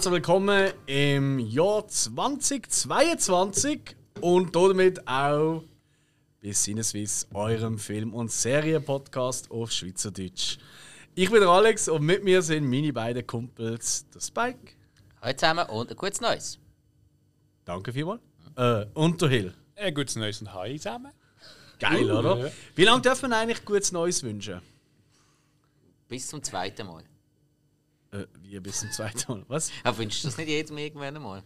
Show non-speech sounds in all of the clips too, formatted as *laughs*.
Herzlich willkommen im Jahr 2022 und damit auch bei Sinneswiss, eurem Film- und Serienpodcast auf Schweizerdeutsch. Ich bin der Alex und mit mir sind meine beiden Kumpels, der Spike. Hallo zusammen und ein gutes Neues. Danke vielmals. Äh, und der Hill. Ein gutes Neues und Hi zusammen. Geil, oder? Wie lange darf man eigentlich gutes Neues wünschen? Bis zum zweiten Mal. Äh, wie bis zum zweiten Mal? Was? *laughs* Aber wünschst du das nicht jedem irgendwann einmal?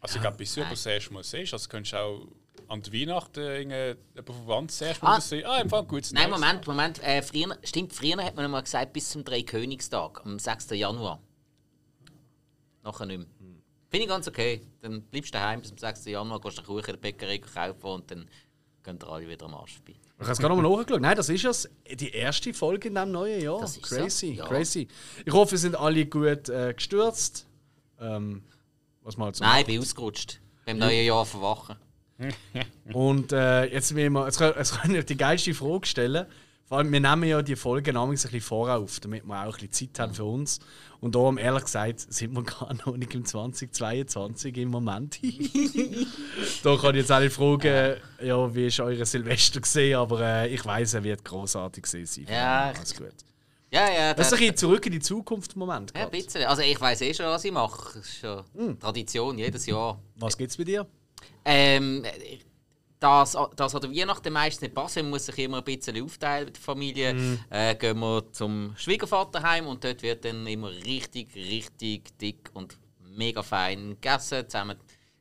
Also ich glaube, bis du über das erste Mal siehst, also könntest du auch an der Weihnachten irgendjemanden verwandt das erste Ah. Sehen. Ah, im Fall gutes Nein. Moment, Moment. Äh, früher, stimmt, früher hat man mal gesagt, bis zum Dreikönigstag, am 6. Januar. Nachher nicht mehr. Finde ich ganz okay. Dann bleibst du daheim bis zum 6. Januar, gehst den Kuchen in der Bäckerei kaufen und dann gehen ihr alle wieder am Arsch vorbei. Ich habe es gerade nochmal nachgeschaut. Nein, das ist ja s- die erste Folge in diesem neuen Jahr. Das ist crazy, ja. crazy. Ich hoffe, wir sind alle gut äh, gestürzt. Ähm, was mal so Nein, ich bin ausgerutscht. Beim neuen Jahr verwachen. Und äh, jetzt, wir, können- jetzt können wir die geilste Frage stellen. Vor allem, wir nehmen ja die Folgen ein bisschen vorauf, damit wir auch ein bisschen Zeit haben für uns. Und darum, ehrlich gesagt, sind wir *laughs* gar noch nicht im 2022 im Moment. *laughs* da kann ich jetzt alle fragen, ja, wie ist eure Silvester gesehen, aber äh, ich weiß, er wird großartig sein. Von Ja, Alles gut. Ja, ja. Das ist ein bisschen zurück in die Zukunft Moment. ja, ein bisschen. Also ich weiß eh schon, was ich mache. Das ist schon Hm. Tradition, jedes Jahr. Was gibt's bei dir? Ähm, das, das an der Weihnachten meistens nicht passt. Man muss sich immer ein bisschen aufteilen mit der Familie. Äh, gehen wir zum Schwiegervater heim und dort wird dann immer richtig, richtig dick und mega fein gegessen, zusammen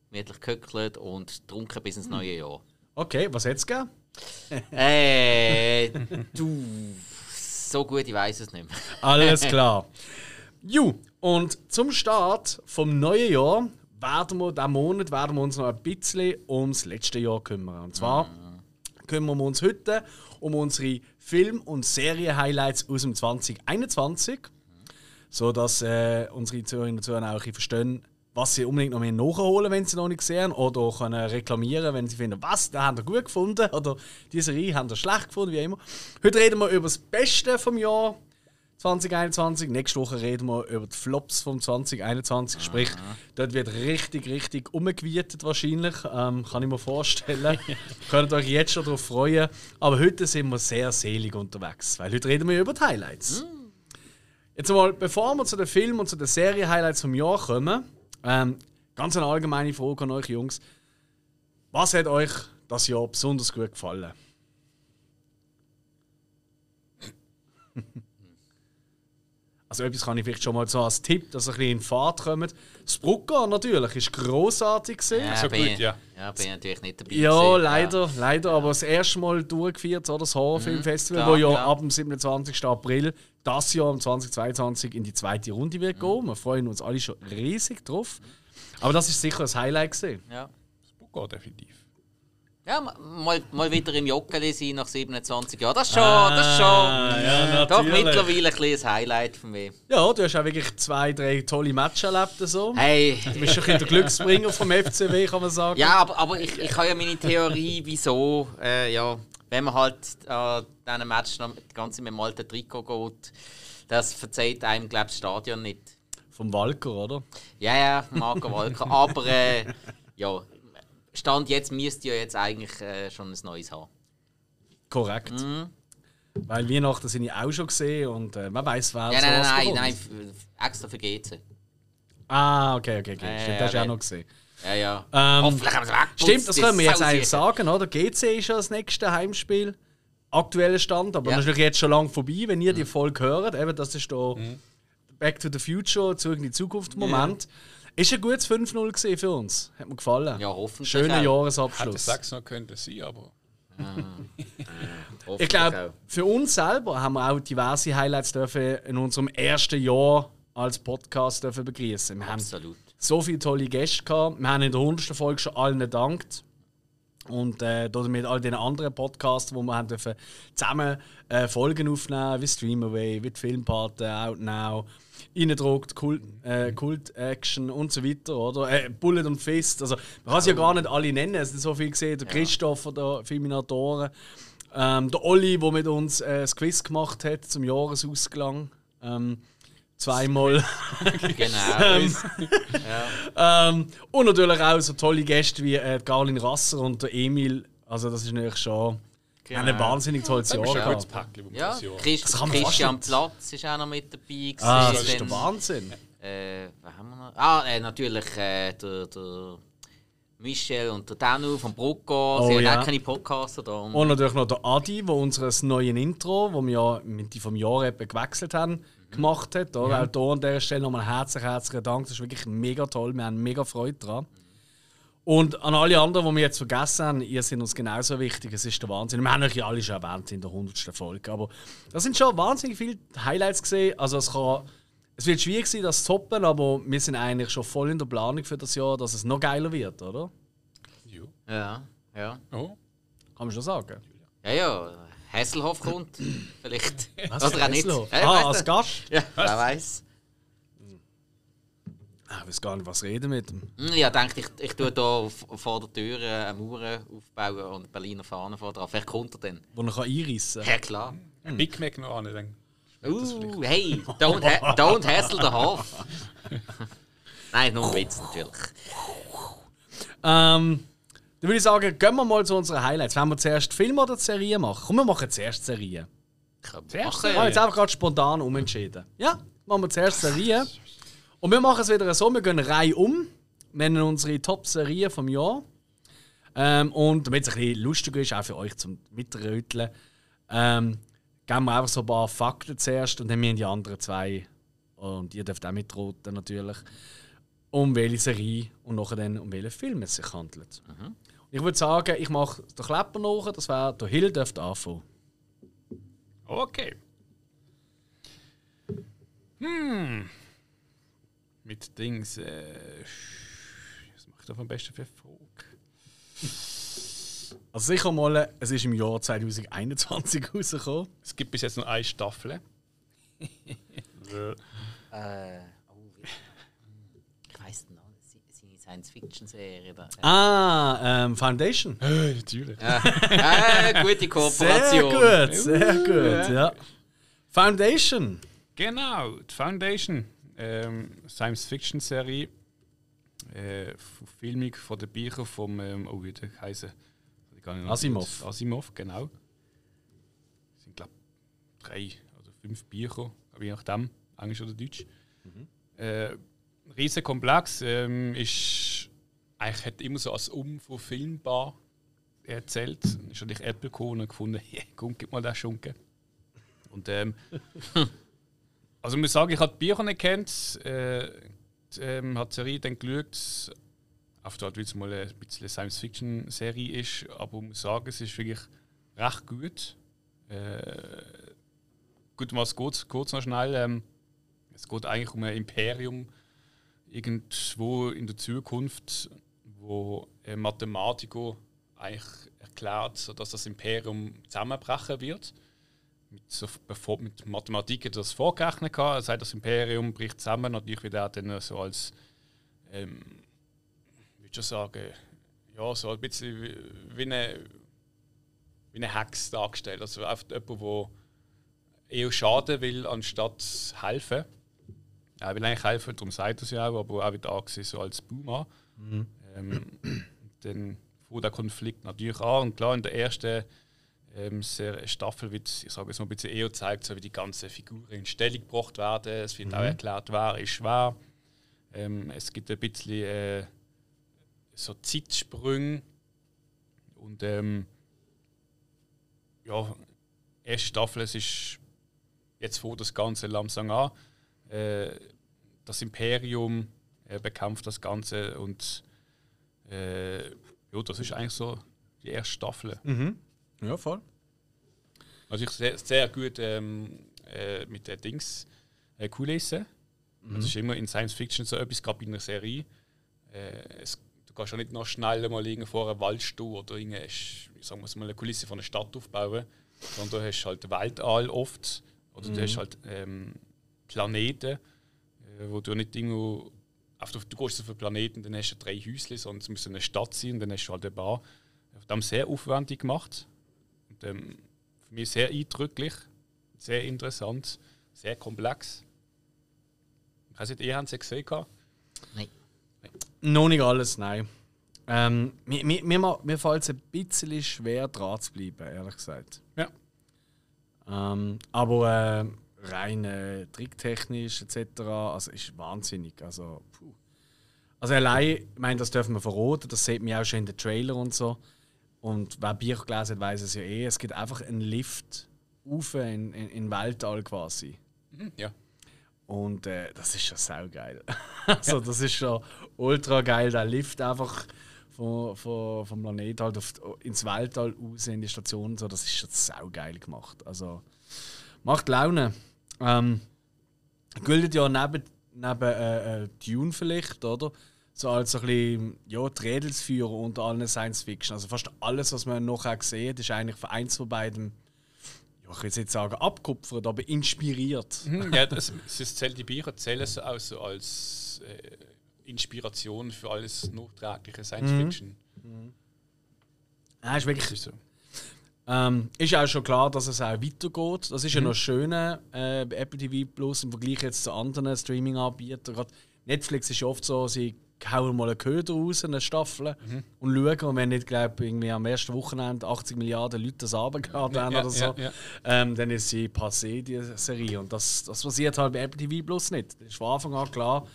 gemütlich geköchelt und getrunken bis ins neue Jahr. Okay, was hätt's gegeben? *laughs* Äh, du, so gut, ich weiß es nicht mehr. Alles klar. Ju, und zum Start vom neuen Jahr werden wir diesen Monat werden wir uns noch ein bisschen ums letzte Jahr kümmern. Und zwar kümmern wir uns heute um unsere Film- und Serien-Highlights aus dem 2021, sodass äh, unsere Zuhörerinnen und Zuhörer auch verstehen, was sie unbedingt noch mehr nachholen, wenn sie noch nicht sehen, oder können reklamieren, wenn sie finden, was, da haben wir gut gefunden, oder diese Reihe haben wir schlecht gefunden, wie immer. Heute reden wir über das Beste vom Jahr 2021. Nächste Woche reden wir über die Flops vom 2021. Sprich, dort wird richtig, richtig umgewietet wahrscheinlich. Ähm, kann ich mir vorstellen. *laughs* Könnt euch jetzt schon darauf freuen. Aber heute sind wir sehr selig unterwegs, weil heute reden wir über die Highlights. Jetzt mal, bevor wir zu den Filmen und zu den Serien-Highlights vom Jahr kommen, ähm, ganz eine allgemeine Frage an euch Jungs. Was hat euch das Jahr besonders gut gefallen? *laughs* Also etwas kann ich vielleicht schon mal so als Tipp, dass ihr ein bisschen in Fahrt kommt. Das Brucker natürlich ist großartig gewesen. Ja, so bin, gut, ja. ja, bin ich natürlich nicht dabei. Ja, gewesen. leider, leider. Aber das erste Mal durchgeführt, oder? das Horrorfilmfestival, Mhm, wo ja klar. ab dem 27. April das Jahr, am 2022, in die zweite Runde wird Mhm. gehen. Wir freuen uns alle schon riesig drauf. Aber das ist sicher ein Highlight gewesen. Ja. Buko, definitiv. Ja, ma- mal, mal wieder im Joggeli sein nach 27 Jahren. Das ist schon, das ist schon. ja, Doch mittlerweile ein kleines Highlight für mich. Ja, du hast auch wirklich zwei, drei tolle Matches erlebt. So. Hey, Du bist ein bisschen der Glücksbringer vom FCW, kann man sagen. ja, aber, aber ich, ich habe ja meine Theorie, wieso. Äh, ja, wenn man halt an diesen Match noch die ganze mit dem alten Trikot geht, das verzeiht einem, glaube ich, das Stadion nicht. Vom Walker, oder? Ja, ja, Marco Walker. aber äh, ja, Stand jetzt müsste ja jetzt eigentlich äh, schon ein neues haben. Korrekt. Mhm. Weil Weihnachten sind ja auch schon gesehen und äh, man weiß, wer Ja, nein, nein, nein, nein, extra für GC. Ah, okay, okay, okay. Ja, Stimmt, ja, das hast du auch noch gesehen. Ja, ja. Ähm, Hoffentlich haben wir es weggeputzt. Stimmt, das können wir jetzt eigentlich sagen, oder? GC ist ja das nächste Heimspiel. Aktueller Stand, aber Ja. natürlich jetzt schon lange vorbei, wenn ihr die Folge hört. Eben, das ist da Back to the Future, zurück in die Zukunft Moment. Ist ein gutes 5-0 gewesen für uns. Hat mir gefallen. Ja, hoffentlich Schöner auch. Hätte Jahresabschluss. sechs noch könnte sein, aber Ich glaube, für uns selber haben wir auch diverse Highlights dürfen in unserem ersten Jahr als Podcast dürfen begrüßen. Wir haben Absolut. so viele tolle Gäste gehabt. Wir haben in der 100. Folge schon allen gedankt. Und äh, mit all den anderen Podcasts, wo wir haben dürfen, zusammen äh, Folgen aufnehmen, wie Stream Away, wie die Filmpate, Out Now, Innendruckt, Kult, äh, Kult Action und so weiter, oder? Äh, Bullet und Fist. Also, man kann sie ja gar nicht alle nennen, es sind so viele gesehen. Der Christopher, der Filminatoren, ähm, der Olli, der mit uns äh, das Quiz gemacht hat zum Jahresausgang. Ähm, zweimal. *laughs* Genau. *laughs* ja. ähm, und natürlich auch so tolle Gäste wie äh, Garlin Rasser und der Emil. Also das ist natürlich schon Genau. ein wahnsinnig tolles Das Jahr. ist ein gutes. Päckchen, das Ja, das Jahr. Christ, Das kann man fast Christian Platz ist auch noch mit dabei. Gewesen. Ah, das ist der Wahnsinn. Äh, wer haben wir noch? Ah, äh, natürlich äh, der, der Michel und der Danu vom Brucko. Sie Oh, haben ja. auch keine Podcaster da. Und natürlich noch der Adi, der unseres neuen Intro, wo wir ja Mitte vom Jahr eben gewechselt haben, gemacht hat. Oder? Auch hier an dieser Stelle nochmal herzlich, herzlichen Dank. Das ist wirklich mega toll. Wir haben mega Freude dran. Und an alle anderen, die wir jetzt vergessen haben, ihr seid uns genauso wichtig. Es ist der Wahnsinn. Wir haben euch ja alle schon erwähnt in der 100. Folge. Aber das sind schon wahnsinnig viele Highlights gesehen. Also es kann. Es wird schwierig sein, das zu toppen, aber wir sind eigentlich schon voll in der Planung für das Jahr, dass es noch geiler wird, oder? Jo. Ja, ja. Oh. Kann man schon sagen. Ja, ja. Hasselhoff kommt. Vielleicht. Was? Oder auch nicht. Ja, ich ah, als. Gast? Ja, wer weiß. Ich weiß gar nicht, was reden mit dem. Hm, Ja, denke ich, ich tue hier vor der Tür äh, eine Mauer aufbauen und Berliner Fahnen vor dran. Vielleicht kommt er dann. Wo er kann einreissen kann. Ja, klar. Ein Big Mac noch an, dann. Uh, hey, don't, ha don't hassle the Hof. *laughs* Nein, nur ein Witz natürlich. Ähm, dann würde ich sagen, gehen wir mal zu unseren Highlights. Wenn wir zuerst Film oder Serie machen? Komm, wir machen zuerst Serie. Zuerst Ich habe jetzt einfach gerade spontan umentschieden. Ja, machen wir zuerst Serie. Und wir machen es wieder so, wir gehen Reihe um, nennen unsere Top-Serien vom Jahr. Ähm, und damit es ein bisschen lustiger ist, auch für euch zum Mitröteln, ähm, geben wir einfach so ein paar Fakten zuerst und dann haben wir die anderen zwei. Und ihr dürft auch mitroten natürlich. Um welche Serie und nachher dann um welchen Film es sich handelt. Und ich würde sagen, ich mache den Klepper nach, das wäre der Hill dürfte anfangen. Okay. Hm. Mit Dings. Äh, was mache ich da am besten für Frage? *laughs* Also sicher mal, es ist im Jahr 2021 *laughs* rausgekommen. Es gibt bis jetzt nur eine Staffel. Äh, oh, wie, ich weiss noch, se- seine Science-Fiction-Serie. da. Ah, ähm, Foundation. Äh, Natürlich. *laughs* Äh, gute Sehr Kooperation. gut, sehr gut, ja. Foundation. Genau, die Foundation. Ähm, Science-Fiction-Serie. Äh, Filmung von den Büchern vom. Ähm, oh, wie der heißen? Asimov. Asimov, genau. Es sind, glaube ich, drei oder fünf Bücher, je nachdem, Englisch oder Deutsch. Äh, riesen Komplex. Ähm, ist, eigentlich hat immer so als unverfilmbar erzählt. Ist natürlich Apple gekommen und gefunden, *laughs* hey, komm, gib mal den Schunken. Und ähm, *laughs* also ich muss sagen, ich habe die Bücher nicht kennt, äh, die, ähm, habe die Serie dann geschaut, auf dort, weil es mal ein bisschen Science-Fiction-Serie ist, aber ich muss sagen, es ist wirklich recht gut. Äh, gut, was geht kurz noch schnell? Ähm, es geht eigentlich um ein Imperium irgendwo in der Zukunft, wo Mathematiker eigentlich erklärt, dass das Imperium zusammenbrechen wird. Mit, so, bevor, mit Mathematik hat er das vorgerechnet. gehabt. Er sagt, das Imperium bricht zusammen. Natürlich wird er dann so als, ähm, ich würde schon sagen, ja, so ein bisschen wie, wie eine, wie eine Hex dargestellt. Also einfach jemand, der eher schaden will, anstatt helfen. Er will eigentlich helfen, darum sagt er es ja auch, aber auch wieder angesehen so als Boomer. Ähm, dann fängt der Konflikt natürlich an. Und klar, in der ersten ähm, Se- Staffel wird, ich sage es mal ein bisschen eher gezeigt, so wie die ganzen Figuren in Stellung gebracht werden. Es wird auch erklärt, wer ist wer. Ähm, es gibt ein bisschen äh, so Zeitsprünge. Und ähm, ja, erste Staffel, es ist jetzt vor das Ganze langsam an. Äh, das Imperium äh, bekämpft das Ganze und äh, ja, das ist eigentlich so die erste Staffel. Ja, voll. Also ich sehr, sehr gut ähm, äh, mit den Dings äh, Kulissen. Das ist immer in Science Fiction so etwas, gerade bei einer Serie. Äh, es, du kannst ja nicht noch schnell mal vor einem Wald stehen oder irgendeine, ich sag mal, eine Kulisse von einer Stadt aufbauen, sondern du hast halt Weltall oft oder du hast halt ähm, Planeten, äh, wo du nicht irgendwo auf du gehst auf einen Planeten, dann hast du drei Häuschen, sondern es muss eine Stadt sein und dann hast du halt eine Bar. Das haben sehr aufwendig gemacht. Ähm, für mich sehr eindrücklich, sehr interessant, sehr komplex. Also, ihr habt es gesehen. gehabt. Nein. Noch nicht alles, nein. Ähm, mir mir, mir, mir fällt es ein bisschen schwer, dran zu bleiben, ehrlich gesagt. Ja. Ähm, aber äh, rein äh, tricktechnisch etc. Also ist wahnsinnig. Also, puh. also allein, ich meine, das dürfen wir verraten, das sieht man auch schon in den Trailer und so. Und wer Bücher gelesen hat, weiß es ja eh. Es gibt einfach einen Lift auf in, in, in Weltall quasi. Mhm, ja. Und äh, das ist schon saugeil. *laughs* also, das ist schon ultra geil, der Lift einfach von, von, vom Planet halt auf, ins Weltall raus in die Station. So, das ist schon saugeil gemacht. Also, macht Laune. Ähm, gilt ja neben, neben äh, äh, Dune vielleicht, oder? So als so ein bisschen, ja, die Rädelsführer unter allen Science Fiction. Also fast alles, was man nachher sieht, ist eigentlich von eins von beiden, ja, ich will jetzt nicht sagen abkupfert, aber inspiriert. Mhm, ja, das, das zählt, die Bücher zählen so auch so als äh, Inspiration für alles nachträgliche Science Fiction. Ja, ist wirklich ist so. Ähm, ist auch schon klar, dass es auch weitergeht. Das ist ja noch das Schöne äh, bei Apple TV Plus im Vergleich jetzt zu anderen Streaming-Anbietern. Netflix ist oft so, sie hauen mal einen Köder raus, eine Staffel, und schauen. Und wenn nicht, glaube irgendwie am ersten Wochenende 80 Milliarden Leute das runtergeladen haben Ja, oder so, ja, ja. Ähm, dann ist sie passé, die Serie. Und das, das passiert halt bei Apple TV Plus nicht. Das ist von Anfang an klar,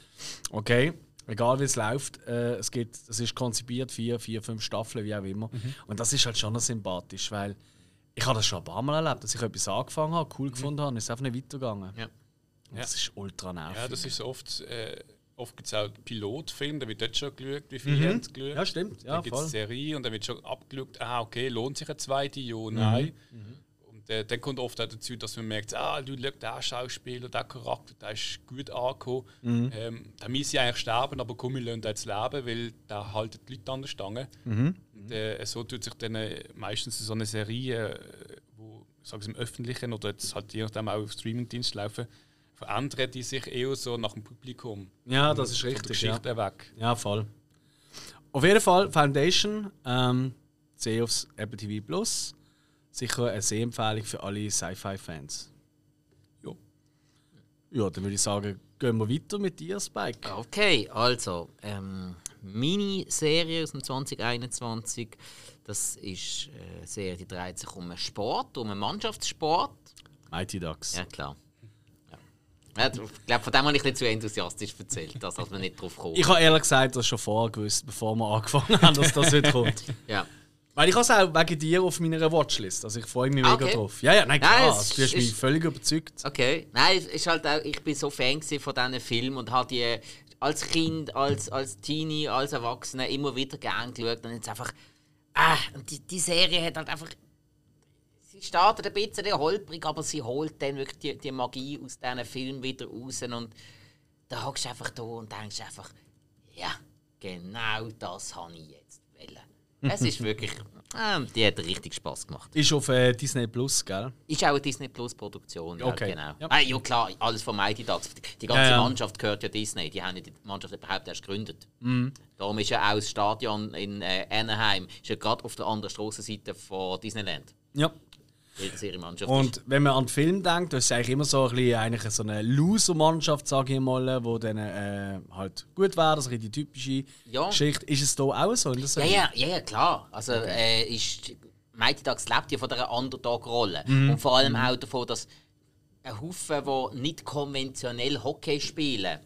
okay, egal wie es läuft, äh, es, geht, es ist konzipiert, vier, vier, fünf Staffeln, wie auch immer. Und das ist halt schon sympathisch, weil ich habe das schon ein paar Mal erlebt, dass ich etwas angefangen habe, cool gefunden habe und es ist einfach nicht weitergegangen. Ja. Das ist ultra nervig. Ja, das ist oft. Äh, oft gibt es auch Pilotfilme, da wird dort schon geschaut, wie viele haben geschaut. Ja, stimmt. Ja, dann gibt es. Serie und dann wird schon abgeschaut, ah, okay, lohnt sich eine zweite? Ja, nein. Und äh, dann kommt oft auch dazu, dass man merkt, ah, du schau, der Schauspieler, der Charakter, der ist gut angekommen. Ähm, der müsse eigentlich sterben, aber komm, wir lassen jetzt leben, weil der haltet die Leute an der Stange. Und äh, so tut sich dann äh, meistens so eine Serie, äh, wo sag ich, im Öffentlichen oder jetzt halt je nachdem auch auf Streamingdienst laufen, verändert die sich eher so nach dem Publikum. Ja, das ist Von der richtig. Ja. Geschichte weg. ja, voll. Auf jeden Fall, Foundation, ähm, sehe aufs Apple TV Plus. Sicher eine Sehempfehlung für alle Sci-Fi-Fans. Ja. Ja, dann würde ich sagen, gehen wir weiter mit dir, Spike. Okay, also, ähm, Miniserie aus dem 2021. Das ist äh, eine Serie, die dreht sich um einen Sport, um einen Mannschaftssport. Mighty Ducks. Ja, klar. Ja. Ich glaube, von dem habe ich nicht zu enthusiastisch erzählt, dass dass man nicht drauf kommt. Ich habe ehrlich gesagt das schon vorher gewusst, bevor wir angefangen haben, dass das heute kommt. *laughs* Ja. Weil ich habe es auch wegen dir auf meiner Watchlist. Also ich freue mich Ah, mega okay. drauf. Ja, ja, nein, Nein, klar. es du hast mich völlig überzeugt. Okay. Nein, ist halt auch, ich bin so Fan von diesen Filmen und habe die als Kind, als, als Teenie, als Erwachsener immer wieder gern geschaut. Und jetzt einfach. Ah, und die, die Serie hat halt einfach. Sie startet ein bisschen holprig, aber sie holt dann wirklich die, die Magie aus diesen Filmen wieder raus. Und da hockst du einfach da und denkst einfach, ja, genau das habe ich jetzt wollen. *laughs* Es ist wirklich. Ah, die hat richtig Spaß gemacht. Ist auf äh, Disney Plus, gell? Ist auch eine Disney Plus Produktion. Ja, Okay. genau. Ja. Ah, ja klar, alles von Mighty Ducks. Die, die ganze Ja, ja. Mannschaft gehört ja Disney. Die haben ja die Mannschaft überhaupt erst gegründet. Mhm. Darum ist ja auch das Stadion in äh, Anaheim ist ja gerade auf der anderen Strassenseite von Disneyland. Ja. Und wenn man an den Film denkt, das ist eigentlich immer so ein bisschen eigentlich so eine Loser-Mannschaft, sage ich mal, wo dann äh, halt gut wäre, das ist die typische Ja. Geschichte. Ist es da auch so? Ja, ja, ja, klar. Also äh, ist, Mighty lebt ja von dieser Underdog-Rolle. Mhm. Und vor allem auch davon, dass ein Haufen, die nicht konventionell Hockey spielen,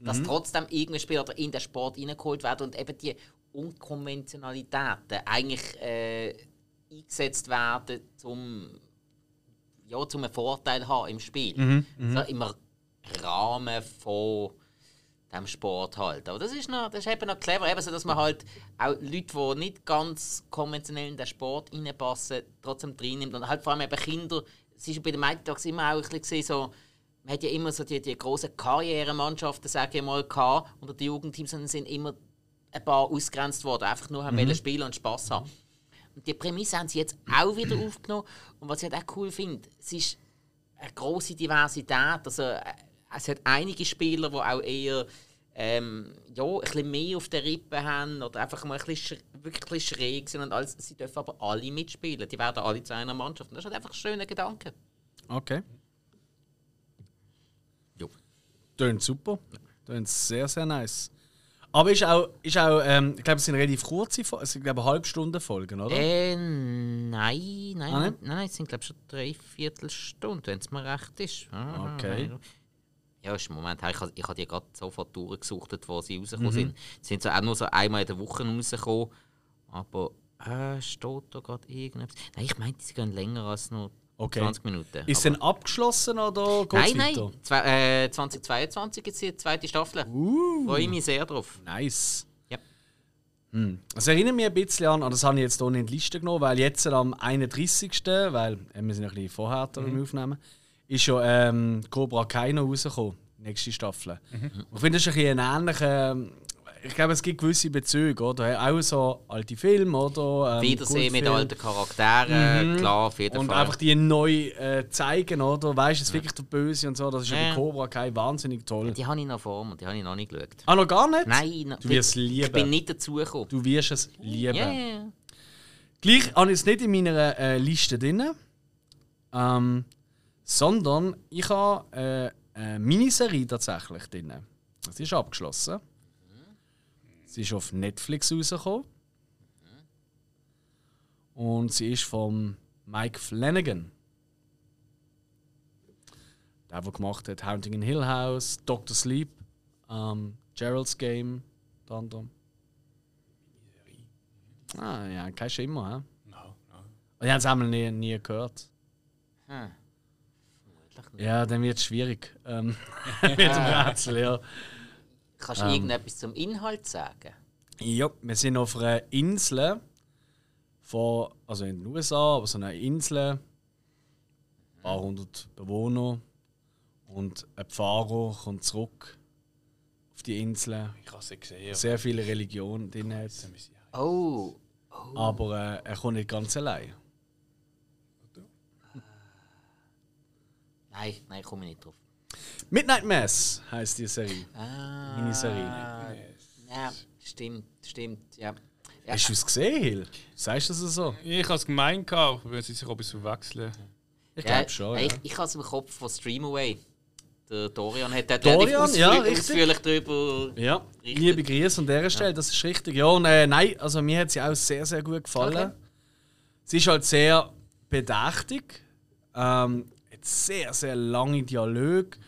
dass Mhm. trotzdem irgendein Spieler in den Sport reingeholt werden und eben die Unkonventionalitäten eigentlich äh, eingesetzt werden, um ja, zum einen Vorteil zu haben im Spiel. Mhm, So, Im Rahmen von dem Sport halt. Aber das ist, noch, das ist eben noch clever, eben so, dass man halt auch Leute, die nicht ganz konventionell in den Sport reinpassen, trotzdem drin nimmt. Und halt vor allem eben Kinder, es ist bei den Ducks immer auch ein bisschen so, man hat ja immer so die, die grossen Karrieremannschaften, sage ich mal, gehabt, unter den Jugendteams, sondern sind immer ein paar ausgrenzt worden, einfach nur haben wollen spielen und Spass haben. Und die Prämisse haben sie jetzt auch wieder aufgenommen. Und was ich halt auch cool finde, es ist eine große Diversität. Also, äh, es hat einige Spieler, die auch eher ähm, ja, ein bisschen mehr auf der Rippe haben oder einfach mal ein bisschen, sch- wirklich schräg sind. Und alles, sie dürfen aber alle mitspielen. Die werden alle zu einer Mannschaft. Und das ist halt einfach ein schöner Gedanke. Okay. Jo. Tönt super. Tönt sehr, sehr nice. Aber ist auch, ist auch ähm, ich glaube, es sind relativ kurze Folgen, es sind glaube halbe Stunde Folgen, oder? Äh, nein, nein, Ah, nein, nein, es sind glaube ich schon drei Viertelstunde, wenn es mir recht ist. Ah, Okay. nein. Ja, ist im Moment her. Ich habe ich habe die gerade sofort durchgesucht, wo sie rausgekommen Mhm. sind. Sie sind so auch nur so einmal in der Woche rausgekommen. Aber äh, steht da gerade irgendetwas? Nein, ich meinte, sie gehen länger als nur Okay. 20 Minuten. Ist es abgeschlossen oder geht es Nein, weiter? nein. Zwei, äh, 2022 gibt es die zweite Staffel. Uh, Freue mich sehr drauf. nice. Ja. Hm. Das erinnert mich ein bisschen an, und das habe ich jetzt hier nicht in die Liste genommen, weil jetzt am 31. weil äh, wir sind ein bisschen vorher Mhm. im Aufnehmen, ist ja ähm, Cobra Kai noch rausgekommen, nächste Staffel. Mhm. Ich finde, das ist ein bisschen ein ähnlicher. Ich glaube, es gibt gewisse Bezüge, oder? Auch so alte Filme, oder? Ähm, Wiedersehen mit alten Charakteren, klar, auf jeden Und Fall. einfach die neu äh, zeigen, oder? Weißt du, es ist wirklich der Böse und so. Das ist ja bei Ja. Cobra Kai wahnsinnig toll. Die habe ich noch vor mir, die habe ich noch nicht geschaut. Ah, noch gar nicht? Nein, noch- Du wirst es ich lieben. bin nicht dazugekommen. Du wirst es lieben. Ja, ja, ja. Gleich habe ich es nicht in meiner äh, Liste drin, ähm, sondern ich habe äh, eine Miniserie tatsächlich drin. Das ist abgeschlossen. Sie ist auf Netflix rausgekommen. Und sie ist von Mike Flanagan. Der, der gemacht hat Haunting in Hill House, Doctor Sleep, ähm, Gerald's Game, anderem. Ah ja, kein Schimmer, hä? No, no. Und ich habe es einmal nie, nie gehört. Hm. Ja, dann wird es schwierig. Ähm, *laughs* mit dem Rätsel, ja. Kannst Ähm. du irgendetwas zum Inhalt sagen? Ja, wir sind auf einer Insel, von, also in den USA, aber so eine Insel, ein paar hundert Bewohner. Und ein Pfarrer kommt zurück auf die Insel. Ich habe sie gesehen. Sehr viele Religionen drin hat. Oh, Aber äh, er kommt nicht ganz allein. nein, nein, komme ich nicht drauf. Midnight Mass heißt die Serie. Ah, Miniserie. Ja, stimmt, stimmt, ja. ja. Hast du es gesehen, Hill? Sagst du das so? Ich habe es gemeint, aber wenn sie sich ein bisschen verwechseln. Ich ja, glaube schon. Ja. Ich, ich habe es im Kopf von Streamaway. Der Dorian hat dort Dorian, relativ ja, ausführlich, richtig. ausführlich darüber. Ja, Richtig. liebe Grüße an dieser Stelle, das ist richtig. Ja, und äh, nein, also mir hat sie auch sehr, sehr gut gefallen. Okay. Sie ist halt sehr bedächtig, ähm, sehr, sehr lange Dialoge.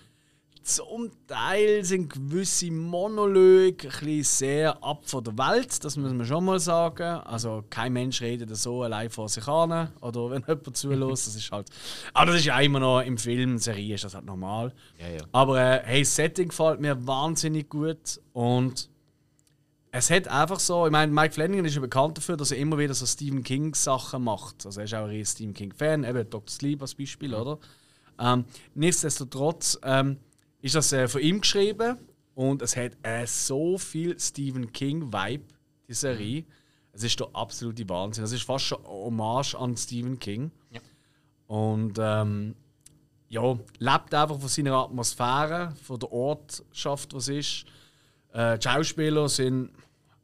Zum Teil sind gewisse Monologe ein sehr ab von der Welt, das muss man schon mal sagen. Also kein Mensch redet so allein vor sich an oder wenn jemand *laughs* zulässt, das ist halt... Aber das ist ja immer noch im Film, Serie ist das halt normal. Ja, ja. Aber äh, hey, das Setting gefällt mir wahnsinnig gut und es hat einfach so, ich meine, Mike Flanagan ist ja bekannt dafür, dass er immer wieder so Stephen King Sachen macht. Also er ist auch ein Stephen King Fan, eben Dr. Sleep als Beispiel, oder? Ähm, nichtsdestotrotz ähm, ist das äh, von ihm geschrieben und es hat äh, so viel Stephen King Vibe, die Serie. Es ist der absolute Wahnsinn. Es ist fast schon eine Hommage an Stephen King. Ja. Und ähm, ja, lebt einfach von seiner Atmosphäre, von der Ortschaft, was ist. Äh, die Schauspieler sind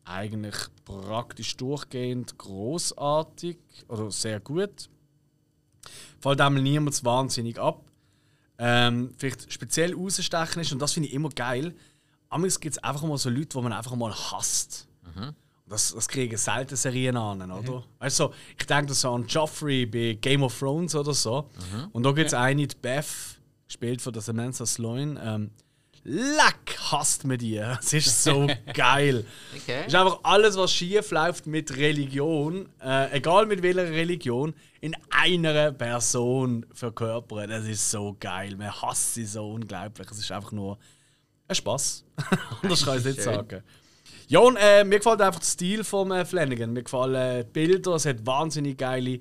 eigentlich praktisch durchgehend großartig oder sehr gut. Fällt einmal niemand wahnsinnig ab. Ähm, vielleicht speziell rausstechen ist, und das finde ich immer geil. Amigs gibt es einfach mal so Leute, die man einfach mal hasst. Das, das kriegen selten Serien an, oder? Weißt du, so, ich denke so an Joffrey bei Game of Thrones oder so. Und da gibt es eine, die Beth, gespielt von der Samantha Sloan. Ähm, Leck hasst mir die. Es ist so *laughs* geil. Okay. Es ist einfach alles, was schief läuft mit Religion, äh, egal mit welcher Religion, in einer Person verkörpern. Das ist so geil. Man hasst sie so unglaublich. Es ist einfach nur ein Spaß. Anders *laughs* kann ich es nicht Schön. sagen. Ja, und äh, mir gefällt einfach der Stil von äh, Flanagan. Mir gefallen äh, die Bilder, es hat wahnsinnig geile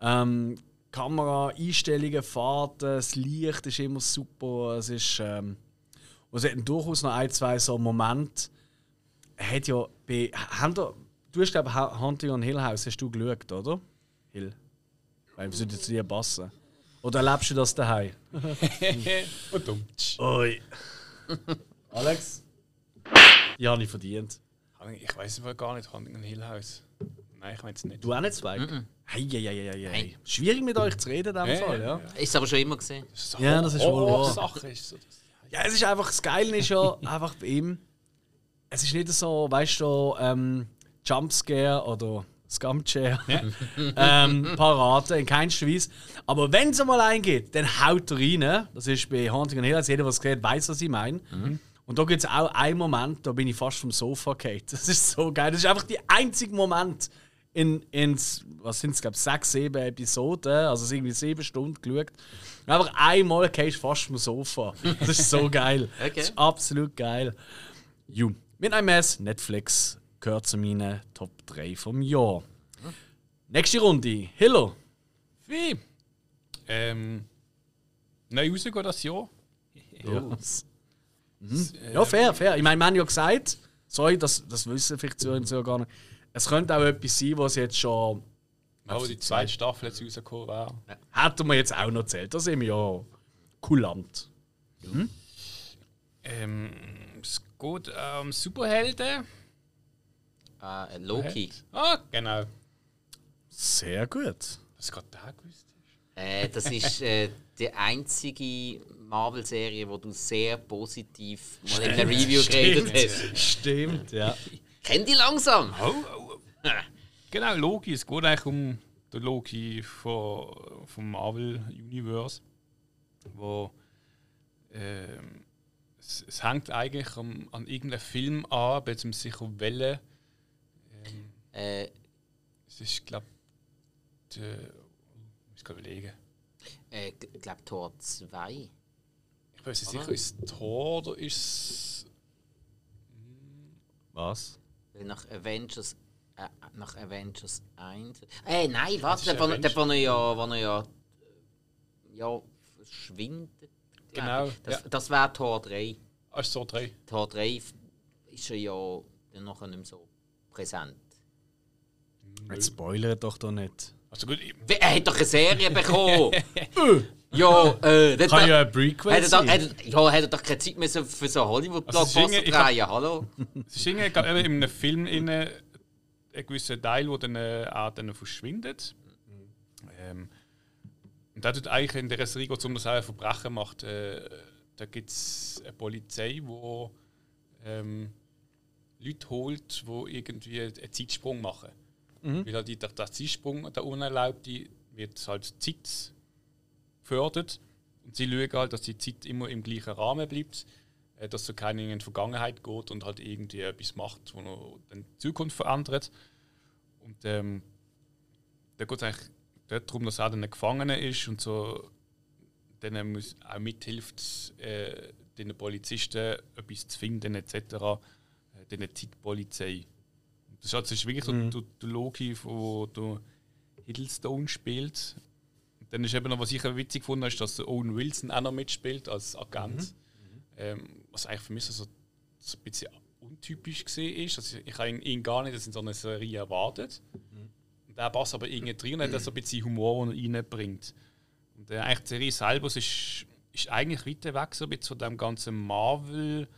ähm, Kamera-Einstellungen, Fahrten, das Licht ist immer super. Es ist. Ähm, und es hat durchaus noch ein, zwei so Momente. Hat ja bei. Haben da, du hast, glaube ich, Hunting on Hill House hast du geschaut, oder? Hill. Weil wir sollte zu dir passen. Oder erlebst du das daheim? *laughs* Und dumm. Oi. *laughs* Alex? Ja, nicht verdient. Ich weiß aber gar nicht, Hunting in Hill House. Nein, ich meine es nicht. Du auch nicht, Spike? Hey, hey, hey, hey, hey. Schwierig mit euch zu reden in dem Ja, Fall, ja. Ist aber schon immer gesehen. Ja, das ist wohl wahr. Sache ist so. Das. Ja, es ist einfach, das Geile ist ja *laughs* einfach bei ihm, es ist nicht so, weißt du, ähm, Jumpscare oder Scumchair *laughs* ähm, Parade, in keinster Weise. Aber wenn es mal eingeht, dann haut er rein. Das ist bei Haunting on Hill, als jeder, was es sieht, weiß, was ich meine. Und da gibt es auch einen Moment, da bin ich fast vom Sofa gefallen. Das ist so geil. Das ist einfach der einzige Moment in, in was sind es, glaube sechs, sieben Episoden, also irgendwie sieben Stunden geschaut. Einfach einmal gehst du fast vom Sofa. Das ist so geil. *laughs* Okay. Das ist absolut geil. Ju. Mit einem Mess, Netflix gehört zu meinen Top 3 vom Jahr. Nächste Runde, Hillo. Wie? Ähm, neu rausgehen das Jahr. Ja. Mhm. ja, fair, fair. Ich meine, wir haben ja gesagt, sorry, das, das wissen vielleicht Zuhörer Zuhörer gar nicht. Es könnte auch etwas sein, was jetzt schon. Aber die zweite Staffel jetzt rausgekommen wäre. Hätten wir jetzt auch noch erzählt. Da sind wir ja kulant. Ähm, es geht um Superhelden. Äh, Loki. Ah, genau. Sehr gut. Was gerade da gewusst ist. Äh, das ist *laughs* äh, die einzige Marvel-Serie, wo du sehr positiv mal in der Review geredet hast. Stimmt, ja. Kennt die langsam? Oh, oh, oh. Genau, Loki. Es geht eigentlich um den Loki von, vom Marvel Universe. Wo ähm, es, es hängt eigentlich am, an irgendeinem Film an, aber jetzt sicher welchen. Ähm, Äh, es ist, glaube ich, ich muss gerade überlegen. äh, ich glaube Tor 2. Ich weiß nicht sicher, ist es Thor oder ist es. Was? Weil Nach Avengers, äh, nach Avengers 1. Äh, nein, Das warte, der, wo- der, er ja, wo er ja, äh, ja verschwindet. Genau. Das, ja. das wäre Tor 3. Ah, ist so drei. Tor 3 f- ist er ja dann nachher nicht mehr so präsent. Jetzt spoilert doch doch nicht. Also gut, Er hat doch eine Serie *laughs* bekommen! ja, äh, das Kann ja ein Prequel hat er, doch, sein. hat er, ja, hat er doch keine Zeit mehr so für so Hollywood-Blockbuster Also, ich hab- drehen, hallo? es ist irgendwie in einem Film inne ein gewisser Teil, wo dann äh, auch dann verschwindet. Ähm, und da tut eigentlich in der Serie um das auch ein Verbrechen macht. Äh, da gibt es eine Polizei, die ähm, Leute holt, die irgendwie einen Zeitsprung machen. Weil halt der, der Zeitsprung, der unerlaubte, wird halt Zeit gefördert. Und sie schauen halt, dass die Zeit immer im gleichen Rahmen bleibt, dass so keiner in die Vergangenheit geht und halt irgendwie etwas macht, wo dann die Zukunft verändert. Und ähm, da geht es eigentlich darum, dass er dann ein Gefangener ist und so dann muss auch mithilft, äh, den Polizisten etwas zu finden, etc. Äh, den Zeitpolizei. Und Das ist, wirklich so der, der Loki, wo der Hiddlestone spielt. Und dann ist eben noch, was ich witzig gefunden habe, ist, dass Owen Wilson auch noch mitspielt als Agent. Ähm, was eigentlich für mich so, so ein bisschen untypisch gesehen ist. Also ich habe ihn- ihn gar nicht in so einer Serie erwartet. Und der passt aber irgendwie drin und hat so ein bisschen Humor, den er reinbringt. Und äh, eigentlich die Serie selber ist, ist eigentlich weiter weg so ein bisschen von dem ganzen Marvel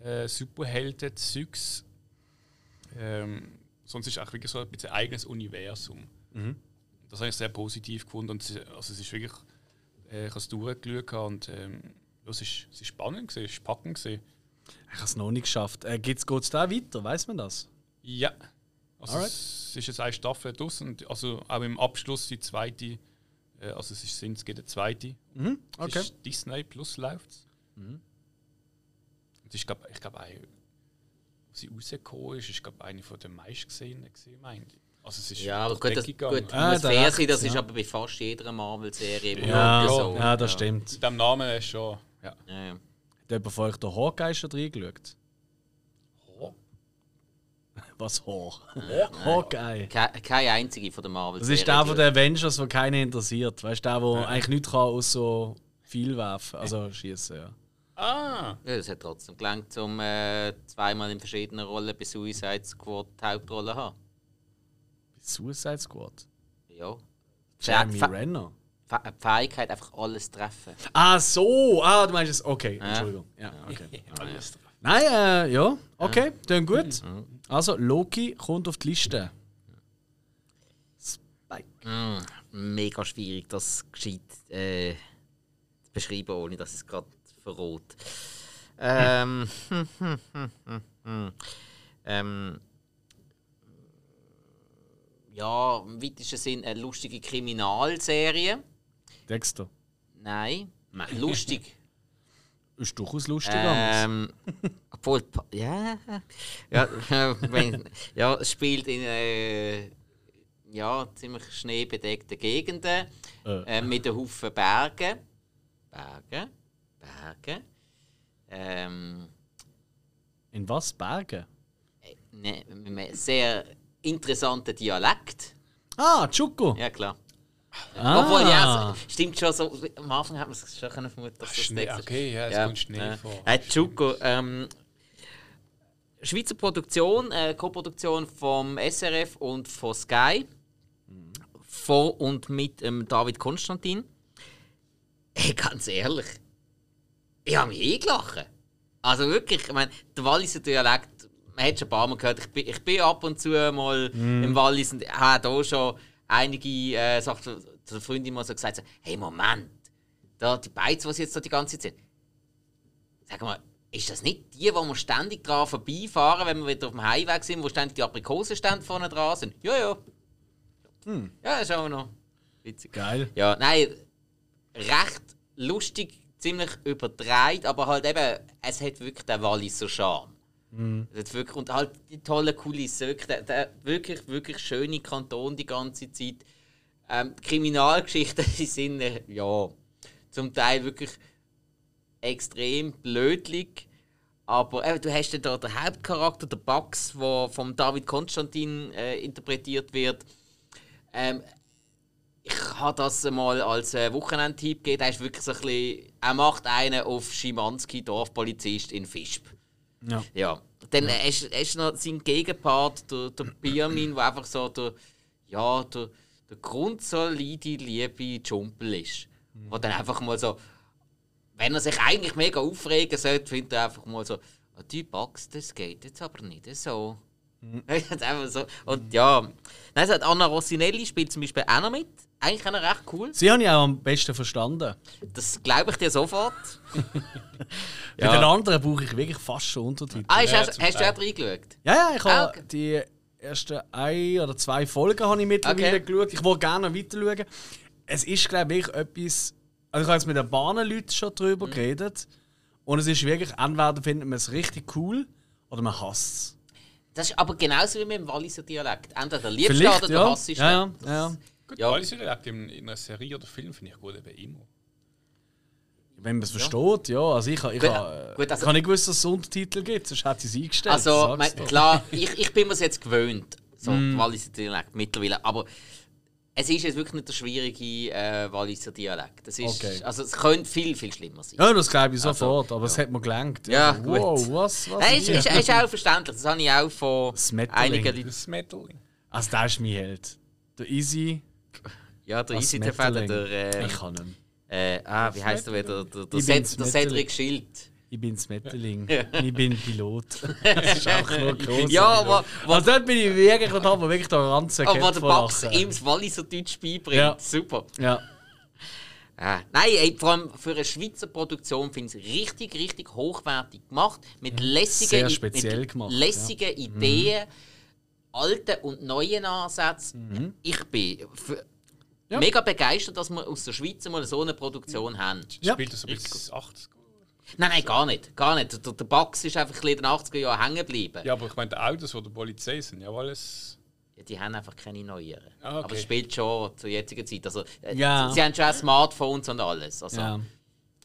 äh, Superhelden-Zeugs. Ähm, sonst ist es auch wirklich so ein bisschen ein eigenes Universum. Das habe ich sehr positiv gefunden und es- also es ist wirklich, äh, ich habe es durchgeschaut und ähm, ja, es, ist, es ist spannend gewesen, es ist packend gewesen. Ich habe es noch nicht geschafft. Äh, Geht es da weiter? Weiß man das? Ja. Also Alright. es ist jetzt eine Staffel draussen und also auch im Abschluss die zweite, äh, also es ist sind es geht der zweite. Mhm. Es Okay. Ist Disney Plus läuft Und ich glaube, ich glaube, als sie rausgekommen ist, ist glaube eine von den meistgesehenen gesehen, meine ich. Also es ist Ja, aber gut, das, gut. Ah, muss da fair sein, das ja. ist aber bei fast jeder Marvel-Serie Ja, ja, so. ja, das stimmt. Mit dem Namen ist schon. Ja. Ja, ja. Hat jemand von euch den Hawkeye schon reingeschaut? *laughs* Was Haar? *laughs* Hawkeye. Ke- Keine einzige von der Das Marvel-Serien. ist der von den Avengers, der keinen interessiert. Weißt du, der, der eigentlich nichts kann, außer so viel werfen. Also schießen, ja. Ah! Ja, das hat trotzdem gelangt, um äh, zweimal in verschiedenen Rollen bei Suicide Squad die Hauptrolle zu haben. Suicide Squad. Ja. Jeremy Fa- Renner. Fa- Die Fähigkeit, einfach alles treffen. Ah, so! Ah, du meinst es. Okay, Ja. Entschuldigung. Ja, okay. *laughs* Alles drauf. Nein, äh, ja, okay, dann gut. Also, Loki kommt auf die Liste. Spike. Mm, mega schwierig, das gescheit äh, zu beschreiben, ohne dass es gerade verrot. Ähm, *laughs* ähm, ja, im weitesten Sinn eine lustige Kriminalserie. Dexter. Nein, lustig. *laughs* Ist durchaus lustig. Ähm, *laughs* obwohl, ja, ja, wenn, ja, es spielt in äh, ja, ziemlich schneebedeckten Gegenden Äh. äh, mit einem Haufen Bergen. Berge, Berge. Ähm, In was? Bergen? ne, mit einem sehr interessanten Dialekt. Ah, Chuko. Ja, klar. Ah. Obwohl, ja, es stimmt schon so. Am Anfang hat man es schon können vermuten, dass das Schnee, ist. okay, ja, es kommt Schnee vor. Äh, Chuko, ähm, Schweizer Produktion, äh, Co-Produktion vom SRF und von Sky. Von und mit ähm, David Konstantin. Hey, ganz ehrlich, ich habe mich eingelachen. Also wirklich, ich meine, der Walliser Dialekt, man hat schon ein paar Mal gehört, ich bin, ich bin ab und zu mal im Wallis und habe da schon einige äh, Sachen zu der Freundin mal so gesagt, so, hey Moment, da, die Beiz, die sie jetzt da die ganze Zeit sind, Sag mal, ist das nicht die, wo wir ständig dran vorbeifahren, wenn wir wieder auf dem Highway sind, wo ständig die Aprikosenstände vorne dran sind? Ja, ja. Ja, ist auch noch witzig. Geil. Ja, nein, recht lustig, ziemlich übertreibt, aber halt eben, es hat wirklich den Walliser Charme. Hat wirklich, und halt die tolle Kulisse, wirklich, der, der wirklich, wirklich schöne Kanton die ganze Zeit. Ähm, Kriminalgeschichten, *laughs* sind, äh, ja, zum Teil wirklich extrem blödlich. Aber äh, du hast ja da den Hauptcharakter, der Bugs, der von David Konstantin äh, interpretiert wird. Ähm, ich habe das mal als äh, Wochenendtipp gegeben. Er ist wirklich so ein bisschen, er macht einen auf Schimanski, Dorfpolizist in Fischb. Ja. Ja. Dann ist, ist noch sein Gegenpart, der, der Birmin, der einfach so der, ja, der, der grundsolide, liebe Jumpel ist. Wo dann einfach mal so, wenn er sich eigentlich mega aufregen sollte, findet er einfach mal so, «Ah, die Bugs, das geht jetzt aber nicht so. *laughs* Einfach so. Und ja, Nein, hat Anna Rossinelli spielt zum Beispiel auch noch mit. Eigentlich auch recht cool. Sie haben ja auch am besten verstanden. Das glaube ich dir sofort. *laughs* Bei den anderen brauche ich wirklich fast schon Untertitel. Ah, ist, Ja, hast, hast du auch reingeschaut? Ja, ja, ich habe Ah, okay. die ersten ein oder zwei Folgen habe ich mittlerweile Okay. geschaut. Ich wollte gerne noch weiter schauen. Es ist, glaube ich, etwas. Also ich habe jetzt mit den Bahnenleuten schon Mhm. darüber geredet. Und es ist wirklich, entweder findet man es richtig cool oder man hasst es. Das ist aber genauso wie mit dem Walliser Dialekt. Entweder liebst du oder du ja. hasst ihn. Ja, ja, ja. Gut, Ja. alles Dialekt in, in einer Serie oder Film finde ich gut, eben immer. Wenn man es versteht, ja. Also ich, ich, Gut, gut, also- ich habe nicht gewusst, dass es Untertitel gibt, sonst hätte ich es eingestellt. Also, mein, klar, ich, ich bin mir jetzt gewöhnt, so Mm. Walliser Dialekt mittlerweile. Aber es ist jetzt wirklich nicht der schwierige äh, Walliser Dialekt. Das ist, Okay. Also, es könnte viel, viel schlimmer sein. Ja, das glaube ich sofort, aber es hat mir gelangt. Ja, Also, gut. Wow, was? was Nein, ist, ist, ist auch verständlich. Das habe ich auch von einigen Leuten. Das Metal. Also, der ist mein Held. Der Easy. Ja, der TV, der. Der Ich kann ihn. äh, ah, wie heißt der wieder? Der, der, der Smetterling. Cedric Schild. Ich bin Smetterling. Ich bin Pilot. *laughs* das ist auch nur *laughs* groß. Ja, aber, Also dort bin ich wirklich und habe wirklich den Ranzen aber der Bugs lachen. ihm das Walliser Deutsch beibringt. Ja. Super. Ja. Ah, nein, ey, vor allem für eine Schweizer Produktion finde ich es richtig, richtig hochwertig gemacht. Mit lässigen, sehr I- speziell mit gemacht, lässigen Ideen, alten und neuen Ansätzen. Ich bin für, Ja. mega begeistert, dass wir aus der Schweiz mal so eine Produktion haben. Ja. Spielt das so bis 80 Nein, nein, gar nicht. Gar nicht. Der, der Bugs ist einfach in den 80er Jahren hängen geblieben. Ja, aber ich meine, die Autos von der Polizei sind ja alles. Ja, die haben einfach keine neueren. Ah, okay. Aber es spielt schon zur jetzigen Zeit. Also, äh, Ja. sie, sie haben schon auch Smartphones und alles. Also, ja.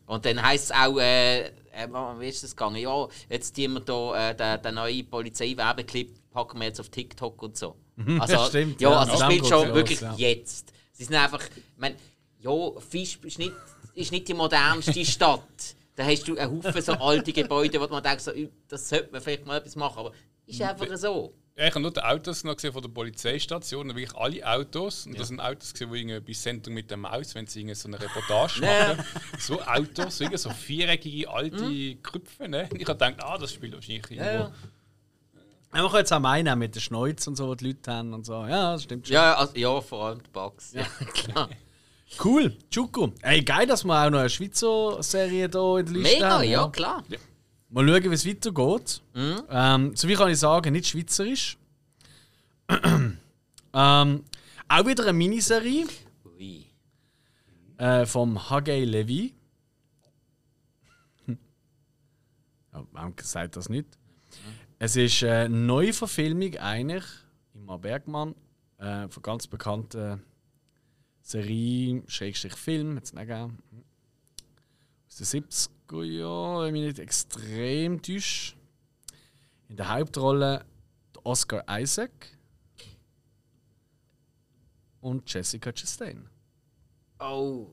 Und dann heisst es auch, äh, äh, wie ist das gegangen? Ja, jetzt tun wir da äh, den, den neuen Polizeiwerbeclip packen wir jetzt auf TikTok und so. *laughs* Also, ja, stimmt, Ja, ja. also es spielt schon los, wirklich ja. jetzt. Sie sind einfach, ich meine, ja, Fisch ist nicht, ist nicht die modernste Stadt. Da hast du einen Haufen so alte Gebäude, wo man denkt, so, "Ü, das sollte man vielleicht mal etwas machen, aber ist einfach so. Ja, ich habe nur die Autos noch gesehen von der Polizeistation, wirklich alle Autos. Und das sind Autos, gesehen, die irgendwie bei Sendung mit der Maus, wenn sie irgendwie so eine Reportage machen. So Autos, so viereckige alte Krüpfe. Ne? Und ich habe gedacht, ah, das spielt wahrscheinlich irgendwo. Ja, ja. Ja, Man kann jetzt auch meinen, mit den Schnäuz und so, die die Leute haben und so. Ja, das stimmt schon. Ja, also, ja, vor allem die Bugs. Ja, *laughs* klar. Cool, Chuko. Ey, geil, dass wir auch noch eine Schweizer Serie hier in der Liste Mega, haben. ja, klar. mal schauen, wie es weitergeht. Mhm. Ähm, so wie kann ich sagen, nicht schweizerisch. *clears throat* ähm, auch wieder eine Miniserie Ui. äh, vom Hagei Levy. ja, warum sagt das nicht? Es ist eine Neuverfilmung eigentlich, Imar Bergmann, äh, von ganz bekannten Serie, Schrägstrich Film, jetzt nicht gegeben. Aus den 70er Jahren, wenn ich mich nicht extrem täusche. In der Hauptrolle Oscar Isaac und Jessica Chastain. Oh.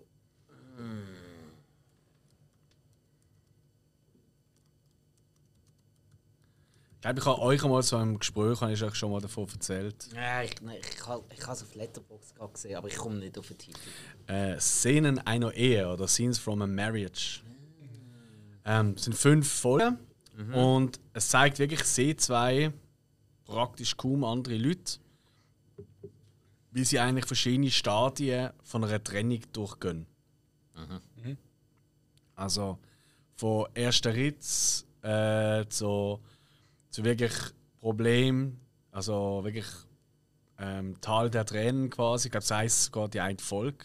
Ich glaube, ich habe euch einmal so im Gespräch habe ich euch schon mal davon erzählt. Ja, ich, nein, ich, habe ich habe es auf Letterboxd gesehen, aber ich komme nicht auf den Titel. Äh, Szenen einer Ehe oder Scenes from a Marriage. Ähm, es sind fünf Folgen und es zeigt wirklich sie zwei praktisch kaum andere Leute, wie sie eigentlich verschiedene Stadien von einer Trennung durchgehen. Also von erster Ritz äh, zu, zu wirklich Problem, also wirklich ähm, Tal der Tränen quasi. Ich glaube, das heisst sogar die eine Folge.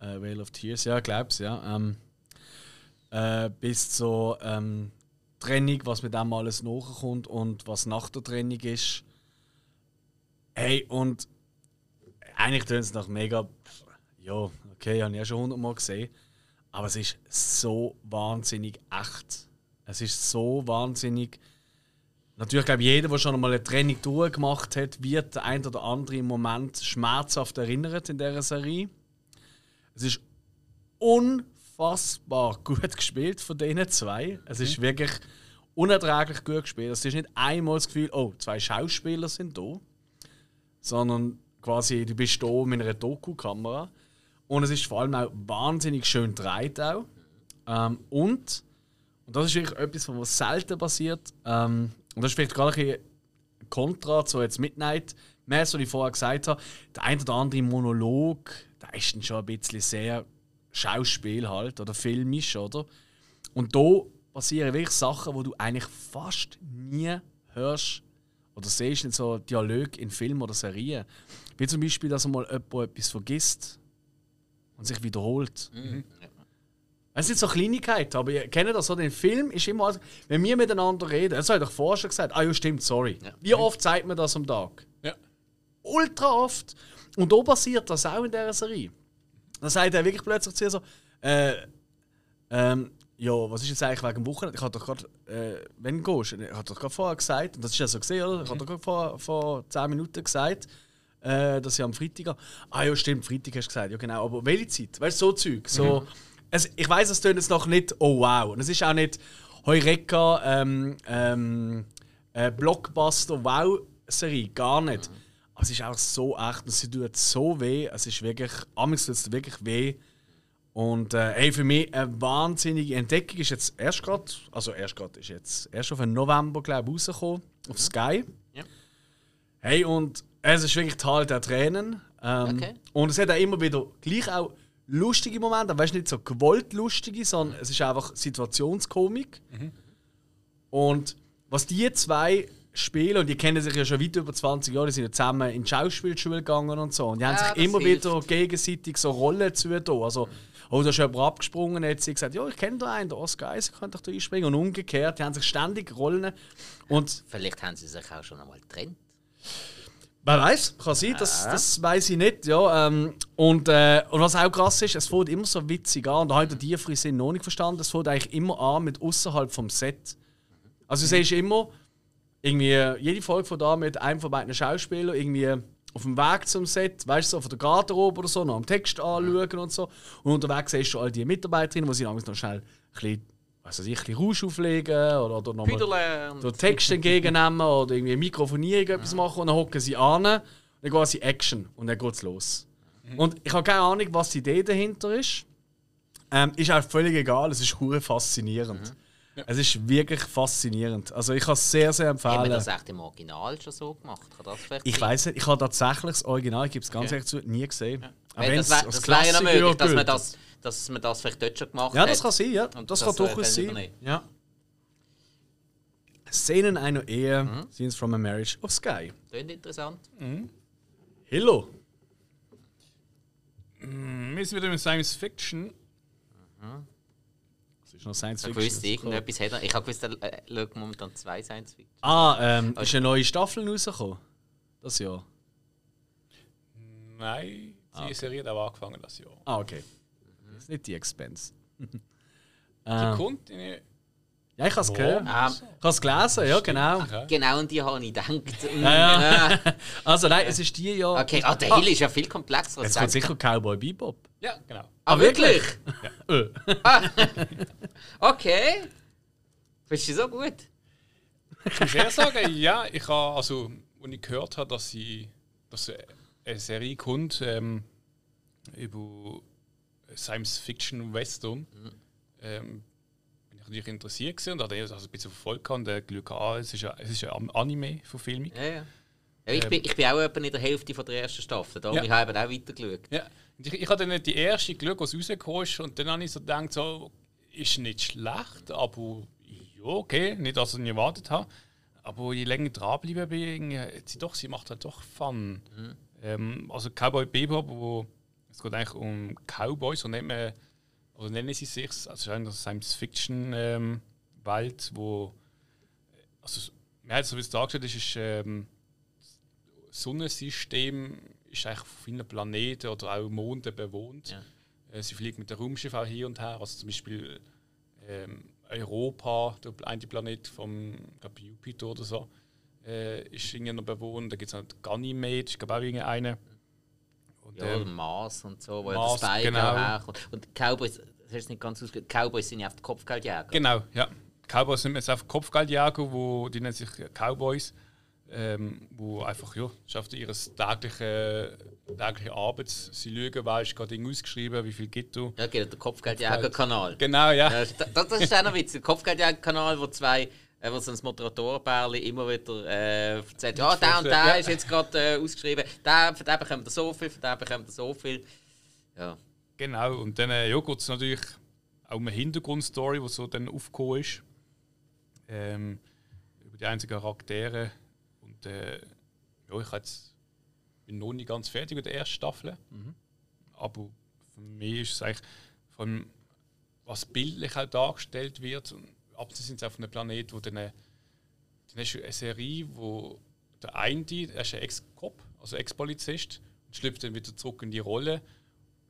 Äh, Vale of Tears, ja, glaub's, ja. Ähm, äh, bis zur ähm, Trennung, was mit dem alles nachkommt und was nach der Trennung ist. Hey, und eigentlich tun es nach mega. Ja, okay, habe ich ja schon hundertmal gesehen. Aber es ist so wahnsinnig echt. Es ist so wahnsinnig. Natürlich glaube ich, jeder, der schon einmal eine Trennung durchgemacht hat, wird der ein oder andere im Moment schmerzhaft erinnert in dieser Serie. Es ist unfassbar gut *laughs* gespielt von diesen zwei. Es ist wirklich unerträglich gut gespielt. Es ist nicht einmal das Gefühl, oh, zwei Schauspieler sind da, sondern quasi, du bist da mit einer Doku-Kamera. Und es ist vor allem auch wahnsinnig schön gedreht auch. Ähm, und, und das ist wirklich etwas, was selten passiert, ähm, und das ist vielleicht gerade ein bisschen Kontra zu jetzt Midnight Mass, was ich vorher gesagt habe. Der ein oder andere Monolog, der ist dann schon ein bisschen sehr Schauspiel halt oder filmisch, oder? Und da passieren wirklich Sachen, wo du eigentlich fast nie hörst oder siehst in so Dialog in Filmen oder Serien. Wie zum Beispiel, dass mal jemand etwas vergisst und sich wiederholt. Es sind so Kleinigkeiten, aber ihr kennt das so, den Film ist immer, wenn wir miteinander reden, das habe ich doch vorher schon gesagt, ah ja stimmt, sorry. Ja. Wie oft zeigt man das am Tag? Ja. Ultra oft. Und da passiert das auch in dieser Serie. Dann sagt er wirklich plötzlich zu so, äh, ähm, ja, was ist jetzt eigentlich wegen dem Wochenende? Ich habe doch gerade, äh, wenn du gehst, ich habe doch gerade vorher gesagt, und das ist ja so gesehen, oder? Ich habe doch gerade vor, vor 10 Minuten gesagt, äh, dass ich am Freitag. Ah ja, stimmt, Freitag hast du gesagt, ja genau. Aber welche Zeit? Weißt du, so Zeug. So, es, ich weiß, es tönt jetzt noch nicht, oh wow. Und es ist auch nicht Heureka, ähm, ähm, äh, Blockbuster, Wow-Serie, gar nicht. Aber es ist auch so echt und sie tut so weh. Es ist wirklich, amigs tut es wirklich weh. Und äh, hey, für mich eine wahnsinnige Entdeckung ist jetzt erst gerade, also erst gerade ist jetzt erst auf den November, glaube ich, rausgekommen, auf Sky. Ja. Hey, und es ist wirklich Tal der Tränen. Ähm, Okay. Und es hat auch immer wieder gleich auch lustige Momente, weißt nicht so gewollt lustige, sondern es ist einfach Situationskomik. Und was die zwei spielen, und die kennen sich ja schon weit über 20 Jahre, die sind ja zusammen in die Schauspielschule gegangen und so. Und die haben Ja, sich immer hilft. wieder gegenseitig so Rollen zugetan. Also, oh, da ist jemand abgesprungen, hat sie gesagt, ja, ich kenne da einen, der Oscar Isaac könnte doch da einspringen. Und umgekehrt, die haben sich ständig Rollen. Und Vielleicht haben sie sich auch schon einmal getrennt. Wer weiß, kann sein, das, das weiß ich nicht. Ja, ähm, und, äh, und was auch krass ist, es fängt immer so witzig an. Und da habe ich den tieferen Sinn noch nicht verstanden. Es fängt eigentlich immer an mit außerhalb vom Set. Also, du siehst immer, irgendwie, jede Folge von da mit einem von beiden Schauspielern irgendwie auf dem Weg zum Set, weißt du, so von der Garderobe oder so, noch am Text anschauen und so. Und unterwegs siehst du all die Mitarbeiterinnen, die sie namens noch schnell ein bisschen, was weiß ich, ein bisschen Rausch auflegen oder, oder nochmal Text entgegennehmen oder irgendwie Mikrofonierung etwas machen und dann hocken sie an, dann quasi Action und dann geht's los. Und ich habe keine Ahnung, was die Idee dahinter ist. Ähm, ist auch völlig egal, es ist hure faszinierend. Es ist wirklich faszinierend. Also ich kann es sehr, sehr Haben wir empfehlen. das echt im Original schon so gemacht? Ich weiß nicht, ich habe tatsächlich das Original, ich gebe es ganz Okay. ehrlich zu, nie gesehen. Weil wenn's das wäre wär ja noch möglich, dass man das, dass man das vielleicht dort schon gemacht Ja, hat. das kann sein, ja. Und Das, das, kann äh, durchaus sein. übernehmen. Ja. Szenen einer Ehe, Scenes from a Marriage of Sky. Klingt interessant. Hello. Mm, Wir sind wieder in Science Fiction. Das ist noch Science Ich Fiction. wusste, irgendetwas hat er. Ich habe gewusst, er schaut momentan zwei Science Fiction. Ah, ähm, ist eine neue Staffel rausgekommen? Das Jahr. Nein, die Serie hat auch angefangen das Jahr. Ah, okay. Das ist nicht die Expense. *laughs* Die kommt in Ja, ich habe es gehört. Ähm, Ich habe es gelesen, ja, genau. Okay. genau an die habe ich gedacht. *laughs* Ja, Ja. *laughs* Also, nein, es ist die Jahr. Okay, ah, der Hill ist ja viel komplexer als Jetzt kommt ich sicher Cowboy Bebop. Ja, genau. Ah, wirklich? Äh. Okay. Findest du so gut? Ich muss eher sagen, ja, ich habe, also, als ich gehört habe, dass, sie, dass eine Serie kommt ähm, über Science Fiction Western, ähm, bin ich natürlich interessiert gewesen und habe das also ein bisschen verfolgt und äh, geschaut, ah, es ist ja, es ist ja eine Anime-Verfilmung. Ja, ja. ja ich, bin, ich bin auch etwa in der Hälfte von der ersten Staffel. Darum Ja. ich habe auch weitergeschaut. Ja. Ich, ich habe dann die erste geschaut, was rausgekommen ist, und dann habe ich so gedacht, so, ist nicht schlecht, aber ja, okay, nicht, dass ich nicht erwartet habe. Aber je länger ich dranbleiben bin, irgendwie, sie, doch, sie macht halt doch Fun. Ähm, also Cowboy Bebop, wo es geht eigentlich um Cowboys, so nennt man, oder nennen sie sich, also es ist eine Science-Fiction-Welt, wo, also, hat so wie es dargestellt ist, ist ähm, das Sonnensystem ist eigentlich auf vielen Planeten oder auch Monden bewohnt. Ja. Äh, Sie fliegt mit dem Raumschiff auch hier und her. Also zum Beispiel ähm, Europa, der eine Planet vom glaub, Jupiter oder so, äh, ist irgendwie noch bewohnt. Da gibt es noch Ganymed, ich glaube auch irgendeine. Und, Ja, ähm, Mars und so, wo Mars, ja der Spike genau. herkommt. Und Cowboys, das hast du nicht ganz Cowboys sind ja auf Kopfgeldjäger. Genau, ja. Cowboys sind jetzt einfach Kopfgeldjäger, wo, die nennen sich Cowboys, ähm, wo einfach, ja, schafft ihre tägliche, tägliche Arbeit. Sie lügen, weil ist gerade ausgeschrieben, wie viel gibt du. Ja, geht der Kopfgeldjäger-Kanal. Genau, ja. Das, das ist auch noch witzig. Der Kopfgeldjäger-Kanal, wo zwei, wo so ein Moderatorenpärchen immer wieder äh, erzählt, ja, der und der Ja. ist jetzt gerade äh, ausgeschrieben, der, von dem bekommt er so viel, von dem bekommt er so viel. Ja. Genau, und dann äh, ja, geht es natürlich auch um eine Hintergrundstory, die so dann aufgekommen ist. Ähm, über die einzelnen Charaktere. Und äh, ja, ich jetzt, bin noch nicht ganz fertig mit der ersten Staffel. Aber für mich ist es eigentlich, von was bildlich auch dargestellt wird, und ab sind sie auf einem Planet, wo dann, äh, dann hast du eine Serie, wo der eine, er ist ein Ex-Cop, also Ex-Polizist, und schlüpft dann wieder zurück in die Rolle.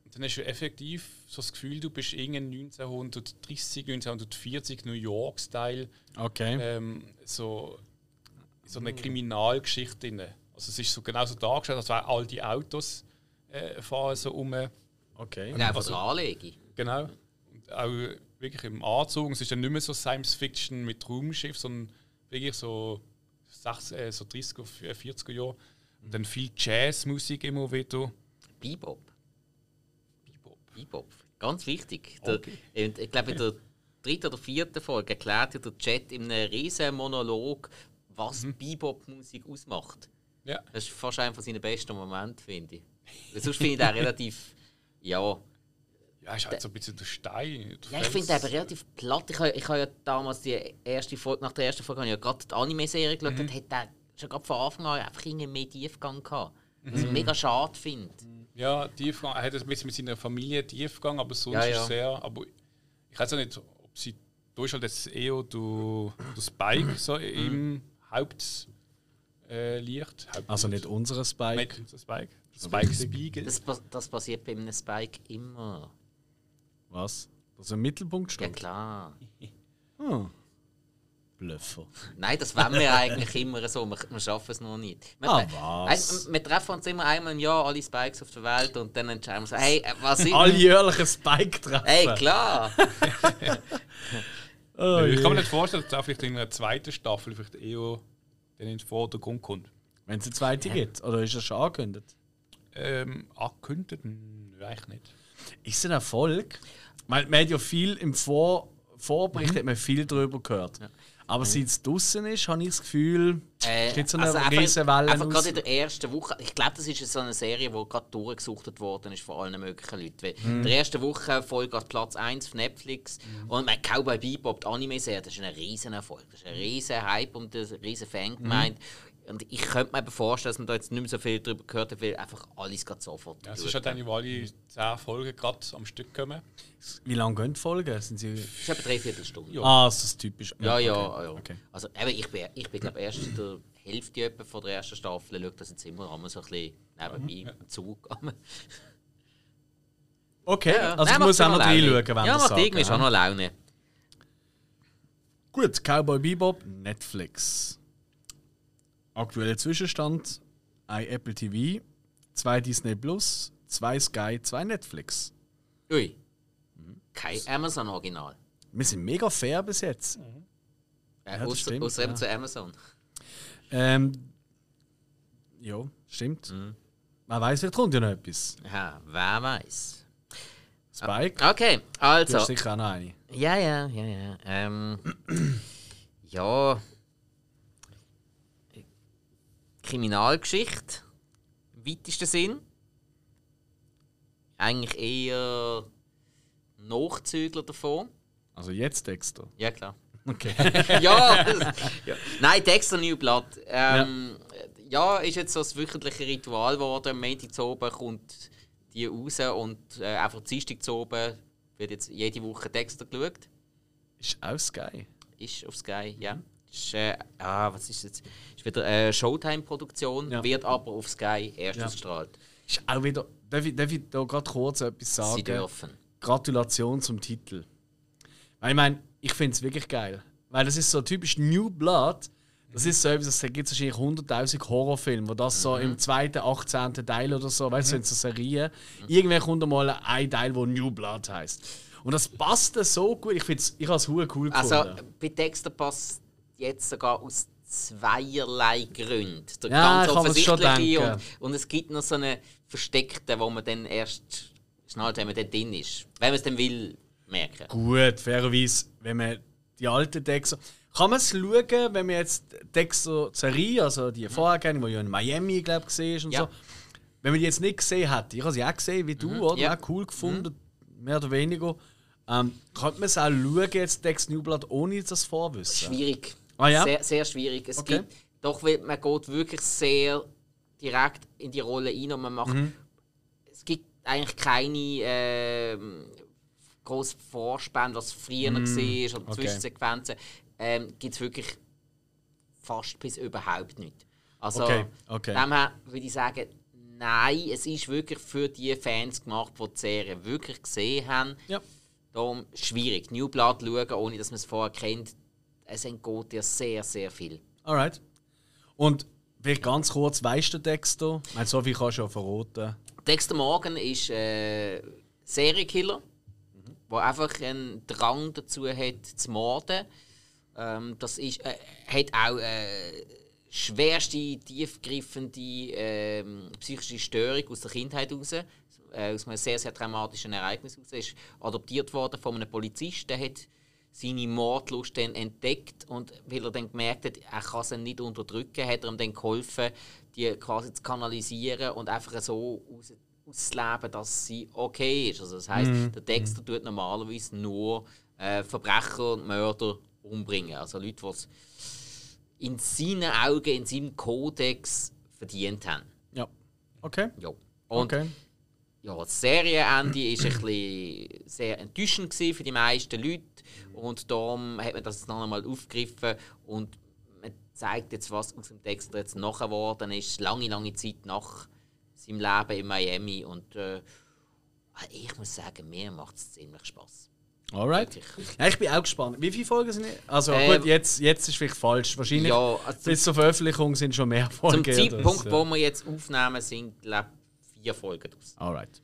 Und dann hast du effektiv so das Gefühl, du bist irgendein 1930, 1940 New York-Style, Okay. ähm, so, so eine Kriminalgeschichte drin. Also es ist so genauso dargestellt, als wären all die Autos äh, fahren so um. Okay. Und einfach Also- der Anlege. Genau. Und auch wirklich im Anzug. Es ist dann nicht mehr so Science Fiction mit Raumschiff, sondern wirklich so, 60, äh, so 30er, 40er Jahre. Und dann viel Jazzmusik immer wieder. Bebop. Bebop. Bebop. Ganz wichtig. Der, und Ich glaube, in der dritten oder vierten Folge erklärt ja der Chat in einem riesen Monolog, was Bebop-Musik ausmacht. Ja. Das ist fast einer von seinen besten Momente, finde ich. Weil Sonst finde ich den *laughs* relativ. Ja. Ja, ist halt so ein bisschen der Stein. der ja ich finde den eben relativ platt. Ich habe, ich habe ja damals die erste Folge, nach der ersten Folge habe ich ja gerade die Anime-Serie geschaut und hat der schon gerade von Anfang an einfach irgendwie mehr Tiefgang gehabt. Was ich mega schade finde. Ja, Tiefgang. Er hat ein bisschen mit seiner Familie Tiefgang, aber sonst Ja, ist ja. es sehr. Aber ich weiß auch nicht, ob sie. Ist halt jetzt eher der, der Spike so im Hauptlicht. Äh, Licht. Haupt- Also nicht unser Spike. Nicht unser Spike. Spike Spiegel. Das, das passiert bei einem Spike immer. Was? Dass er im Mittelpunkt Ja steht? klar. Ah. Blöffer. Nein, das wollen wir eigentlich immer so. Wir, wir schaffen es noch nicht. Wir, Ah, was? Weißt, wir treffen uns immer einmal im Jahr, alle Spikes auf der Welt, und dann entscheiden wir so, hey, äh, was ist. Alljährliche Spike-Treffen. Hey, klar! *laughs* Oh, ich kann mir nicht vorstellen, dass er vielleicht in einer zweiten Staffel vielleicht eher dann in den Vordergrund kommt. Wenn es eine zweite gibt. Oder ist das schon angekündigt? Ähm, angekündigt? Nö, eigentlich nicht. Ist es ein Erfolg? Weil man hat ja viel im Vor Vorbericht hat man viel darüber gehört. Aber seit es draußen ist, habe ich das Gefühl, Äh, es gibt so eine also einfach- Riesenwelle Einfach gerade in der ersten Woche. Ich glaube, das ist so eine Serie, die gerade durchgesuchtet worden ist von allen möglichen Leuten. Mhm. In der ersten Woche Folge an Platz 1 auf Netflix. Und mein Cowboy Bebop, die Anime-Serie, das ist ein riesen Erfolg. Das ist ein riesen Hype und eine riesen Fangemeinde. Und ich könnte mir eben vorstellen, dass man da jetzt nicht mehr so viel darüber gehört hat, weil einfach alles gerade sofort Ja, es ist halt hat. eigentlich, wo alle 10 Folgen gerade am Stück kommen. Wie lange gehen die Folgen? Sind sie... Das ist etwa dreiviertel Stunde. Ah, das ist typisch. Ja, ja, okay. ja. Okay. Also, eben, ich bin, ich bin glaube erst in der Hälfte etwa von der ersten Staffel. Schaut das jetzt immer einmal so ein bisschen nebenbei im Zug. *laughs* Okay, Ja, also nein, ich muss auch noch reinschauen, wenn Ja, das macht irgendwie schon noch Laune. Gut, Cowboy Bebop, Netflix. Aktueller Zwischenstand: ein Apple TV, zwei Disney Plus, zwei Sky, zwei Netflix. Ui. Kein Amazon-Original. Wir sind mega fair bis jetzt. Äh, das außer, stimmt, außer eben ja. zu Amazon. Ähm, ja, stimmt. Mhm. Man weiß, vielleicht kommt ja noch etwas. Ja, wer weiß. Spike, Okay, du also. hast sicher auch noch eine. Ja, ja, ja, ja. Ähm, *clears throat* ja. Kriminalgeschichte. Im weitesten Sinn. Eigentlich eher Nachzügler davon. Also jetzt Dexter. Ja, klar. Okay. *laughs* ja, *laughs* ja. Nein, Dexter New Blood. Ähm, ja. ist jetzt so das wöchentliche Ritual geworden. Am Montag zu oben kommt die raus und äh, einfach Dienstag zu oben wird jetzt jede Woche Dexter geschaut. ist auch Sky. Ist auf Sky, ja. Ist, äh, ah, was ist jetzt? Ist wieder eine Showtime-Produktion, Ja. wird aber auf Sky erst Ja. ausgestrahlt. Ist auch wieder. Darf ich, darf ich da gerade kurz etwas sagen? Sie dürfen. Gratulation zum Titel. Weil ich meine, ich finde es wirklich geil. Weil das ist so typisch New Blood. Das ist so etwas, da gibt es wahrscheinlich 100.000 Horrorfilme, wo das so im zweiten, 18. Teil oder so, weißt du, in so Serien, irgendwann kommt mal ein Teil, wo New Blood heißt. Und das passt so gut. Ich, find's- ich habe es cool Also gefunden. bei Dexter passt jetzt sogar aus zweierlei Gründen. Der Ja, ganz offensichtliche und, und es gibt noch so eine versteckte, wo man dann erst schnallt, wenn man dann drin ist. Wenn man es dann will, merken. Gut, fairerweise, wenn man die alten Dexter. Kann man es schauen, wenn man jetzt Dexter-Serie, also die vorhergehende, die ja in Miami, glaube ich, gesehen ist und Ja. so. Wenn man die jetzt nicht gesehen hat, ich habe sie auch gesehen, wie du, oder? ja. Auch cool gefunden, mehr oder weniger. Ähm, könnte man es auch schauen, jetzt Dex Newblood, ohne das Vorwissen? Schwierig. Ah, ja? Sehr, sehr schwierig. Es Okay. gibt, doch man geht wirklich sehr direkt in die Rolle rein und man macht. Mhm. Es gibt eigentlich keine ähm, grossen Vorspänne, was früher war oder Mhm. okay. Zwischensequenzen. Ähm, gibt es wirklich fast bis überhaupt nicht. Also, Okay, okay. dem her würde ich sagen, nein, es ist wirklich für die Fans gemacht, die die Serie wirklich gesehen haben. Ja. Darum schwierig. New Blood schauen, ohne dass man es vorher kennt. Es entgeht dir sehr, sehr viel. Alright. Und vielleicht ganz kurz, weißt du Dexter? Ich meine, so viel kannst du ja verraten. Dexter Morgan ist äh, Serienkiller, der einfach einen Drang dazu hat, zu morden. Ähm, das ist, äh, hat auch äh, schwerste, tiefgreifende ähm, psychische Störung aus der Kindheit heraus. Äh, aus einem sehr, sehr traumatischen Ereignis heraus. Er ist adoptiert worden von einem Polizisten, der hat seine Mordlust dann entdeckt und weil er dann gemerkt hat, er kann sie nicht unterdrücken, hat er ihm dann geholfen, die quasi zu kanalisieren und einfach so aus, auszuleben, dass sie okay ist. Also das heißt, der Dexter tut normalerweise nur äh, Verbrecher und Mörder umbringen, also Leute, die es in seinen Augen, in seinem Kodex verdient haben. Ja. Okay. Ja. Und okay. ja, das Serienende war ein bisschen sehr enttäuschend für die meisten Leute. Und darum hat man das jetzt noch einmal aufgegriffen und man zeigt jetzt, was aus dem Dexter jetzt nachher geworden ist. Lange, lange Zeit nach seinem Leben in Miami. Und äh, ich muss sagen, mir macht es ziemlich Spaß. Alright. Ja, ich bin auch gespannt. Wie viele Folgen sind es? Also Äh, gut, jetzt, jetzt ist vielleicht falsch. Wahrscheinlich Ja, also bis zur Veröffentlichung sind schon mehr Folgen. zum Zeitpunkt, das, wo wir jetzt aufnehmen, sind glaub, vier Folgen draus. Alright.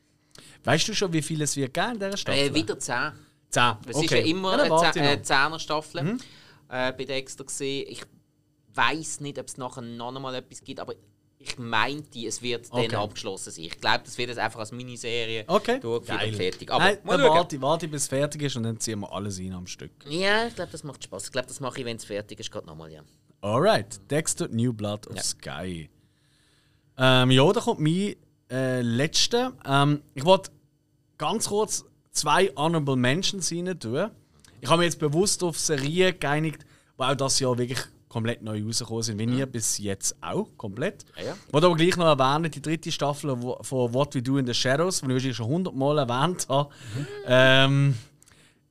Weißt du schon, wie viel es wird geben in dieser Staffel? Äh, wieder zehn. Zehn. Es okay. ist ja immer dann eine eine Zehner-Staffel äh, bei Dexter gesehen. Ich weiß nicht, ob es nachher noch einmal etwas gibt, aber ich meinte, es wird Okay. dann abgeschlossen sein. Ich glaube, das wird jetzt einfach als Miniserie Okay. durchgeführt und fertig. Aber Nein, mal warte, warte, bis es fertig ist und dann ziehen wir alles rein am Stück. Ja, ich glaube, das macht Spaß. Ich glaube, das mache ich, wenn es fertig ist, gerade nochmal, ja. Alright, Dexter New Blood of Ja. Sky. Ähm, ja, da kommt mein äh, letzter. Ähm, ich wollte ganz kurz zwei Honorable Mentions rein tun. Ich habe mich jetzt bewusst auf Serien geeinigt, die auch das Jahr wirklich komplett neu rausgekommen sind, wie ihr bis jetzt auch komplett. Ja, ja. Ich wollte aber gleich noch erwähnen, die dritte Staffel von What We Do in the Shadows, die ich wahrscheinlich schon hundertmal erwähnt habe, ähm,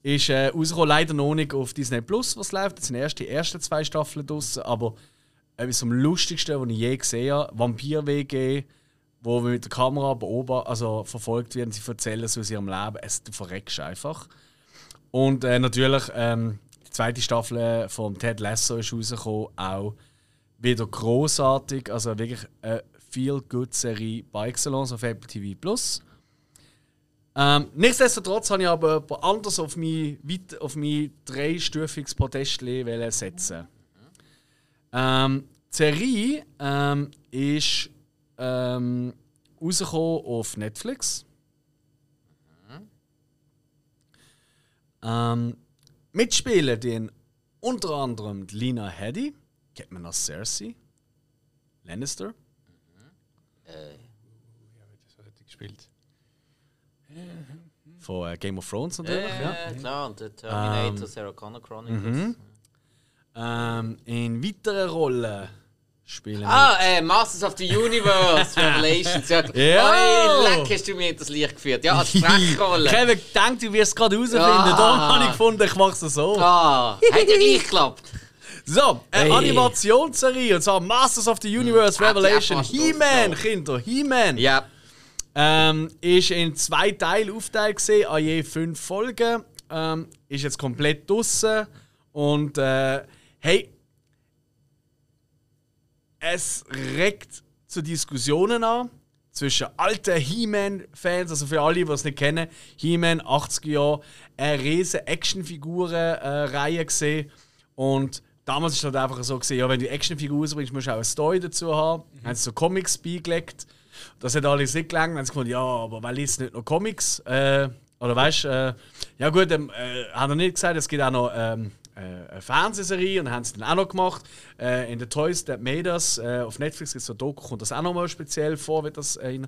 ist äh, rausgekommen, leider noch nicht auf Disney Plus, was läuft. Jetzt sind erst die ersten zwei Staffeln draussen, aber etwas am lustigsten, was ich je gesehen habe, Vampir-WG, wo wir mit der Kamera beobachten, also verfolgt werden, sie erzählen so aus ihrem Leben, es du verreckst einfach. Und äh, natürlich, ähm, die zweite Staffel von Ted Lasso ist rausgekommen, auch wieder großartig, also wirklich eine Feel-Good-Serie by Excellence auf Apple TV Plus. Ähm, nichtsdestotrotz habe ich aber jemand anders auf mein, auf mein dreistufiges Podest setzen. Ähm, die Serie ähm, ist ähm, rausgekommen auf Netflix. Ähm, mitspielen den unter anderem Lina Headey, kennt man als Cersei, Lannister. Das hat gespielt. Von äh, Game of Thrones natürlich. ja. Ja, klar. Und der Terminator, Ähm, Sarah Connor Chronicles. Ähm, in weiteren Rollen spielen Ah, äh, Masters of the Universe, *laughs* Revelations. Ja, Ja. Oi, leck, hast du mir das Licht geführt. Ja, als *laughs* Sprechrolle. Ich habe gedacht, du wirst es gerade herausfinden. Ah. Darum habe ich gefunden, ich mache es so. Ah, hat ja gleich geklappt. So, eine Hey. Animationsserie, und zwar Masters of the Universe die Revelation. He-Man. Kinder, He-Man. Ja. Ähm, ist in zwei Teile aufteilt gesehen, an je fünf Folgen. Ähm, ist jetzt komplett draussen. Und äh, hey, es regt zu Diskussionen an zwischen alten He-Man-Fans, also für alle, die es nicht kennen, He-Man 80er Jahre, eine riesige Actionfiguren-Reihe gesehen. Und damals ist es halt einfach so gesehen, ja, wenn du Actionfiguren rausbringst, musst du auch eine Story dazu haben. Mhm. Haben sie so Comics beigelegt. Das hat alles nicht gelangt. Dann haben sie gefunden, ja, aber weil jetzt nicht noch Comics? Äh, oder weißt du, äh, ja gut, ähm, äh, hat er nicht gesagt, es gibt auch noch ähm, äh, eine Fernsehserie und haben sie dann auch noch gemacht. Äh, in The Toys That Made Us äh, auf Netflix gibt es so ein Doku, kommt das auch noch mal speziell vor, wird das äh,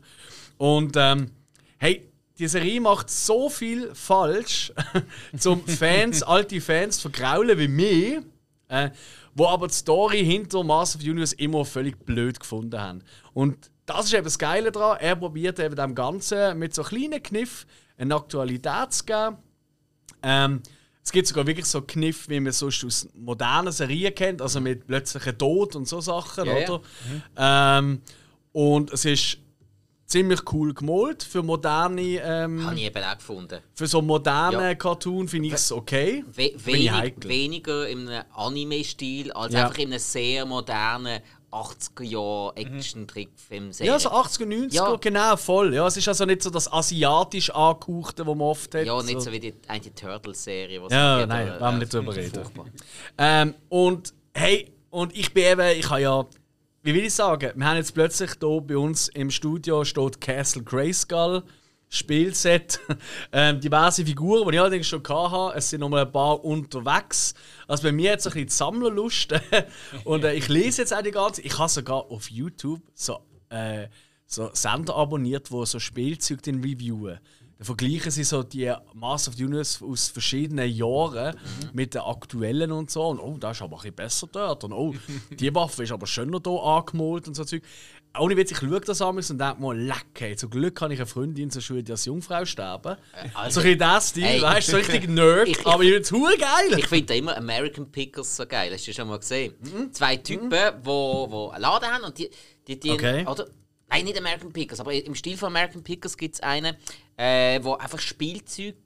Und ähm, hey, die Serie macht so viel falsch, *laughs* zum Fans, *laughs* alte Fans vergraulen wie mich, äh, wo aber die Story hinter Master of the Universe immer völlig blöd gefunden haben. Und das ist eben das Geile daran. Er probiert eben dem Ganzen mit so kleinen Kniff eine Aktualität zu geben. Ähm, es gibt sogar wirklich so Kniff, wie man sonst aus modernen Serien kennt, also mit plötzlichen Tod und so Sachen, Ja, ja. oder? Ähm, und es ist ziemlich cool gemalt für moderne, ähm, Habe ich eben auch gefunden. für so moderne Ja. Cartoon finde ich es okay. We wenig, weniger einem Anime-Stil als Ja. einfach in einem sehr modernen 80er-Jahr-Action-Trickfilm. Ja, so 80er, 90er, Ja. genau, voll. Ja, es ist also nicht so das asiatisch angehauchte, was man oft hat. Ja, nicht so wie die, eine die Turtles-Serie. Ja, nein, äh, wollen wir nicht drüber reden. Ähm, und hey, und ich bin eben, ich habe ja, wie will ich sagen, wir haben jetzt plötzlich hier bei uns im Studio steht Castle Grayskull. Spielset, *laughs* ähm, diverse Figuren, die ich allerdings schon hatte. Es sind noch mal ein paar unterwegs. Also bei mir jetzt ein bisschen die Sammlerlust. *laughs* und äh, ich lese jetzt auch die ganze Ich habe sogar auf YouTube so, äh, so Sender abonniert, wo so Spielzeug den reviewen. Da vergleichen sie so die Master of the Universe aus verschiedenen Jahren mit den aktuellen und so. Und oh, das ist aber ein bisschen besser dort. Und oh, die Waffe ist aber schöner hier angemalt und so Zeug. Ohne Witz, ich schaue das an und denke mir, leck, zum Glück habe ich eine Freundin, so die als Jungfrau sterben. also- so ein bisschen das Stil, Ey. weißt du, so richtig Nerd, Ich- ich- aber ich finde es geil. Ich finde immer American Pickles so geil. Hast du schon mal gesehen? Mhm. Zwei Typen, die wo, wo einen Laden haben und die, die, die Okay. oder Nein, nicht American Pickles, aber im Stil von American Pickles gibt es einen, äh, wo einfach Spielzeug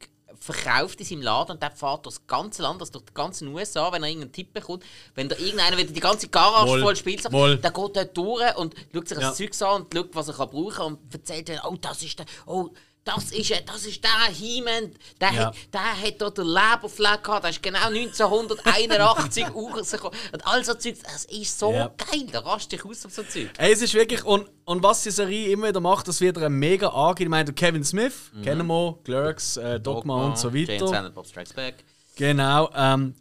verkauft in seinem Laden und der fährt durch das ganze Land, also durch die ganzen USA, wenn er irgendeinen Tipp bekommt. Wenn da irgendeiner wieder die ganze Garage Wohl. voll Spielzeug Wohl. der geht dort durch und schaut sich Ja. das Zeug an und schaut, was er kann brauchen und erzählt oh, das ist der, oh, das ist, das ist der He-Man, der, Ja. hat, der hat dort den Leberfleck gehabt, der ist genau 1981 *laughs* rausgekommen. Und all so Zeug, das ist so Ja. geil, da rast dich aus auf so Zeug. Ey, es ist wirklich, und, und was die Serie immer wieder macht, das wird ein mega angeht. Ich meine, Kevin Smith, kennen wir, Clerks, äh, Dogma, und so weiter. Silent Bob Strikes Back. Genau, ähm,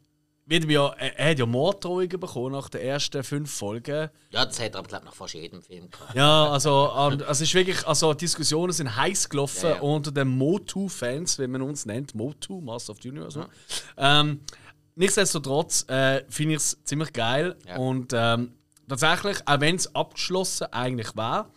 wird ja, er, er hat ja Morddrohungen bekommen nach den ersten fünf Folgen. Ja, das hat er aber glaub, nach fast jedem Film gehabt. Ja, also, ähm, also es ist wirklich, also Diskussionen sind heiß gelaufen Ja, ja. unter den Motu-Fans, wie man uns nennt, Motu, Master of the Universe. Ähm, nichtsdestotrotz äh, finde ich es ziemlich geil Ja. und ähm, tatsächlich, auch wenn es abgeschlossen eigentlich war,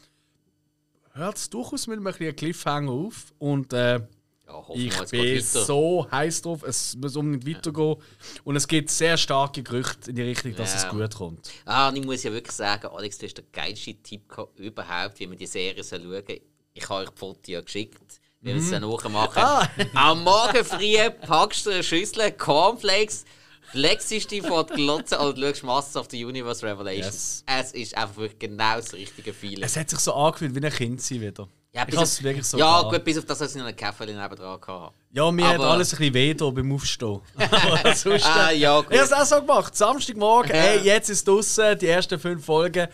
hört es durchaus mit einem kleinen Cliffhanger auf und äh, Ja, ich bin so heiß drauf, es muss unbedingt weitergehen und es gibt sehr starke Gerüchte in die Richtung, dass Ja. es gut kommt. Ah, und ich muss ja wirklich sagen, Alex, du hast den geilsten Tipp gehabt, überhaupt, wie man die Serie soll schauen soll. Ich habe euch die Fotos ja geschickt, wie wir es dann nachmachen. Ah. Am Morgen früh packst du eine Schüssel Cornflakes, legst dich vor die Glotze und schaust Masters of the Universe Revelations. Es ist einfach wirklich genau das richtige Feeling. Es hat sich so angefühlt wie ein Kind sein wieder. Ja, ich auf, wirklich so ja gut, bis auf das, dass ich noch einen neben dran hatte. Ja, mir hat Aber- alles ein bisschen weh da beim Aufstehen. *laughs* Aber sonst, Ah, ja, gut. Ich habe es auch so gemacht. Samstagmorgen, hey, jetzt ist draußen die ersten fünf Folgen.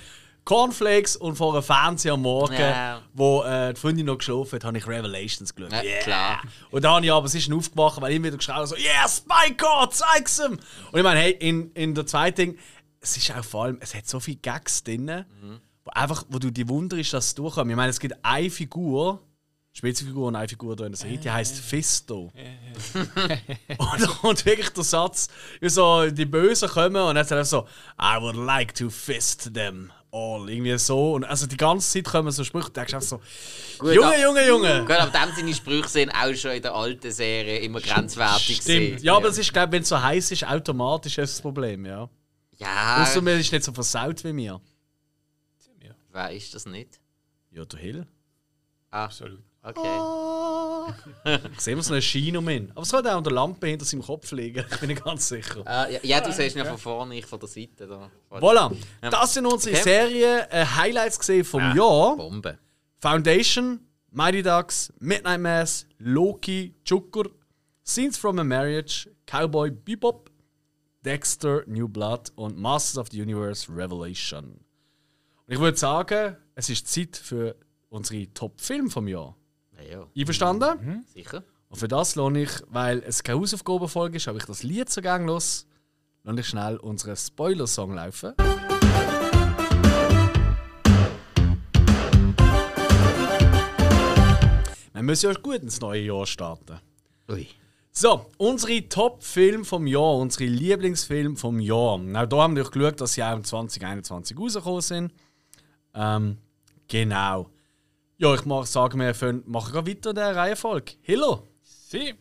Cornflakes und vor einem Fernseher am Morgen, Ja. wo äh, die Freundin noch geschlafen hat, habe ich Revelations geschaut. Ja, klar. Und dann habe ich aber, es ist dann aufgewacht, weil ich immer wieder geschrien habe, so, yeah, Spike, zeig's ihm! Und ich meine, hey, in, in der zweiten Ding, es ist auch vor allem, es hat so viele Gags drin, Mhm. Einfach, wo du die wunderst, dass es durchkommt. Ich meine, es gibt eine Figur, Spitzenfigur und eine Figur da in der Serie, die heißt Fisto. *laughs* und, und wirklich der Satz, wie so die Bösen kommen und dann sagt er so, I would like to fist them all. Irgendwie so. Und also die ganze Zeit kommen so Sprüche, du denkst einfach so, Gut, Junge, ab- Junge, Junge! Gut, aber dem seine Sprüche sind auch schon in der alten Serie immer grenzwertig. Stimmt. gewesen. Ja, aber es ist, glaube wenn es so heiß ist, automatisch ist das Problem, ja. Ja, Außer mir ist nicht so versaut wie mir. Wer ist das nicht? Ja, der Hill. Ah, Absolut. okay. *laughs* Ich sehe immer so eine Schiene um ihn. Aber es sollte auch an der Lampe hinter seinem Kopf liegen, *laughs* ich bin nicht ganz sicher. Ah, ja, ja, du siehst ihn ja von vorne, ich von der Seite. Da. Voilà, das sind unsere Okay. Serien-Highlights gesehen vom Jahr. Bombe. Foundation, Mighty Ducks, Midnight Mass, Loki, Joker, Scenes from a Marriage, Cowboy Bebop, Dexter, New Blood und Masters of the Universe Revelation. Ich würde sagen, es ist Zeit für unsere Top-Filme vom Jahr. Ja, ja, Einverstanden? sicher. Und für das lohne ich, weil es keine Hausaufgabenfolge ist, habe ich das Lied so gern los. Lass ich schnell unseren Spoiler-Song laufen. Wir müssen ja gut ins neue Jahr starten. Ui. So, unsere Top-Filme vom Jahr, unsere Lieblingsfilme vom Jahr. Auch da haben wir geschaut, dass sie auch im 2021 rausgekommen sind. Ähm, genau. Ja, ich mache, sagen wir, fangen- machen gerade weiter in der Reihenfolge. Hilo. Sie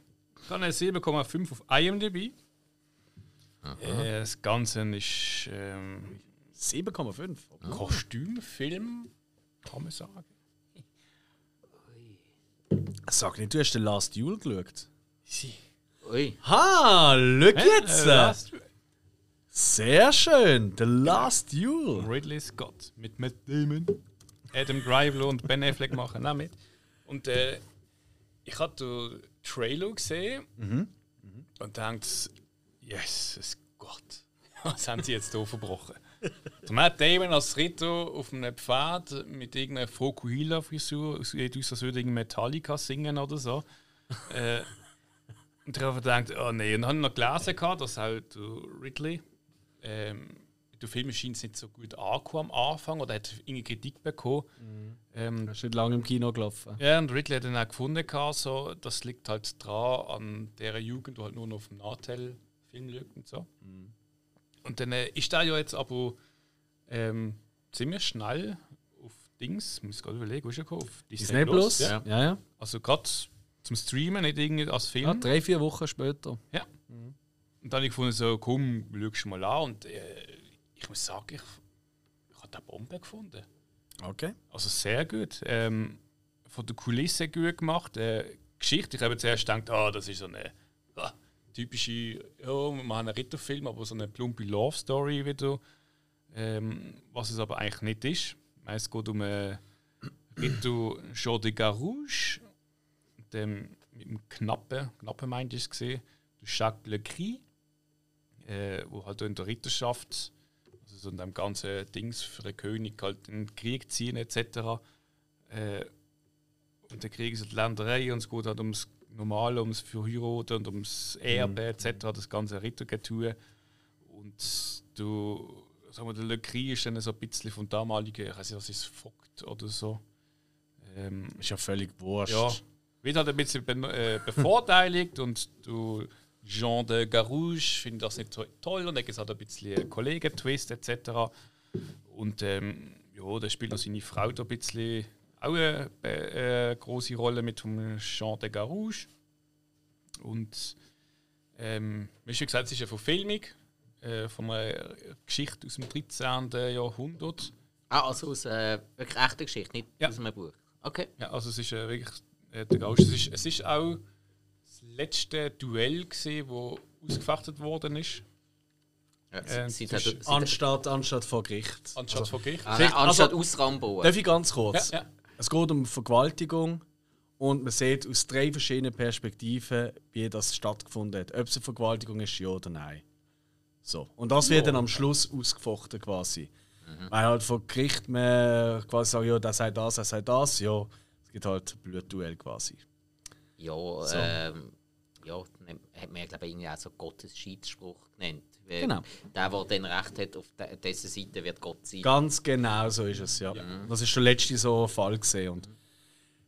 kann eine 7,5 auf IMDb. Äh, das Ganze ist ähm, 7,5. Kostümfilm, kann man sagen. Sag nicht, du hast den Last Duel geschaut. Sie. Ui. Ha, look jetzt! Äh, Last Sehr schön, The Last Duel. Ridley Scott mit Matt Damon, Adam Driver und Ben Affleck machen auch mit. Und äh, ich habe den Trailer gesehen und dachte, Jesus Gott, *laughs* was haben sie jetzt hier verbrochen? Der Matt Damon als Ritter auf einem Pferd mit irgendeiner Fokuhila-Frisur, sieht aus, als würde er Metallica singen oder so. äh, und ich habe gedacht, oh nee, und dann habe ich noch gelesen, gehabt, dass halt Ridley ähm, der Film es nicht so gut angekommen am Anfang oder hat irgendwie Kritik bekommen. Ähm, Hast nicht lange im Kino gelaufen. ja, und Ridley hat dann auch gefunden, gehabt, so, das liegt halt dran an der Jugend, die halt nur noch auf dem Nachteil-Film schaut und so. Und dann äh, ist der ja jetzt aber ähm, ziemlich schnell auf Dings, muss ich gerade überlegen, wo ist er gekommen? Auf Disney Plus? Ja. ja. ja. Also gerade zum Streamen, nicht irgendwie als Film. Ja, drei, vier Wochen später. Ja. Und dann habe ich gefunden, so, komm, schau mal an. Und äh, ich muss sagen, ich, ich habe eine Bombe gefunden. Okay. Also sehr gut. Ähm, von der Kulisse gut gemacht. Äh, Geschichte, ich habe zuerst gedacht, ah, das ist so eine ah, typische, ja, wir machen einen Ritterfilm, aber so eine plumpe Love Story wieder. Ähm, was es aber eigentlich nicht ist. Es geht um einen Ritter Jean de Garouche. dem, mit dem Knappen, Knappen meinte ich es gesehen, Jacques Lecry, äh, wo halt in der Ritterschaft, also so in dem ganzen Dings für den König halt in den Krieg ziehen etc. Äh, und der Krieg ist halt Länderei und es geht halt ums Normale, ums Verheiraten und ums Erbe etc., das ganze Rittergetue. Und du, sagen wir, der Lecry ist dann so ein bisschen vom damaligen, ich weiß nicht, was ist Vogt oder so. Ähm, Ist ja völlig wurscht. ja, wird halt ein bisschen be äh, bevorteiligt und du Jean de Garouche findet das nicht to toll und es halt ein bisschen Kollegen-Twist etc. Und ähm, ja, da spielt noch seine Frau da ein bisschen auch eine äh, große Rolle mit dem Jean de Garouche. Und ähm, wie schon gesagt, es ist eine Verfilmung äh, von einer Geschichte aus dem 13. Jahrhundert. Ah, also aus äh, wirklich echter Geschichte, nicht Ja. aus einem Buch. Okay. Ja, also es ist äh, wirklich äh, der Gausch. Es ist, es ist auch letzte Duell gesehen, wo ausgefechtet worden ist. Ja, Äh, ist sie, hat- Anstatt, anstatt vor Gericht. Anstatt vor Gericht. ah, vielleicht- nein, anstatt also- Ausrambo. Darf ich ganz kurz? Ja, ja. Es geht um Vergewaltigung und man sieht aus drei verschiedenen Perspektiven, wie das stattgefunden hat. Ob es eine Vergewaltigung ist, ja oder nein. So. Und das wird dann am Schluss ausgefochten quasi. Weil halt vor Gericht man quasi sagt, ja, der sagt das, er sagt das, ja. Es gibt halt ein Blutduell quasi. Ja, ähm, ja, hat man ja, glaube ich, irgendwie auch so Gottes Schiedsspruch genannt. Weil Genau. Der, der dann Recht hat, auf de- dessen Seite wird Gott sein. Ganz genau so ist es, ja. Das ist der letzte so ein Fall gesehen. Und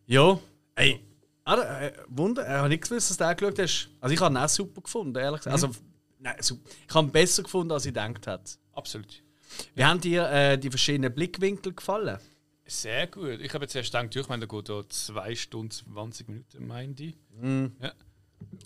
ja, ey, ah, äh, Wunder, ich habe nicht gewusst, dass du den geschaut hast. Also ich habe ihn auch super gefunden, ehrlich gesagt. Also, nein, super. Ich habe ihn besser gefunden, als ich gedacht hätte. Absolut. Wie haben dir äh, die verschiedenen Blickwinkel gefallen? Sehr gut. Ich habe jetzt erst gedacht, ich meine, da geht da 2 Stunden 20 Minuten, meinte ich. Ja.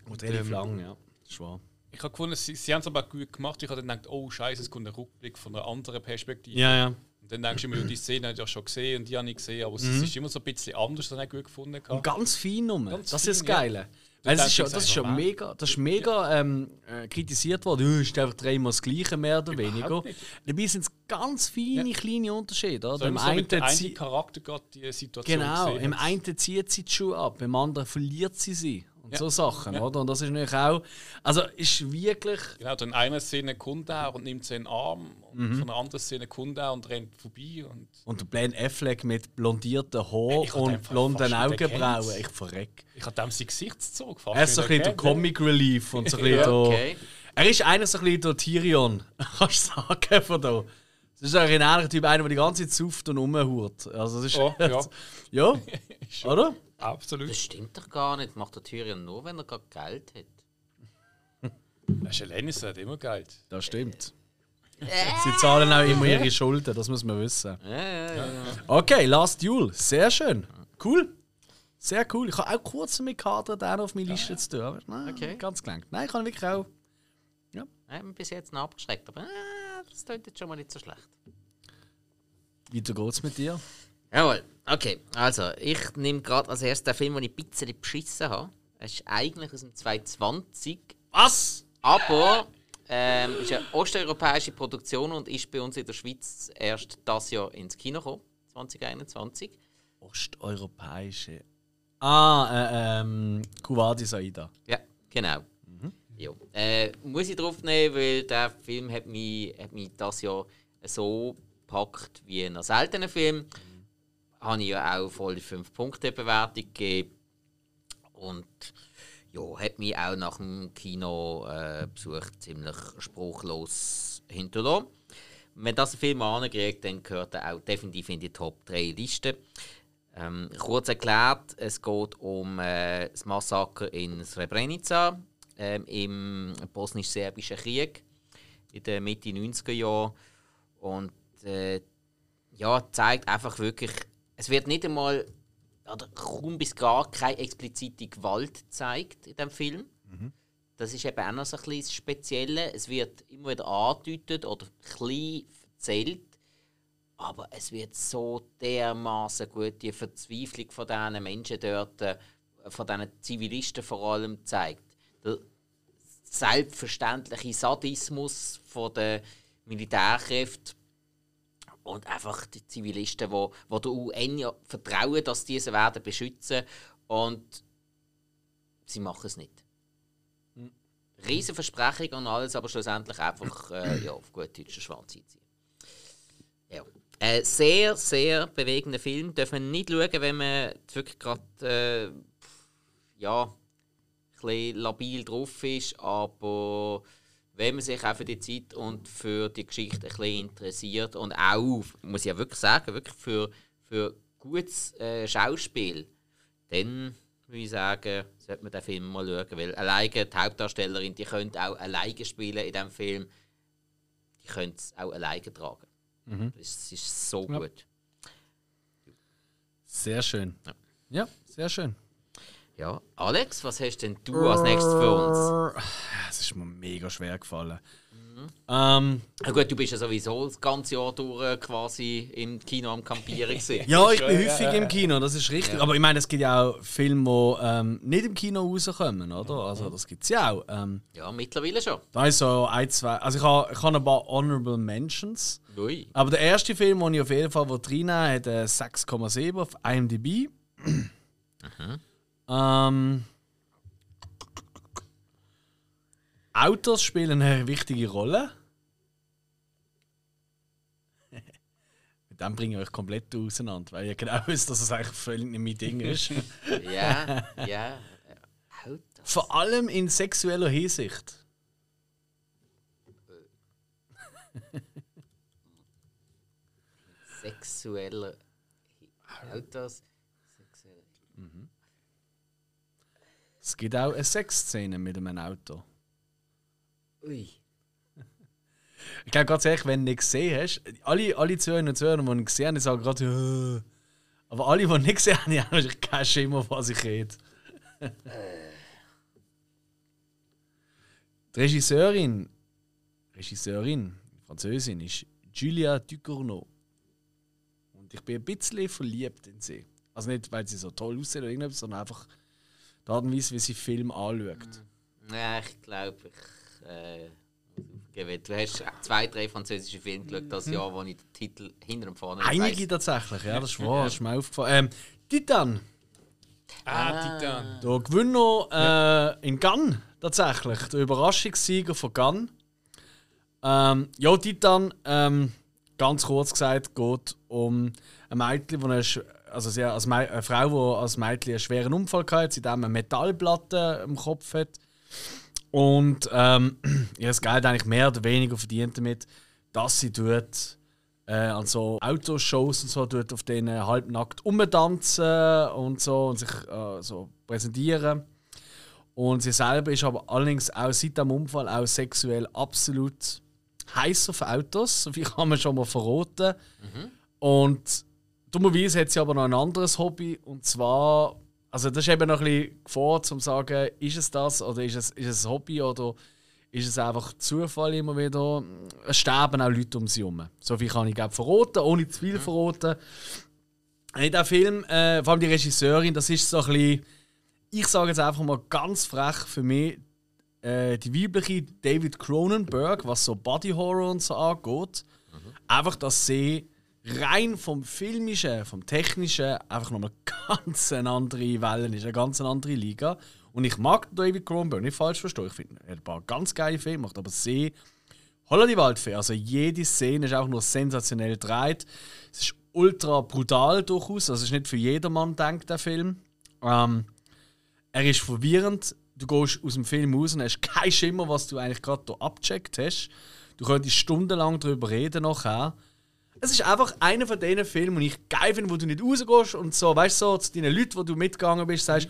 Und relativ ähm, lang, ja. Das wahr. Ich habe gefunden, sie, sie haben es aber gut gemacht. Ich habe dann gedacht, oh Scheiße, es kommt ein Rückblick von einer anderen Perspektive. Ja, ja. Und dann denkst du immer, ja, die Szene habe ich ja schon gesehen und die habe ich gesehen, aber Mhm. es ist immer so ein bisschen anders, das habe ich gut gefunden. Und ganz fein rum. Ganz das ist das fein, ja. Geile. Weil denkst ist ja, jetzt das ist ja einfach, mega, das ist mega ähm, äh, kritisiert worden. Es ist einfach dreimal das Gleiche, mehr oder weniger. Dabei sind es ganz feine, kleine Unterschiede. Oder? So, Im so einen Charakter gerade die Situation Genau, im einen zieht sie die Schuhe ab, im anderen verliert sie sie. Und Ja. so Sachen, Ja. oder? Und das ist natürlich auch. Also ist wirklich. Genau, dann in einer Szene kommt er und nimmt sie in den Arm und Mhm. von einer anderen Szene kommt er und rennt vorbei. Und Und der Ben Affleck mit blondierten Haar Ich hab den und blonden Augenbrauen. Ich verreck. ich habe dem sein Gesichtszug fast Er ist so ein bisschen der Comic Relief und so ein bisschen Ja, der- okay. Er ist einer so ein bisschen der Tyrion, *laughs* kannst du sagen, von da. Das ist eigentlich ein ähnlicher Typ, einer, der die ganze Zeit sauft und rumhurt. Also das ist. Oh, ja. *laughs* ja, *laughs* oder? Absolut. Das stimmt doch gar nicht. Macht der Tyrion nur, wenn er gerade Geld hat. Das ist so, hat immer Geld. Das stimmt. Sie zahlen auch immer ihre Schulden, das muss man wissen. Ja, ja, ja. ja. Okay, Last Duel. Sehr schön. Cool. Sehr cool. Ich habe auch kurz mit Kader den auf meine Liste zu tun. Aber nein, Okay. ganz gelangt. Nein, ich kann wirklich auch. Ich habe mich bis jetzt noch abgeschreckt, aber äh, das klingt jetzt schon mal nicht so schlecht. Weiter geht's mit dir. Jawohl, okay. Also, ich nehme gerade als erstes den Film, den ich ein bisschen beschissen habe. Es ist eigentlich aus dem 2020, Was? aber ähm, ist eine osteuropäische Produktion und ist bei uns in der Schweiz erst das Jahr ins Kino gekommen, 2021. Osteuropäische. Ah, äh, ähm, Kuwadi Saida. Ja, genau. Ja. Äh, muss ich drauf nehmen, weil der Film hat mich, hat mich das Jahr so gepackt wie ein seltener Film. Habe ich ja auch voll 5 Punkte Bewertung gegeben. Und ja, hat mich auch nach dem Kinobesuch ziemlich spruchlos hinterlassen. Wenn das ein Film ankriegt, dann gehört er auch definitiv in die Top 3 Liste. Ähm, kurz erklärt, es geht um äh, das Massaker in Srebrenica ähm, im bosnisch-serbischen Krieg in den Mitte 90er Jahren. Und äh, ja, zeigt einfach wirklich, es wird nicht einmal oder kaum bis gar keine explizite Gewalt gezeigt in dem Film. Das ist eben auch noch so ein bisschen das Spezielle. Es wird immer wieder angedeutet oder ein bisschen erzählt, aber es wird so dermaßen gut die Verzweiflung von diesen Menschen dort, äh, von diesen Zivilisten vor allem zeigt. Der selbstverständliche Sadismus von der Militärkräfte und einfach die Zivilisten, wo, wo der UN ja vertrauen, dass diese werden beschützen und sie machen es nicht. Riesen Versprechung und alles, aber schlussendlich einfach äh, *clears throat* ja, auf gut deutschen Schwanz einziehen. Ja. Äh, sehr, sehr bewegender Film. Darf man nicht schauen, wenn man wirklich gerade äh, ja, ein bisschen labil drauf ist, aber wenn man sich auch für die Zeit und für die Geschichte ein bisschen interessiert und auch, muss ich ja wirklich sagen, wirklich für, für gutes äh, Schauspiel, dann würde ich sagen, sollte man den Film mal schauen, weil alleine die Hauptdarstellerin, die könnte auch alleine spielen in diesem Film, die könnte es auch alleine tragen. Mhm. Es ist so Ja. gut. Sehr schön. Ja. Ja, sehr schön. Ja, Alex, was hast denn du als nächstes für uns? Ja, *sighs* Es ist mir mega schwer gefallen. Mhm. Ähm, Na gut, du bist ja sowieso das ganze Jahr durch äh, quasi im Kino am Campieren *laughs* gewesen. ja, ich bin häufig im Kino, das ist richtig. Aber ich meine, es gibt ja auch Filme, die ähm, nicht im Kino rauskommen, oder? Also das gibt es ja auch. Ähm, Ja, mittlerweile schon. da ist so ein, zwei. Also ich habe ich habe ein paar Honorable Mentions. Ui. Aber der erste Film, den ich auf jeden Fall reinnehmen will, hat äh, 6,7 auf IMDb. Ähm, Autos spielen eine wichtige Rolle. *laughs* Mit dem bringe ich euch komplett auseinander, weil ihr genau wisst, dass es eigentlich völlig nicht mein Ding ist. *laughs* Ja, ja. äh, Auto. Vor allem in sexueller Hinsicht. Sexuelle Autos. Es gibt auch eine Sexszene mit einem Auto. Ui. Ich glaube ganz ehrlich, wenn du nicht gesehen hast, alle, alle Zuhörer und Zuhörer, die ihn gesehen haben, die sagen gerade, ja. aber alle, die nicht gesehen haben, haben natürlich keinen Schimmer, was ich rede. Die Regisseurin, Regisseurin, Französin, ist Julia Ducournau. Und ich bin ein bisschen verliebt in sie. Also nicht, weil sie so toll aussieht oder irgendetwas, sondern einfach die Art und Weise, wie sie Film anschaut. Ja, ich glaube, ich. Äh, aufgeben. du hast zwei, drei französische Filme geschaut, das Jahr, wo ich den Titel hinter und vorne Einige weiss. tatsächlich, ja, das ist wahr, das ist mir aufgefallen. Ähm, Titan, Ah, Titan. der Gewinner äh, in Cannes tatsächlich, der Überraschungssieger von Cannes. Ähm, ja, Titan, ähm, ganz kurz gesagt, geht um ein Mädchen, wo eine, sch- also sie, als eine Frau, die als Mädchen einen schweren Unfall hatte, sie eine Metallplatte im Kopf hat. Und ähm, *clears throat* ihr Geld eigentlich mehr oder weniger verdient damit, dass sie tut, äh, an so Autoshows und so tut auf denen halbnackt umtanzen und so und sich äh, so präsentieren. Und sie selber ist aber allerdings auch seit dem Unfall auch sexuell absolut heiß auf Autos, *laughs* so viel kann man schon mal verraten. Und dummerweise hat sie aber noch ein anderes Hobby und zwar, also das ist eben noch ein bisschen Gefahr, zum zu sagen, ist es das oder ist es, ist es ein Hobby oder ist es einfach Zufall immer wieder. Es sterben auch Leute um sie herum. So viel kann ich glaube verraten, ohne zu viel verraten. In diesem Film, äh, vor allem die Regisseurin, das ist so ein bisschen, ich sage jetzt einfach mal ganz frech für mich, äh, die weibliche David Cronenberg, was so Body Horror und so angeht. Einfach, dass sie rein vom Filmischen, vom Technischen einfach nochmal *laughs* ganz eine andere Welle ist, eine ganz andere Liga. Und ich mag David Cronenberg, nicht falsch verstehen. Ich finde, er hat ein paar ganz geile Filme gemacht, aber sie Holla die Waldfee. Also jede Szene ist auch nur sensationell gedreht. Es ist ultra brutal durchaus. Also es ist nicht für jedermann denkt der Film. Ähm, er ist verwirrend. Du gehst aus dem Film raus und hast keinen Schimmer, was du eigentlich gerade hier abgecheckt hast. Du könntest stundenlang darüber reden nachher. Es ist einfach einer von diesen Filmen, die ich geil finde, wo du nicht rausgehst und so, weißt du, so, zu deinen Leuten, wo du mitgegangen bist, sagst,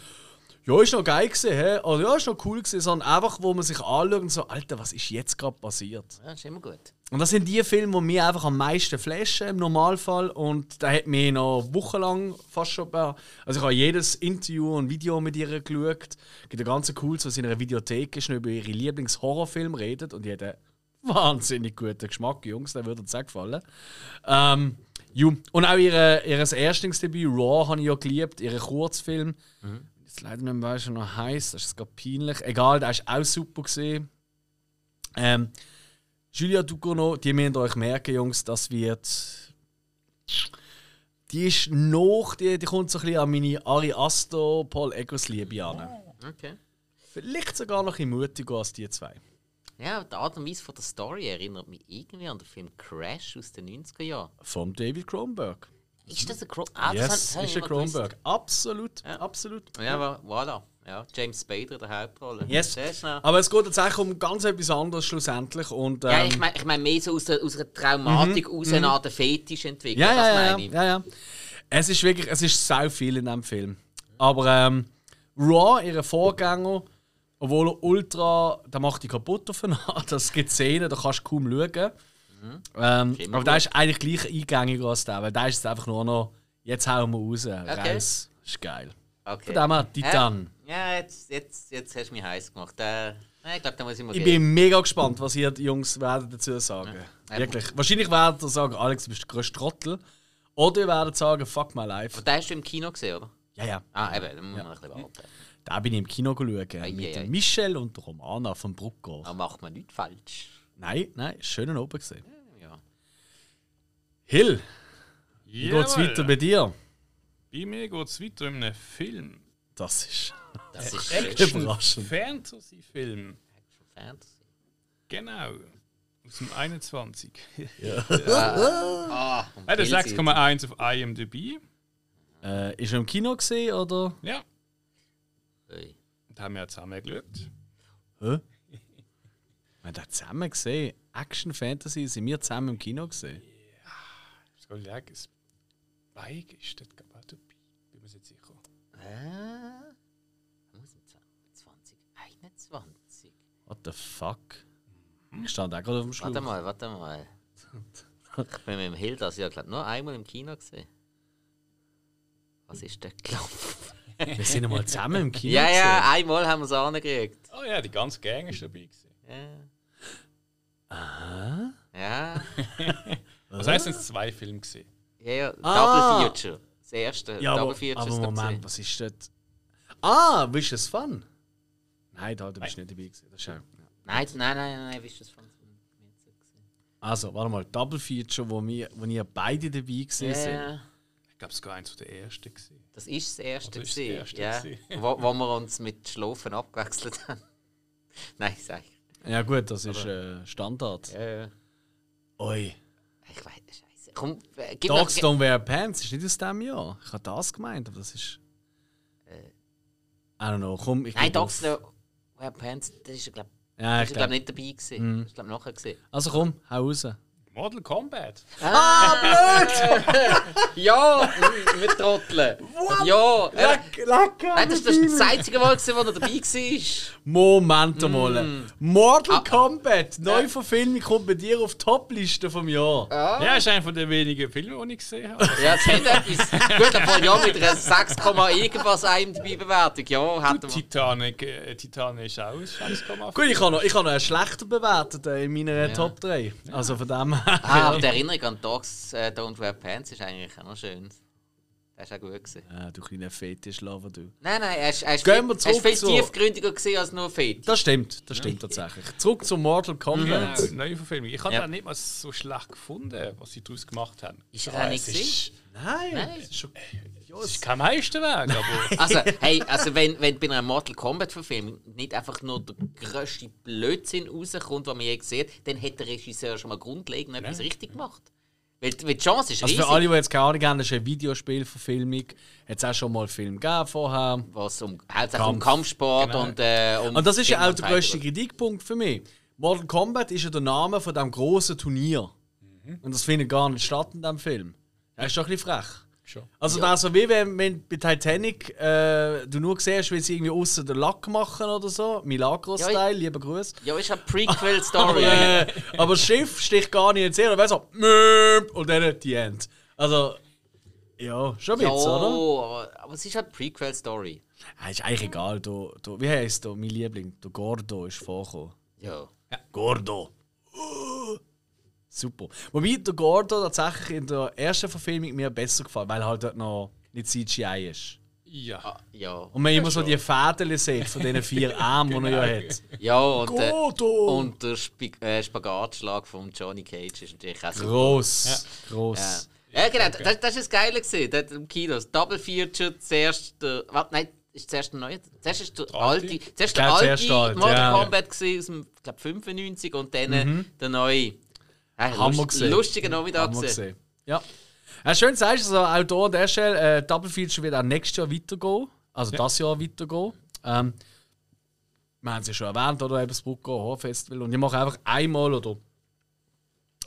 ja, ist noch geil gewesen, hä? oder ja, ist noch cool gewesen, sondern einfach, wo man sich anschaut und so, Alter, was ist jetzt gerade passiert? Ja, ist immer gut. Und das sind die Filme, die mich einfach am meisten flashen im Normalfall. Und da hat mich noch wochenlang fast schon. Bei, also ich habe jedes Interview und Video mit ihr geschaut. Es gibt ein ganz cooles, was in einer Videothek ist über ihre Lieblingshorrorfilme redet. Und einen *laughs* wahnsinnig guten Geschmack, Jungs, der würde uns auch gefallen. Ähm, ju. Und auch ihre, ihr Erstlingsdebüt, Raw, habe ich ja geliebt, ihren Kurzfilm. Jetzt leider nicht mehr, weiss, wie noch heisst, das ist gerade peinlich. Egal, der war auch super. Gewesen. Ähm, Julia Ducournau, die müsst ihr euch merken, Jungs, das wird. Die ist noch, die, die kommt so ein bisschen an meine Ari Aster, Paul Eggers Liebe an. Okay. Vielleicht sogar noch ein mutiger als die zwei. Ja, die Art und Weise von der Story erinnert mich irgendwie an den Film Crash aus den 90er Jahren. Vom David Cronenberg. Ist das ein Cronenberg? Ah, das yes, das ist ein. Cronenberg. Absolut, Ja. absolut. Ja, aber voilà. Ja, James Spader in der Hauptrolle. Yes. Sehr schnell. Aber es geht tatsächlich um ganz etwas anderes schlussendlich. Und, ähm, Ja, ich meine ich mein mehr so aus, der, aus einer Traumatik raus eine Art Fetisch entwickelt. ja, ja, ja, ja, ja. Es ist wirklich, es ist sau viel in diesem Film. Aber ähm, Raw, ihre Vorgänger, obwohl er ultra, der macht die kaputt auf eine Art. Das gibt Szenen, da kannst du kaum schauen. Ähm, Ist immer aber der ist eigentlich gleich eingängiger als der, weil der ist jetzt einfach nur noch, jetzt hauen wir raus, raus. Ist geil. Okay. Von dem her, Titan. Ja, jetzt, jetzt, jetzt hast du mich heiß gemacht. Äh, ich glaube, da muss ich mal Ich gehen. bin mega gespannt, was ihr die Jungs werden dazu sagen. Ja. Wirklich. Wahrscheinlich werdet ihr sagen, Alex, du bist der größte Trottel. Oder ihr werdet sagen, fuck my life. Aber den hast du im Kino gesehen, oder? Ja, ja. Ah, eben, dann muss man ein bisschen warten. Da bin ich im Kino geschaut. Ei, mit ei, ei. Michelle und Romana von Brucker. Da macht man nichts falsch. Nein, nein, schön oben gesehen. Ja. Hill, wie geht's Jawohl. weiter bei dir? Bei mir geht es weiter in einem Film. Das ist Das ist. Action Überraschend. Fantasy-Film. Fantasy. Genau. Aus dem 21. *laughs* Ah, um Er hat eine Pilze. 6,1 auf IMDb. äh, ist er im Kino gesehen oder? Ja. Ui. Da haben wir ja zusammen geschaut. Hä? *laughs* Wir haben das zusammen gesehen. Action Fantasy sind wir zusammen im Kino gesehen. Ich soll sagen, Spike ist das glaube ich auch dabei. Bin mir nicht sicher. Äh? Muss ich sagen, 20, 21. What the fuck? Ich stand auch gerade auf dem Schluss. Warte mal, warte mal. Ich bin mit dem Hildas ja glaub, nur einmal im Kino gesehen. Was ist der Klopf? Wir sind einmal zusammen im Kino Ja, gesehen. ja, einmal haben wir es angekriegt. Oh ja, die ganze Gang ist dabei. Gewesen. Ja. Ja. *laughs* Das heisst, es sind zwei Filme gesehen. Ja, ja. Ah. Double Feature. Das erste Ja, Double aber, Feature aber Moment, gesehen. was ist das? Ah, wisst ihr es Fun? Nein, da du bist nicht dabei gewesen. Das ist auch, ja. Nein, nein, nein, nein, wie ist das von Also, warte mal, Double Feature, wo wir, wo wir beide dabei gewesen sind. Ja, Ich glaube, es war eins der ersten. Gewesen. Das ist das erste. Das gewesen, erste ja, gewesen? *laughs* wo, wo wir uns mit Schlafen abgewechselt haben. *laughs* nein, sag ich. Ja gut, das ist äh, Standard. Ja, ja. Oi. Ich weiß, scheiße. Komm, äh, gib Dogs Don't Wear Pants ist nicht aus diesem Jahr. Ich habe das gemeint, aber das ist... I don't know, komm, ich Nein, Dogs. No Wear Pants, das ist, glaube Ja, ich, glaub, glaub. nicht dabei gewesen. Das ist, glaube nachher gesehen. Also komm, hau raus. Mortal Kombat. *laughs* Ja, mm, mit Trotteln. Ja, äh, lecker! nein, das, das ist das einzige Mal, gewesen, wo er dabei war. Moment mal. Mm. Mortal Ah. Kombat, Neuverfilmung kommt bei dir auf die Top-Liste vom Jahr. Ja, ist einer von den wenigen Filmen, die ich gesehen habe. Ja, das hat etwas. Gut, aber ja, mit einer 6, irgendwas IMDb-Bewertung. Ja, hätten wir. Titanic, äh, Titanic ist auch 6,5. Gut, ich habe noch, ich habe noch einen schlechter bewertet äh, in meiner Top 3. Also von dem her. Ah, aber die Erinnerung an Dogs äh, Don't Wear Pants ist eigentlich auch noch schön. Das war auch gut. Gewesen. Ja, du kleiner Fetischlover, du. Nein, nein, er ist, er ist Gehen viel, er viel tiefgründiger gewesen als nur Fetisch. Das stimmt, das stimmt tatsächlich. Zurück zu Mortal Kombat. Genau, neue Verfilmung. Ich habe Ja. ja. nicht mal so schlecht gefunden, was sie daraus gemacht haben. Ist er Ja, auch nicht es ist, Nein, Nein. Es ist kein Meisterwerk, aber *laughs* Also, hey, also wenn, wenn bei einer Mortal Kombat-Verfilmung nicht einfach nur der grösste Blödsinn rauskommt, den man je sieht, dann hat der Regisseur schon mal grundlegend etwas richtig gemacht. Weil, weil die Chance ist Also riesig, für alle, die jetzt keine Ahnung haben, das ist eine Videospielverfilmung. Hat es auch schon mal einen Film gegeben vorher. was um, hauptsächlich um Kampf. Kampfsport Genau. und äh, um Und das ist ja auch der grösste? Kritikpunkt für mich. Mortal Kombat ist ja der Name von diesem grossen Turnier. Und das findet gar nicht statt in diesem Film. Das ist doch ein bisschen frech. Schon. Also das so wie wenn, wenn bei Titanic äh, du nur siehst, wie sie irgendwie außen den Lack machen oder so. Milagro-Style, Ja, lieber Grüß. Ja, ist eine Aber, Prequel-Story. *laughs* äh, aber das Schiff sticht gar nicht ins Meer. Und dann so, und dann die End. Also, ja, schon ein ja, bisschen, oder? aber, aber es ist eine Prequel-Story. Ja, ist eigentlich egal. Du, du, wie heißt der, mein Liebling? Der Gordo ist vorgekommen. Ja. Gordo. Super. Wobei der Gordo tatsächlich in der ersten Verfilmung mir besser gefallen, weil er halt dort noch nicht CGI ist. Ja. Ah, ja. Und man immer so schon. die Fäden sieht von diesen vier Armen, die er ja hat. Ja, und, äh, Gordo! und der Sp äh, Spagatschlag von Johnny Cage ist natürlich auch super. Gross. Ja. Gross. Ja, genau, das, das ist das Geile gewesen, dort im Kino. Das Double Feature zuerst, der, warte, nein, ist zuerst der neue. Zuerst ist der alte? Zuerst der Ja, alte Mortal ja. Kombat gewesen, aus dem ich glaub, 95 und dann der neue. Ja, Haben wir lust, gesehen. lustiger Nachmittag Haben gesehen. gesehen. Ja. ja. Schön sagst du, also auch hier an der Stelle, äh, Double Feature wird auch nächstes Jahr weitergehen. Also das Jahr weitergehen. Ähm, wir haben es ja schon erwähnt, oder eben das Brucko Horror Festival. Und ich mache einfach einmal, oder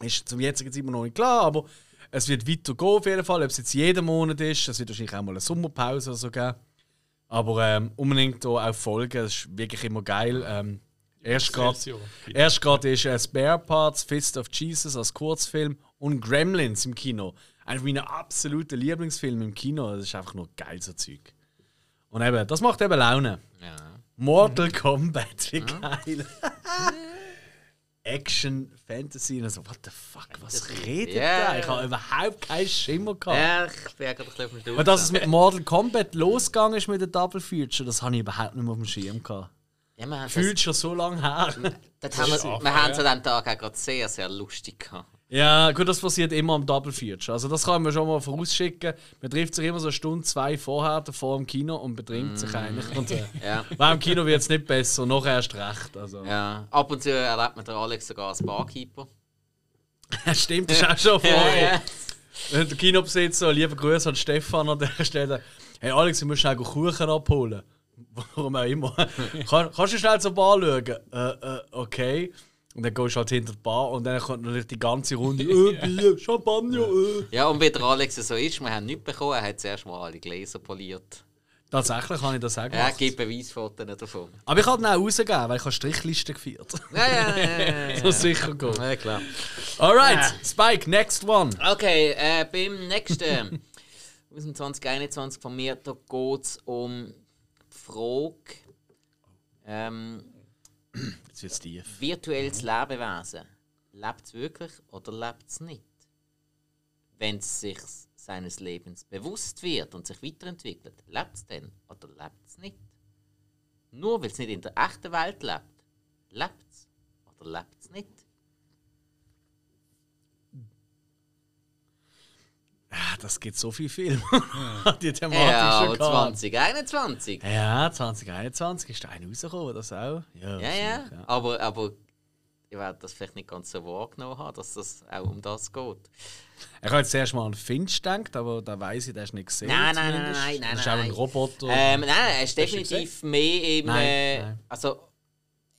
ist zum jetzigen Zeitpunkt noch nicht klar, aber es wird weitergehen auf jeden Fall. Ob es jetzt jeden Monat ist, es wird wahrscheinlich auch mal eine Sommerpause oder so geben. Aber ähm, unbedingt hier auch folgen, das ist wirklich immer geil. Ähm, erst gerade ist äh, Spare Parts, Fist of Jesus als Kurzfilm und Gremlins im Kino. Einer meiner absoluten Lieblingsfilme im Kino. Das ist einfach nur geil, so Zeug. Und eben, das macht eben Laune. Ja. Mortal Kombat, wie geil. *laughs* Action, Fantasy, und so, what the fuck, was redet Ja, der? Ich ja. habe überhaupt keinen Schimmer gehabt. ja, ich bin ja gerade ein bisschen auf dem. Und dass es mit Mortal Kombat losgegangen ist mit der Double Feature, das habe ich überhaupt nicht mehr auf dem Schirm gehabt. Ja, das, Fühlt schon so lange her. *laughs* das haben wir, wir haben es an diesem Tag auch gerade sehr, sehr lustig gehabt. Ja, gut, das passiert immer am Double Feature. Also das kann man schon mal vorausschicken. Man trifft sich immer so eine Stunde, zwei vorher davor im Kino und betrinkt sich eigentlich. Und äh, *laughs* Ja. weil im Kino wird es nicht besser, noch erst recht. Also. Ja. Ab und zu erlebt man den Alex sogar als Barkeeper. *laughs* Stimmt, das ist auch schon Ja, vorgekommen. ja. Wenn Der Kinobesitzer, liebe Grüße an Stefan an der Stelle. Hey Alex, du musst schnell Kuchen abholen. Warum auch immer. Kann, kannst du schnell zur Bar schauen? Äh, äh, okay. Und dann gehst du halt hinter die Bar und dann kommt natürlich die ganze Runde. *laughs* Äh, Bier, Champagner, äh. Ja, und wie der Alex so ist, wir haben nichts bekommen, er hat zuerst mal alle Gläser poliert. Tatsächlich kann ich das Er gemacht. gibt Beweisfotos davon. Aber ich habe ihn auch rausgegeben, weil ich habe Strichlisten geführt. Ja, ja, ja. ja, ja. *laughs* so sicher gut. ja klar. Alright, Spike, next one. Okay, äh, beim nächsten *laughs* aus dem 2021 von mir, da geht es um Frage, ähm, Jetzt wird's tief. virtuelles Lebewesen, lebt es wirklich oder lebt es nicht? Wenn es sich seines Lebens bewusst wird und sich weiterentwickelt, lebt es denn oder lebt es nicht? Nur weil es nicht in der echten Welt lebt, lebt es oder lebt es nicht? Ah, Das gibt so viel Film. *laughs* die Thematik Ja, schon aber gehabt. 2021. Ja, 2021 ist der eine rausgekommen, das auch. Ja, Ja, ja. Aber, aber ich werde das vielleicht nicht ganz so wahrgenommen haben, dass das auch um das geht. Ich habe jetzt zuerst mal an Finch gedacht, aber da weiß ich, der ist nicht gesehen. Nein, nein, nein, nein, nein, Das ist auch ein nein. Roboter. Ähm, nein, er ist definitiv mehr im. Nein, äh, nein. Also,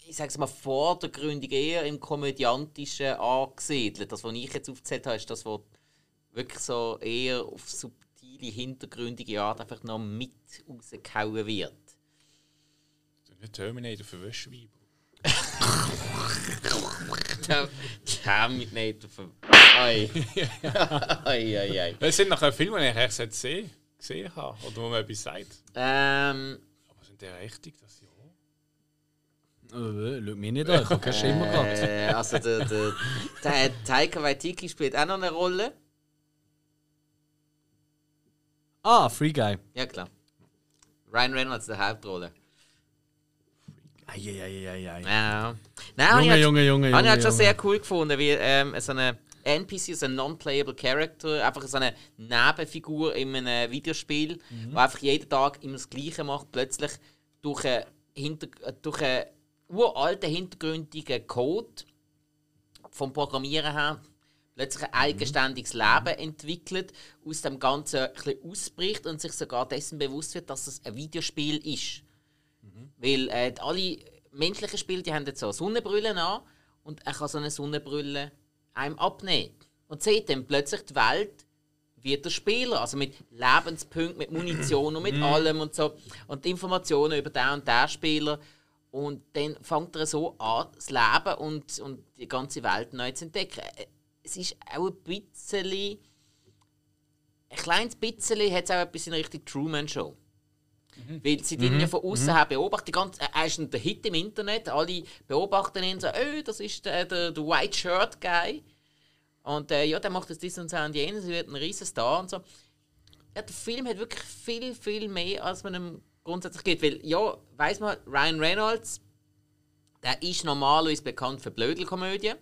ich sage es mal, vordergründig eher im Komödiantischen angesiedelt. Das, was ich jetzt aufgezählt habe, ist das, was wirklich so eher auf subtile, hintergründige Art einfach noch mit rausgehauen wird. Nicht Terminator für Wäscheweiber. Der Terminator für. Ei. ei, ei, ei. Das sind nachher Filme, die ich echt seit gesehen, gesehen habe. Oder wo man etwas sagt. Ähm, Aber sind die richtig, das Jahr? Äh, schau mich nicht an, ich habe keinen Schimmer gehabt. Äh, also der, der, der Taika Waititi spielt auch noch eine Rolle. Ah, Free Guy. Ja klar. Ryan Reynolds der Hauptrolle. Eieieiei. Ja. Nein, ich Junge, halt, Junge, Junge, habe ich halt Junge, schon sehr cool gefunden, wie ähm, so eine NPC, so ein Non-Playable Character, einfach so eine Nebenfigur in einem Videospiel, Mhm. die einfach jeden Tag immer das Gleiche macht, plötzlich durch einen, Hinter durch einen uralten, hintergründigen Code vom Programmieren her plötzlich ein eigenständiges Leben entwickelt, aus dem Ganzen ein bisschen ausbricht und sich sogar dessen bewusst wird, dass es ein Videospiel ist. Weil äh, alle menschlichen Spiele, die haben jetzt so Sonnenbrillen an und er kann so eine Sonnenbrille einem abnehmen. Und sieht dann plötzlich die Welt wie der Spieler, also mit Lebenspunkten, mit Munition und mit allem und so. Und Informationen über den und den Spieler. Und dann fängt er so an, das Leben und, und die ganze Welt neu zu entdecken. Äh, Es ist auch ein bisschen. Ein kleines bisschen hat es auch etwas in Richtung Truman Show. Weil sie den ja von außen her beobachten. Die ganze, er ist der Hit im Internet. Alle beobachten ihn so, oh, das ist der, der, der White Shirt Guy. Und äh, ja, der macht jetzt dies und das und jenes, er wird ein riesen Star und so. Ja, der Film hat wirklich viel, viel mehr, als man ihm grundsätzlich geht. Weil, ja, weiß man, Ryan Reynolds, der ist normalerweise bekannt für Blödelkomödien.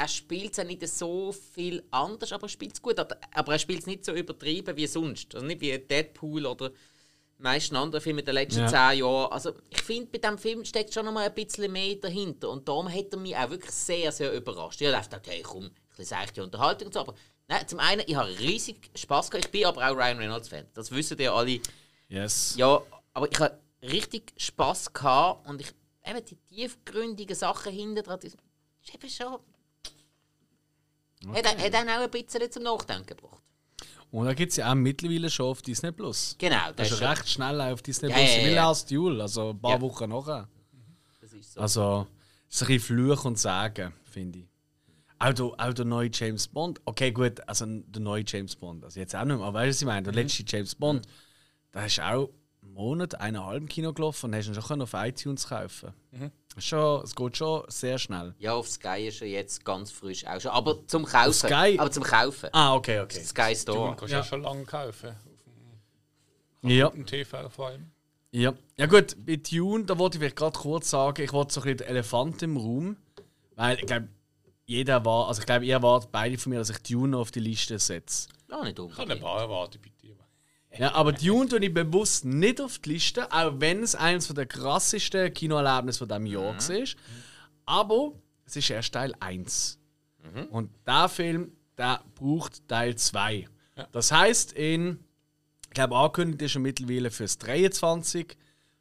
Er spielt es nicht so viel anders, aber er spielt es gut. Aber er spielt es nicht so übertrieben wie sonst. Also nicht wie Deadpool oder meisten anderen Filme den letzten Ja. zehn Jahren. Also ich finde, bei diesem Film steckt schon noch mal ein bisschen mehr dahinter. Und darum hat er mich auch wirklich sehr, sehr überrascht. Ich dachte, okay, komm, ein bisschen seichte Unterhaltung und so. Aber nein, zum einen, ich habe riesig Spaß gehabt. Ich bin aber auch Ryan Reynolds-Fan. Das wissen ja alle. Yes. Ja, aber ich habe richtig Spaß gehabt und ich eben die tiefgründigen Sachen hinter dran, das ist eben schon. Hat, hat einen auch ein bisschen zum Nachdenken gebracht. Und da gibt es ja auch mittlerweile schon auf Disney Plus. Genau, Das das ist ja recht schnell auf Disney Ja, Plus. ja, Wie ja. Last Duel, also ein paar Ja. Wochen nachher. das ist so. Also, es ist ein bisschen Fluch und Sagen, finde ich. Auch der, auch der neue James Bond. Okay, gut, also der neue James Bond. Also jetzt auch nicht mehr, aber weißt du, was ich meine? Der letzte James Bond, da ist auch einen Monat, eineinhalb im Kino gelaufen und hast ihn schon können auf iTunes kaufen ist schon, Es geht schon sehr schnell. Ja, auf Sky ist er jetzt ganz frisch auch schon. Aber zum Kaufen. Sky? Aber zum Kaufen. Ah, okay, okay. Sky Du Store. kannst Ja. ja schon lange kaufen. Ja. Im TV vor allem. Ja. ja gut, bei Dune, da wollte ich vielleicht gerade kurz sagen, ich wollte so ein bisschen den Elefant im Raum. Weil ich glaube, jeder war, also ich glaube, ihr erwartet beide von mir, dass ich Dune auf die Liste setze. Ja, nicht Ich habe ein unbedingt. paar erwartet bei. Ja, aber Dune tue ich bewusst nicht auf die Liste, auch wenn es eines der krassesten Kinoerlebnisse von diesem Jahr war. Aber es ist erst Teil 1. Und der Film, der braucht Teil 2. Das heißt, in, ich glaube, angekündigt ist er mittlerweile fürs 23.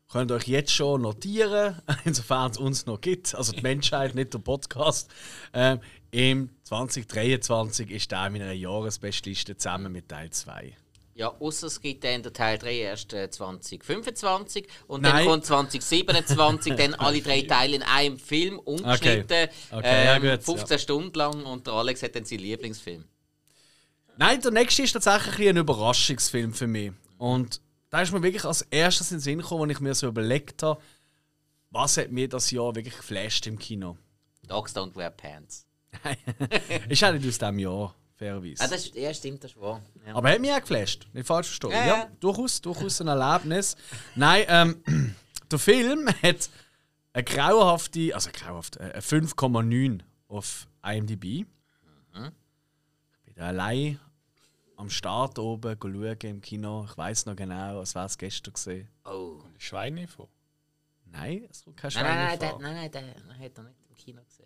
Könnt ihr euch jetzt schon notieren, *laughs* insofern es uns noch gibt, also die Menschheit, nicht der Podcast. Ähm, Im 2023 ist der in meiner Jahresbestliste zusammen mit Teil 2. Ja, außer es gibt dann der Teil 3 erst äh, 2025 und Nein. dann kommt 2027 dann alle drei Teile in einem Film ungeschnitten. Okay, ja, ähm, gut, 15 Stunden lang und der Alex hat dann seinen Lieblingsfilm. Nein, der nächste ist tatsächlich ein Überraschungsfilm für mich. Und da ist mir wirklich als erstes in den Sinn gekommen, als ich mir so überlegt habe, was hat mir das Jahr wirklich geflasht im Kino. Dogs don't wear pants. *laughs* *laughs* ist auch nicht aus diesem Jahr, fairerweise. Ah, das ist, ja, stimmt, das ist wahr. Ja. Aber hat mich auch geflasht, nicht falsch verstanden. Ja, Ja, ja. durchaus, durchaus ein Erlebnis. Nein, ähm, *clears throat* der Film hat eine grauenhafte, also grauenhaft, äh, eine 5,9 auf IMDb. Ich bin allein am Start oben schauen im Kino. Ich weiß noch genau, als wäre es gestern gesehen. Oh. Und Schweine vor. Nein, es kommt kein Nein, nein, Schwein nein, der, vor. nein, nein, der der hat er nicht im Kino gesehen.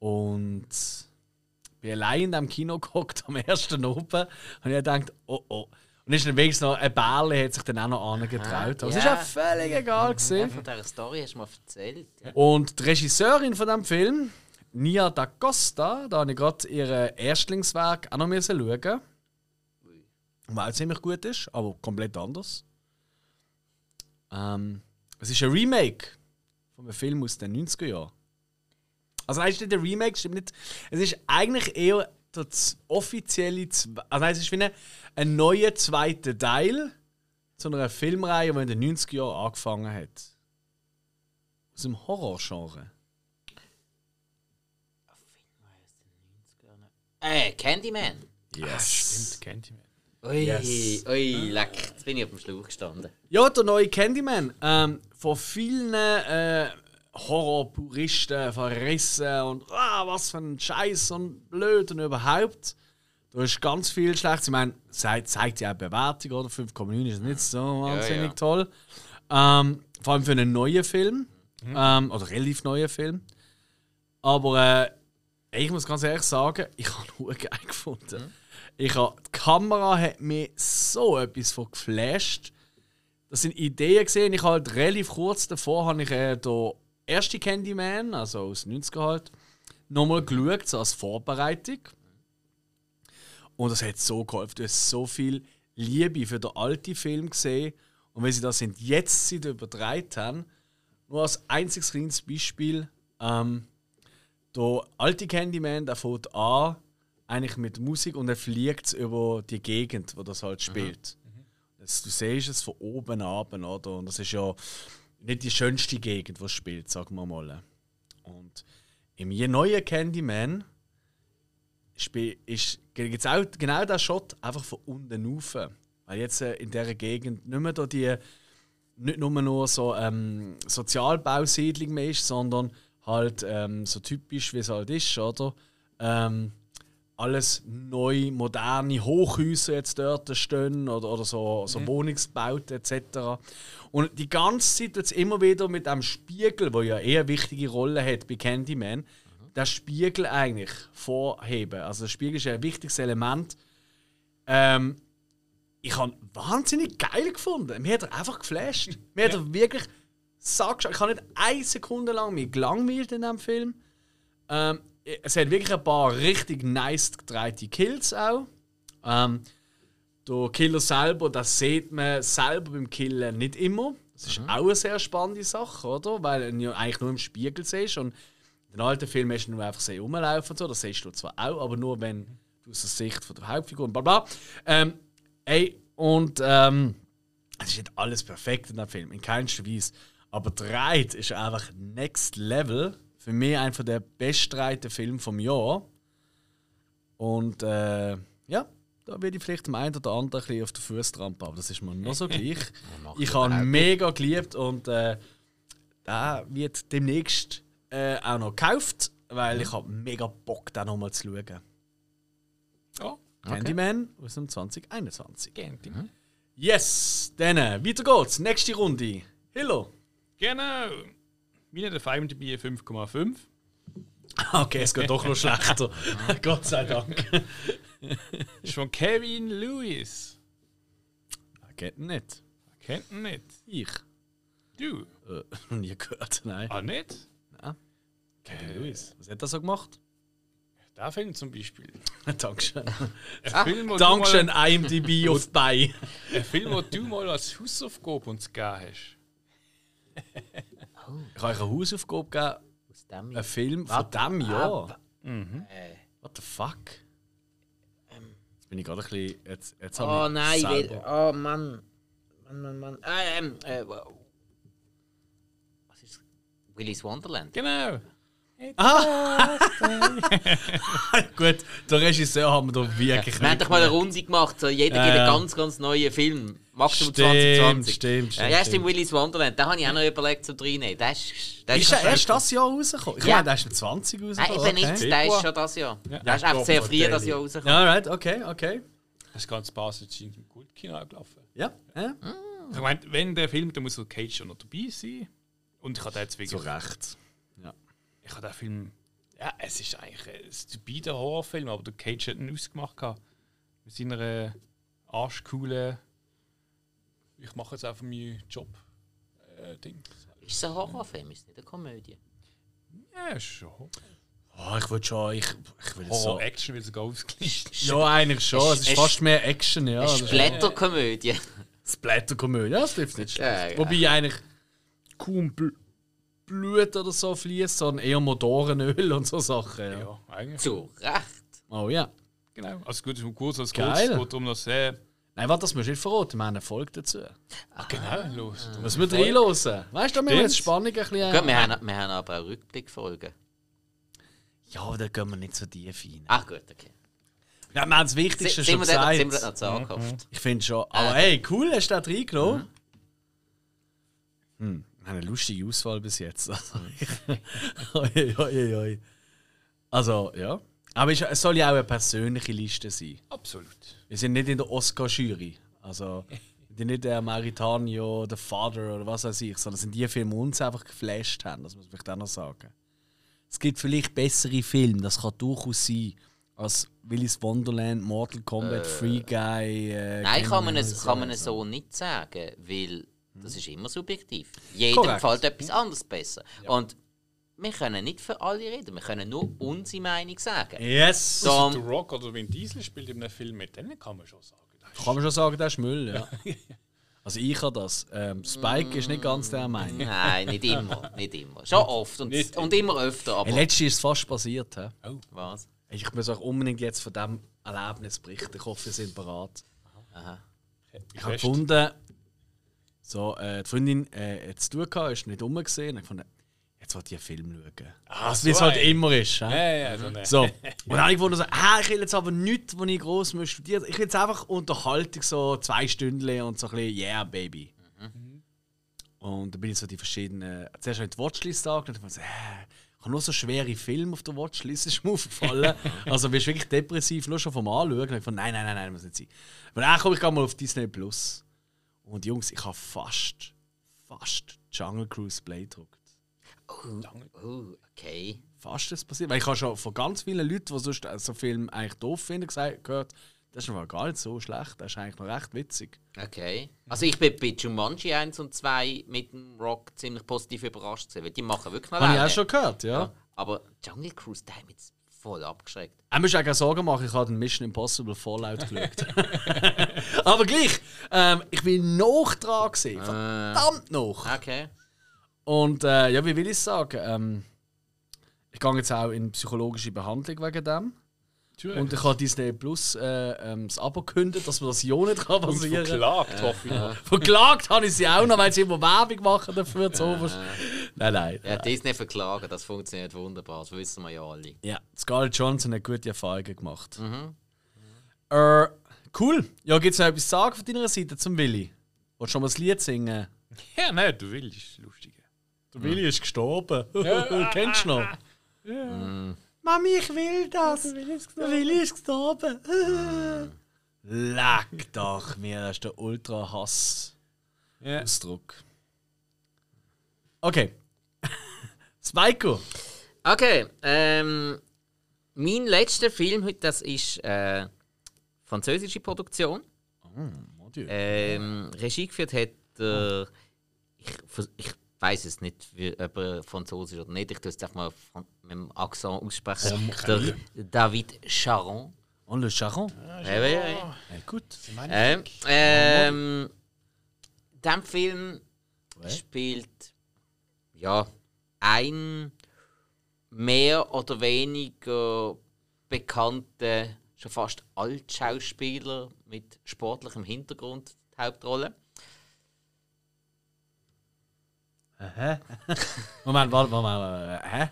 Und ich bin allein in diesem Kino *laughs* gehockt am ersten oben und ich gedacht, oh oh. Und ist dann wenigstens noch ein Bärle hat sich dann auch noch angetraut. Es ja. ist ja völlig egal Ja, gewesen. von dieser Story hast du mir erzählt. Ja. Und die Regisseurin von diesem Film, Nia da Costa, da habe ich gerade ihr Erstlingswerk auch noch schauen. Weil es ziemlich gut ist, aber komplett anders. Ähm, es ist ein Remake von einem Film aus den 90er Jahren. Also nein, es ist nicht ein Remake, stimmt nicht. Es ist eigentlich eher der z- offizielle, also nein, es ist wie ein, ein neuer zweiter Teil zu einer Filmreihe, die in den 90er Jahren angefangen hat. Aus dem Horrorgenre. Äh, Candyman. Stimmt, kennt ihr mich. Ui, Yes. ui, leck. Jetzt bin ich auf dem Schlauch gestanden. Ja, der neue Candyman. Ähm, von vielen äh, Horrorpuristen verrissen und ah, was für ein Scheiß und blöd und überhaupt. Da ist ganz viel Schlechtes. Ich meine, zeigt, zeigt ja auch Bewertung, oder? 5,9 ist nicht so wahnsinnig ja. toll. Ähm, vor allem für einen neuen Film. Ähm, oder relativ neuen Film. Aber äh, ich muss ganz ehrlich sagen, *laughs* ich habe nur geil gefunden. Ich habe, die Kamera hat mir so etwas von geflasht. Das sind Ideen gesehen. Ich halt relativ kurz davor habe ich äh, den ersten Candyman, also aus den 90er halt, nochmal geschaut, so als Vorbereitung. Und das hat so geholfen. Du hast so viel Liebe für den alten Film gesehen. Und wenn sie das in die Jetztzeit übertragen haben, nur als einziges kleines Beispiel, ähm, der alte Candyman, der fängt an, eigentlich mit Musik und er fliegt über die Gegend, wo das halt spielt. Das, du siehst es von oben ab, oder? Und das ist ja nicht die schönste Gegend, es spielt, sagen wir mal. Und im je neuen Candyman gibt es auch genau der Shot einfach von unten rauf. Weil jetzt äh, in dieser Gegend nicht mehr die nicht nur nur so ähm, Sozialbausiedlung mehr ist, sondern halt ähm, so typisch, wie es halt ist, oder? Ähm, alles neu, moderne Hochhäuser jetzt dort stehen oder, oder so, so Wohnungsbauten etc. Und die ganze Zeit wird immer wieder mit einem Spiegel, wo ja eher eine wichtige Rolle hat bei Candyman, der Spiegel eigentlich vorheben. Also der Spiegel ist ja ein wichtiges Element. Ähm, ich habe wahnsinnig geil gefunden. Mir hat er einfach geflasht. Mir hat er wirklich sagst, ich habe nicht eine Sekunde lang mich gelangweilt in diesem Film. Ähm, es hat wirklich ein paar richtig nice gedrehte Kills auch. Ähm, der Killer selber, das sieht man selber beim Killen nicht immer. Das ist auch eine sehr spannende Sache, oder? Weil du ihn ja eigentlich nur im Spiegel siehst. Und in den alten Filmen hast du nur einfach sehen rumlaufen und so. Das siehst du zwar auch, aber nur wenn du aus der Sicht von der Hauptfigur und bla bla. Ähm, ey, und ähm, es ist nicht alles perfekt in dem Film, in keinster Weise. Aber Dreit ist einfach next level. Für mich einer der bestreiten Filme vom Jahr. Und äh, ja, da werde ich vielleicht dem einen oder anderen ein bisschen auf den Fuß trampen, aber das ist mir noch so *laughs* gleich. ich habe ihn mega geliebt und äh, der wird demnächst äh, auch noch gekauft, weil ich habe mega Bock, den nochmal zu schauen. Ja, Candyman aus dem 2021. Candyman. Yes, dann weiter geht's. Nächste Runde. Hello. Genau. Meine der IMDb 5,5. Okay, es geht doch noch schlechter. *laughs* Gott sei Dank. Ist von Kevin Lewis. Geht nicht. Kennt ihn nicht. Ich. Du. Äh, *laughs* nie gehört, nein. Ah, nicht? Kevin Lewis. Was hat er so gemacht? Der Film zum Beispiel. *laughs* Dankeschön. Ein Film, du Dankeschön, Mal, IMDb auf bei. ein Film, wo du mal als Hausaufgabe uns gegeben hast. Ich habe euch eine Hausaufgabe gegeben, Aus dem einen Film von diesem Jahr. Äh, What the fuck? Jetzt bin ich gerade ein bisschen. Jetzt, jetzt oh ich nein, selber- wieder. Oh Mann. Mann, Mann, Mann. Äh, ähm, äh, wow. Was ist Willy's Wonderland? Genau. *laughs* Gut, der Regisseur haben wir da wirklich. Wir haben doch mal eine Runde gemacht, so jeder gibt einen ganz, ganz neuen Film. Maximum Stimmt, 2020. stimmt, stimmt, Ja, stimmt. Willy's Wonderland. Da habe ich auch noch überlegt zum reinnehmen. Das ist, das Ist er erst das Jahr rausgekommen? Ich Ja. meine, der ist mit 20 Nein, rausgekommen. eben nicht. Der ist schon das Jahr. Der ist einfach sehr früh das Jahr rausgekommen. Ja, right, okay, okay. Das ganze Basel ist im Kultkino gelaufen. Ja, ja. Ich meine, wenn der Film, dann muss der Cage schon noch dabei sein. Und ich habe den jetzt Zu wirklich. Recht. Ja. Ich habe den Film. Ja, es ist eigentlich ein stupider Horrorfilm, aber der Cage hat ihn ausgemacht. Mit seiner arschcoolen. Ich mache jetzt einfach meinen Job. Äh, Ding. Ist es ein Horrorfilm? Ist es nicht eine Komödie? Ja, ist schon. Oh, ich würde schon. Ich, ich will es so. Horror-Action wird sogar ausgeliefert. Ja, eigentlich schon. Es ist Es- fast mehr Action, ja. Eine ist- Splatterkomödie. Splatterkomödie, ja, das trifft nicht schlecht. Ja, ja. Wobei eigentlich kaum Bl Blut oder so fließt, sondern eher Motorenöl und so Sachen. Ja. Ja, eigentlich. Zu Recht. Oh ja. Genau. Also gut, um kurz als Geil. kurz, geht darum, dass er. Nein, warte, das musst du nicht verraten. Wir haben eine Folge dazu. Ach, genau, los. Müssen wir reinhören. Weißt du, wir jetzt die Spannung ein bisschen. Gut, wir haben, wir haben aber auch Rückblickfolgen. Ja, aber da gehen wir nicht so tief rein. Ach gut, okay. Ja, wir haben das Sind Wichtigste sind schon sind wir gesagt. dort noch zu angehofft? Ich finde schon. Aber hey, cool, hast du da reingenommen. Hm, wir haben eine lustige Auswahl bis jetzt. *laughs* Also, oi, oi, oi. also ja. Aber es soll ja auch eine persönliche Liste sein. Absolut. Wir sind nicht in der Oscar-Jury. Also, wir sind nicht der Maritanio, der Father oder was weiß ich, sondern es sind die Filme, die uns einfach geflasht haben. Das muss ich auch noch sagen. Es gibt vielleicht bessere Filme, das kann durchaus sein, als Willy's Wonderland, Mortal Kombat, Free Guy. Äh, Nein, kann man, es, kann man so. es so nicht sagen, weil das ist immer subjektiv. Jedem Korrekt. gefällt etwas anderes besser. Und wir können nicht für alle reden, wir können nur unsere Meinung sagen. Yes! So. Also, The Rock oder Vin Diesel spielt in einem Film mit, dann kann man schon sagen. das ist- Kann man schon sagen, der ist Müll, ja. *laughs* Also ich habe das. Ähm, Spike ist nicht ganz der Meinung. Nein, nicht immer, nicht immer. Schon oft und, Nicht und immer öfter, aber... Hey, letztes ist es fast passiert. He? Was? Ich muss euch unbedingt jetzt von diesem Erlebnis berichten. Ich hoffe, ihr seid bereit. Ich habe gefunden, so, äh, die Freundin äh, hat es tun gehabt, ist nicht rumgesehen. Ich fand, jetzt wollte ich einen Film schauen. Also, wie es so halt immer ist. he? Ja, ja, so eine. So. Und dann habe ich gefunden, so, ah, ich will jetzt aber nichts, wo ich gross studieren Ich will jetzt einfach Unterhaltung, so zwei Stunden und so ein bisschen, yeah, baby. Und dann bin ich so die verschiedenen. Zuerst habe ich die Watchlist angeschaut und dann so, äh, Ich habe nur so schwere Filme auf der Watchlist, ist mir *laughs* aufgefallen. also bist du wirklich depressiv, nur schon vom Anschauen. Ich von nein, nein, nein, nein, muss nicht sein. Aber dann komme ich mal auf Disney Plus. Und Jungs, ich habe fast, fast Jungle Cruise Play gedruckt. Oh, okay. Fast das passiert. Weil ich habe schon von ganz vielen Leuten, die sonst so Film eigentlich doof finden, gesagt, gehört, das ist aber gar nicht so schlecht, das ist eigentlich noch recht witzig. Okay. Also ich bin bei Jumanji 1 und 2 mit dem Rock ziemlich positiv überrascht gewesen, weil die machen wirklich noch Habe ich auch schon gehört, ja. Ja. Aber Jungle Cruise, der hat mich jetzt voll abgeschreckt. Er muss auch keine Sorgen machen, ich habe den Mission Impossible Fallout geschaut. *laughs* aber gleich, ähm, ich bin noch dran gewesen. Verdammt noch! Okay. Und äh, ja, wie will ich sagen? Ähm, ich gehe jetzt auch in psychologische Behandlung wegen dem. Und ich habe Disney Plus äh, ähm, das Abo gekündigt, dass mir das ja nicht kann passieren kann. verklagt, hoffe ich. noch. Verklagt habe ich sie auch noch, weil sie immer Werbung machen dafür. So. Nein, nein. Ja, Disney verklagen, das funktioniert wunderbar, das wissen wir ja alle. Ja, Scarlett Johansson hat gute Erfahrungen gemacht. Äh, cool. Ja, gibt es noch etwas zu sagen von deiner Seite zum Willi? Willst du schon mal das Lied singen? Ja, nein, du willst, lustig. Der Willi ist gestorben. *laughs* Kennst du noch? Mami, ich will das. Der Willi ist gestorben. *laughs* Leck doch mir, das ist der Ultra-Hass-Ausdruck. Ja. Okay. *laughs* Spiko. Okay, ähm, mein letzter Film heute, das ist äh, französische Produktion. Mon Dieu. Ähm, Regie geführt hat der. ich ich weiß es nicht, wie, ob er Französisch oder nicht. Ich tue es einfach mal mit dem Akzent aussprechen. Der David Charon. Und Le Charon. Ja, ja, ja. Ja, gut. Ähm, ähm, dem Film spielt ja ein mehr oder weniger bekannter, schon fast Altschauspieler mit sportlichem Hintergrund die Hauptrolle. *laughs* Moment, warte, Moment. Hä?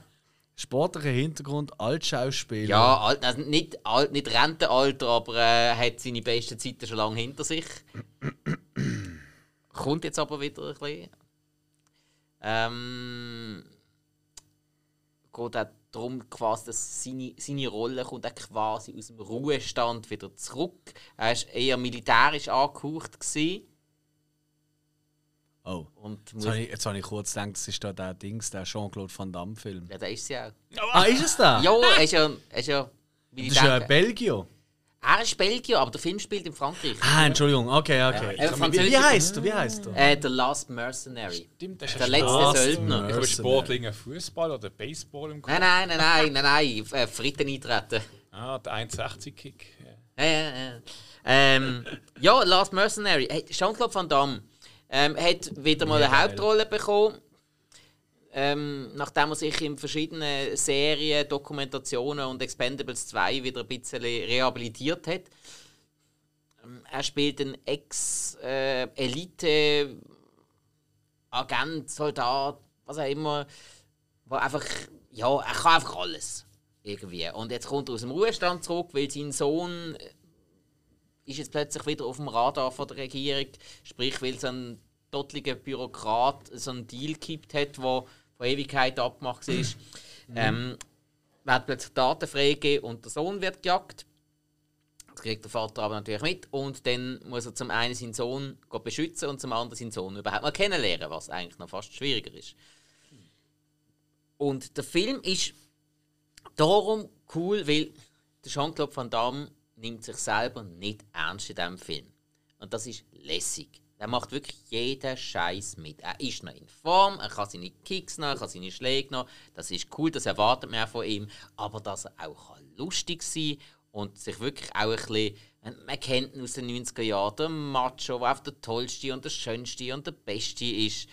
Sportlicher Hintergrund, Altschauspieler. Ja, alt, also nicht, alt, nicht Rentenalter, aber äh, hat seine besten Zeiten schon lange hinter sich. *clears throat* Kommt jetzt aber wieder ein bisschen. Ähm, geht auch darum, quasi, dass seine, seine Rolle kommt auch quasi aus dem Ruhestand wieder zurück. Er war eher militärisch angehaucht. Gewesen Oh. und Jetzt habe ich, jetzt habe ich kurz gedacht, das ist da der Dings, der Jean-Claude Van Damme-Film. ja, der ist sie auch. Ah, ist es der? Ja, er ist ja, er ist ja Das ist ja Belgien. er ist Belgier, aber der Film spielt in Frankreich. Ah, Entschuldigung, okay, okay. Ja, wie, Französisch- wie heißt du? Wie heißt du? Äh, The Last Mercenary. Stimmt, das ist Der letzte Last Söldner. Ich habe. Sportlinge Fußball oder Baseball im Kopf. Nein, nein, nein, nein, nein, nein, äh, Fritten eintreten. Ah, der 1,60-Kick. Ja, Ja. ja, ja. Ähm, ja, Last Mercenary. Hey, Jean-Claude Van Damme ähm, hat wieder mal eine. Hauptrolle bekommen. Ähm, nachdem er sich in verschiedenen Serien, Dokumentationen und Expendables 2 wieder ein bisschen rehabilitiert hat. Ähm, er spielt einen Ex-Elite-Agent, Soldat, was auch immer, wo einfach, ja, er kann einfach alles. Irgendwie. Und jetzt kommt er aus dem Ruhestand zurück, weil sein Sohn äh, ist jetzt plötzlich wieder auf dem Radar von der Regierung. Sprich, weil so ein tottliger Bürokrat so einen Deal gekippt hat, der von Ewigkeit abgemacht war. ähm, wird plötzlich Daten freigegeben und der Sohn wird gejagt. Das kriegt der Vater aber natürlich mit. Und dann muss er zum einen seinen Sohn beschützen und zum anderen seinen Sohn überhaupt mal kennenlernen, was eigentlich noch fast schwieriger ist. Und der Film ist darum cool, weil der Jean-Claude Van Damme nimmt sich selber nicht ernst in diesem Film. Und das ist lässig. Er macht wirklich jeden Scheiß mit. Er ist noch in Form, er kann seine Kicks noch, er kann seine Schläge noch. Das ist cool, das erwartet man auch von ihm. Aber dass er auch lustig sein kann und sich wirklich auch ein bisschen. Man kennt ihn aus den 90er Jahren, der Macho, der auf der tollste und der schönste und der beste ist.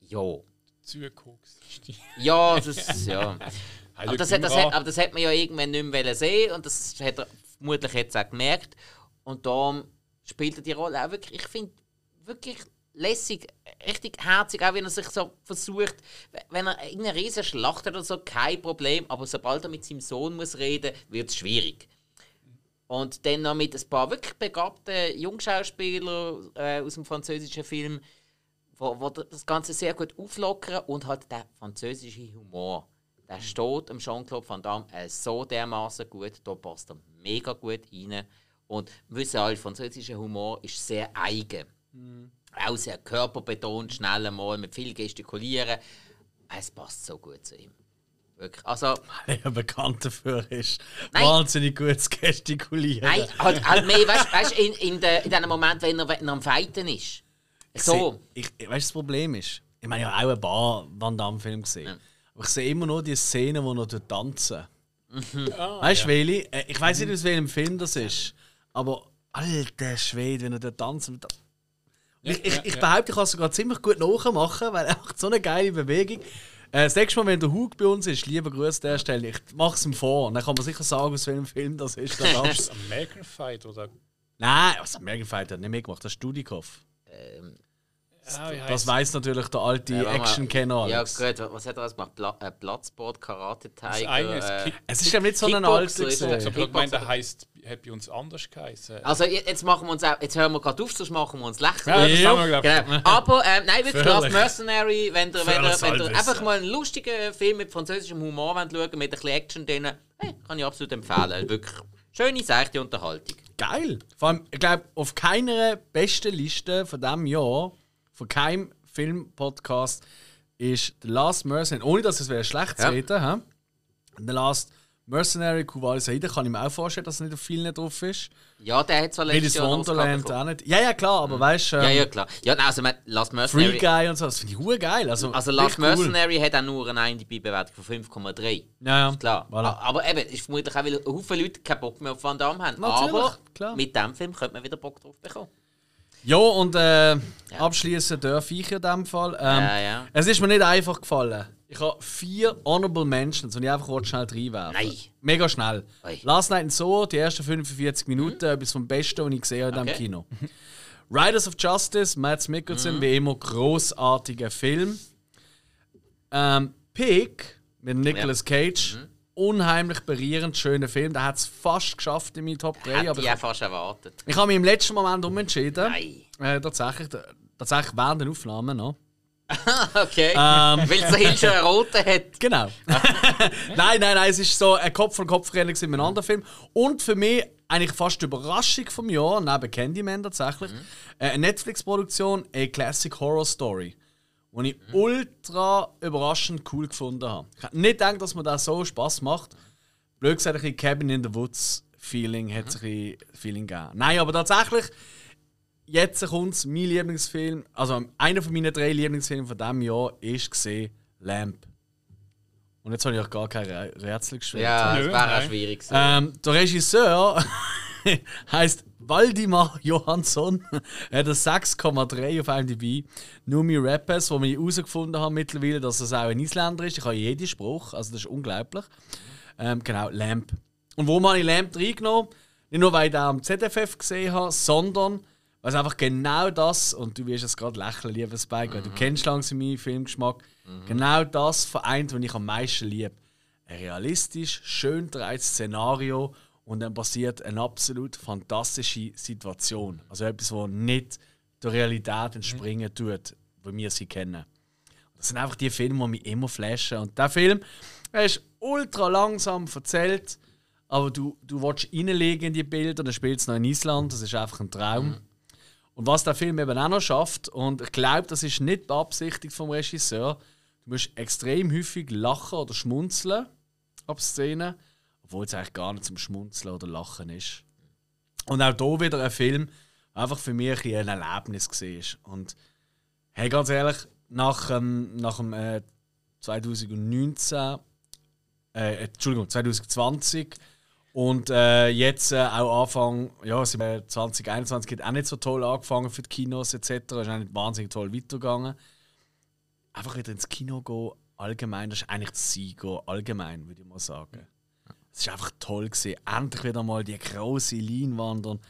Ja. Zugeguckt. Ja, das, ja. *laughs* Aber das, hat, das, hat, aber das hat man ja irgendwann nicht mehr sehen und das hat er vermutlich jetzt auch gemerkt. Und darum spielt er die Rolle auch wirklich, ich finde, wirklich lässig, richtig herzig, auch wenn er sich so versucht, wenn er irgendeine riesen Schlacht hat oder so, kein Problem, aber sobald er mit seinem Sohn muss reden, wird es schwierig. Und dann noch mit ein paar wirklich begabten Jungschauspielern äh, aus dem französischen Film, wo, wo das Ganze sehr gut auflockern und halt der französische Humor der steht am Jean-Claude Van Damme äh, so dermaßen gut, da passt er mega gut rein. Und wir wissen alle, französischer Humor ist sehr eigen. Auch sehr körperbetont, schnell mal, mit viel Gestikulieren. Es passt so gut zu ihm. Wirklich. Also, *laughs* Weil er bekannt dafür ist. Nein. Wahnsinnig gutes Gestikulieren. nein, halt, halt mehr, weißt du, weißt, in, in, de, in dem Moment, wenn er, wenn er am Fighten ist. So. Ich, ich, weißt du, das Problem ist? Ich meine, ich habe auch ein paar Van Damme-Filme gesehen. Aber ich sehe immer nur die Szenen, wo er dort tanzen. weißt du, welche? Äh, Ich weiß nicht, aus welchem Film das ist. Aber alter Schwede, wenn er da- ich, ich, ja, ich ja. behaupte, ich kann es sogar ziemlich gut nachmachen, weil er macht so eine geile Bewegung. Äh, das nächste Mal, wenn der Hug bei uns ist, lieber Grüße an der Stelle, ich mache es ihm vor. Dann kann man sicher sagen, aus welchem Film das ist. Der Ist Tanz. es American Fight oder. Nein, was American Fighter hat nicht mitgemacht, das ist Studikoff. Ähm, Ah, Das weiß natürlich der alte mal. Action-Kenner. Ja, gut, was hat er alles gemacht? Pla äh, Bloodsport, Karate Das Tiger. eine ist äh. Es ist ja nicht so ein alter er. Ich gemeint, der heisst, hat bei uns anders geheißen. Also je- jetzt machen wir uns auch, jetzt hören wir gerade auf, sonst machen wir uns lächerlich. Ja, das Ja. haben wir, glaub ich. Genau. Aber ähm, nein, wirklich. Last Mercenary, wenn ihr, wenn ihr, Völlig wenn ihr Halbwissen. einfach mal einen lustigen Film mit französischem Humor wollt schauen mit ein bisschen Action drin, hey, kann ich absolut empfehlen. Wirklich schöne, seichte Unterhaltung. Geil. Vor allem, ich glaube, auf keiner besten Liste von diesem Jahr, von keinem Film-Podcast, ist The Last Mercenary, ohne dass es wäre schlecht zu Ja. reden, hä? The Last Mercenary, Kuwait Saida, kann ich mir auch vorstellen, dass es nicht auf vielen drauf ist. Ja, der hat zwar letztes Jahr Wonderland auch nicht. Ja, ja, klar, aber weißt du, Ja, ähm, ja, klar. Ja, nein, also man, Last Free Mercenary, Guy und so, das finde ich hure geil. Also, also Last cool. Mercenary hat auch nur eine IMDb-Bewertung von 5,3. Ja, ja. Klar. Voilà. Aber eben, ist vermutlich auch, weil Haufen Leute keinen Bock mehr auf Van Damme haben. Natürlich, Aber klar. mit dem Film könnte man wieder Bock drauf bekommen. Ja, und äh, abschließen darf ich in dem Fall. Ähm, Ja, ja. Es ist mir nicht einfach gefallen. Ich habe vier Honorable Mentions und ich einfach schnell reinwerfen. Nein. Mega schnell. Ui. Last Night in So, die ersten 45 Minuten, etwas vom Besten, was ich gesehen habe in diesem Okay. Kino. Riders of Justice, Mads Mikkelsen, wie immer, großartiger Film. Ähm, Pig mit Nicolas Cage, unheimlich berührend, schöner Film. Der hat es fast geschafft in meinen Top 3. Hätte Aber ich auch fast erwartet. ich habe mich im letzten Moment umentschieden. Nein. Äh, tatsächlich, tatsächlich während der Aufnahme noch. *laughs* Okay. Ähm. Weil es schon einen roten hat. *laughs* Genau. *laughs* nein, nein, nein, es ist so ein Kopf an Kopf Rennen mit einem anderen Film. Und für mich eigentlich fast die Überraschung vom Jahr, neben Candyman tatsächlich, äh, eine Netflix-Produktion, A Classic Horror Story. Die ich ultra überraschend cool gefunden habe. Ich hätte nicht gedacht, dass mir das so Spaß macht. Blöd gesagt, ein bisschen Cabin in the Woods Feeling hat es ein Feeling gegeben. Nein, aber tatsächlich, jetzt kommt mein Lieblingsfilm, also einer von meinen drei Lieblingsfilmen von diesem Jahr ist gesehen Lamp. Und jetzt habe ich auch gar kein Rä- Rätsel gestellt. Ja, das wäre auch schwierig. Ähm, der Regisseur *laughs* heißt Waldimar *laughs* Johansson. hat eine 6,3 auf IMDb. Numi Rappers, wo wir herausgefunden haben mittlerweile, dass es auch ein Isländer ist. Ich habe jeden Spruch, also das ist unglaublich. Ähm, genau, Lamp. Und wo habe ich Lamp reingenommen? Nicht nur, weil ich den am ZFF gesehen habe, sondern weil es einfach genau das, und du wirst es gerade lächeln, lieber Spike, weil du kennst langsam meinen Filmgeschmack, genau das vereint, was ich am meisten liebe. Ein realistisch, schön dreietes Szenario und dann passiert eine absolut fantastische Situation. Also etwas, was nicht der Realität entspringen tut, wie wir sie kennen. Das sind einfach die Filme, die mich immer flashen. Und der Film, er ist ultra langsam erzählt, aber du, du willst reinlegen in die Bilder, dann spielt es noch in Island, das ist einfach ein Traum. Und was der Film eben auch noch schafft, und ich glaube, das ist nicht beabsichtigt vom Regisseur, du musst extrem häufig lachen oder schmunzeln ab Szenen, obwohl es eigentlich gar nicht zum Schmunzeln oder Lachen ist. Und auch hier wieder ein Film, einfach für mich ein, ein Erlebnis war. Und hey, ganz ehrlich, nach, ähm, nach dem äh, 2019, äh, Entschuldigung, 2020 und äh, jetzt äh, auch Anfang, ja, sind wir 2021 hat auch nicht so toll angefangen für die Kinos etc. Ist auch nicht wahnsinnig toll weitergegangen. Einfach wieder ins Kino gehen, allgemein, das ist eigentlich das gehen, allgemein, würde ich mal sagen. Es war einfach toll gesehen. Endlich wieder mal die große Leinwand und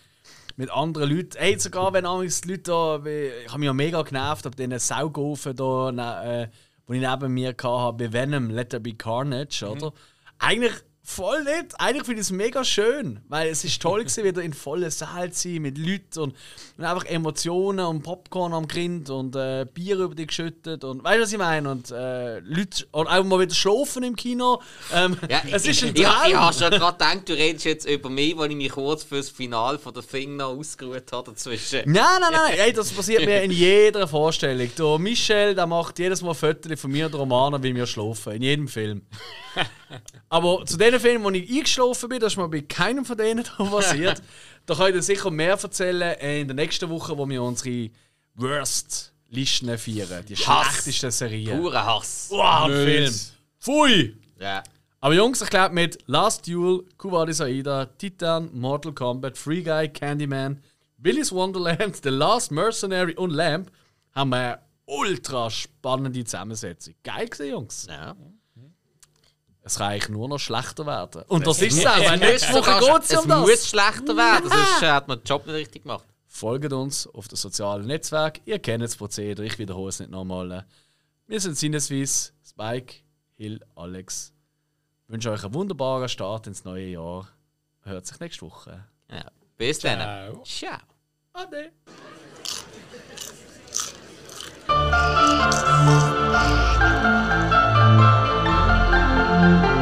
mit anderen Leuten. Hey, sogar wenn die Leute da, ich habe mich ja mega genervt ab diesen Saugofen da, ne, äh, wo ich neben mir hatte, bei Venom, Let There Be Carnage, oder? Eigentlich voll nicht. Eigentlich finde ich es mega schön, weil es ist toll gewesen, wieder in vollen Saal zu sein mit Leuten und, und einfach Emotionen und Popcorn am Grind und äh, Bier über dich geschüttet und weißt du, was ich meine? Und äh, Leute und auch mal wieder schlafen im Kino. Ähm, *laughs* Ja, es ist ein Traum. ich habe schon gerade gedacht, du redest jetzt über mich, weil ich mich kurz fürs Finale von der Thing noch ausgeruht habe dazwischen. Nein, nein, nein, ey, das passiert mir in jeder Vorstellung. Der Michel, der macht jedes Mal Fotos von mir und Romana, wie wir schlafen. In jedem Film. *laughs* Aber zu den Filmen, wo ich eingeschlafen bin, das ist mir bei keinem von denen *laughs* passiert. *laughs* da kann ich dir sicher mehr erzählen in der nächsten Woche, wo wir unsere Worst-Listen feiern. Die Hass. schlechtesten Serien. Purer Hass. Wow, Film. Pfui! Ja. Aber Jungs, ich glaube mit Last Duel, Kuwait Aida, Titan, Mortal Kombat, Free Guy, Candyman, Willy's Wonderland, The Last Mercenary und Lamp haben wir eine ultra spannende Zusammensetzung. Geil gesehen, Jungs. ja. Es kann eigentlich nur noch schlechter werden. Und das ist es auch, weil nächste Woche geht es um Es muss das. schlechter werden, sonst hat man den Job nicht richtig gemacht. Folgt uns auf den sozialen Netzwerken. Ihr kennt das Prozedere, ich wiederhole es nicht nochmal. Wir sind Sinneswiss, Spike, Hill, Alex. Ich wünsche euch einen wunderbaren Start ins neue Jahr. Hört sich nächste Woche. Ja. Bis dann. Ciao. Ciao. Ade. Thank Thank you.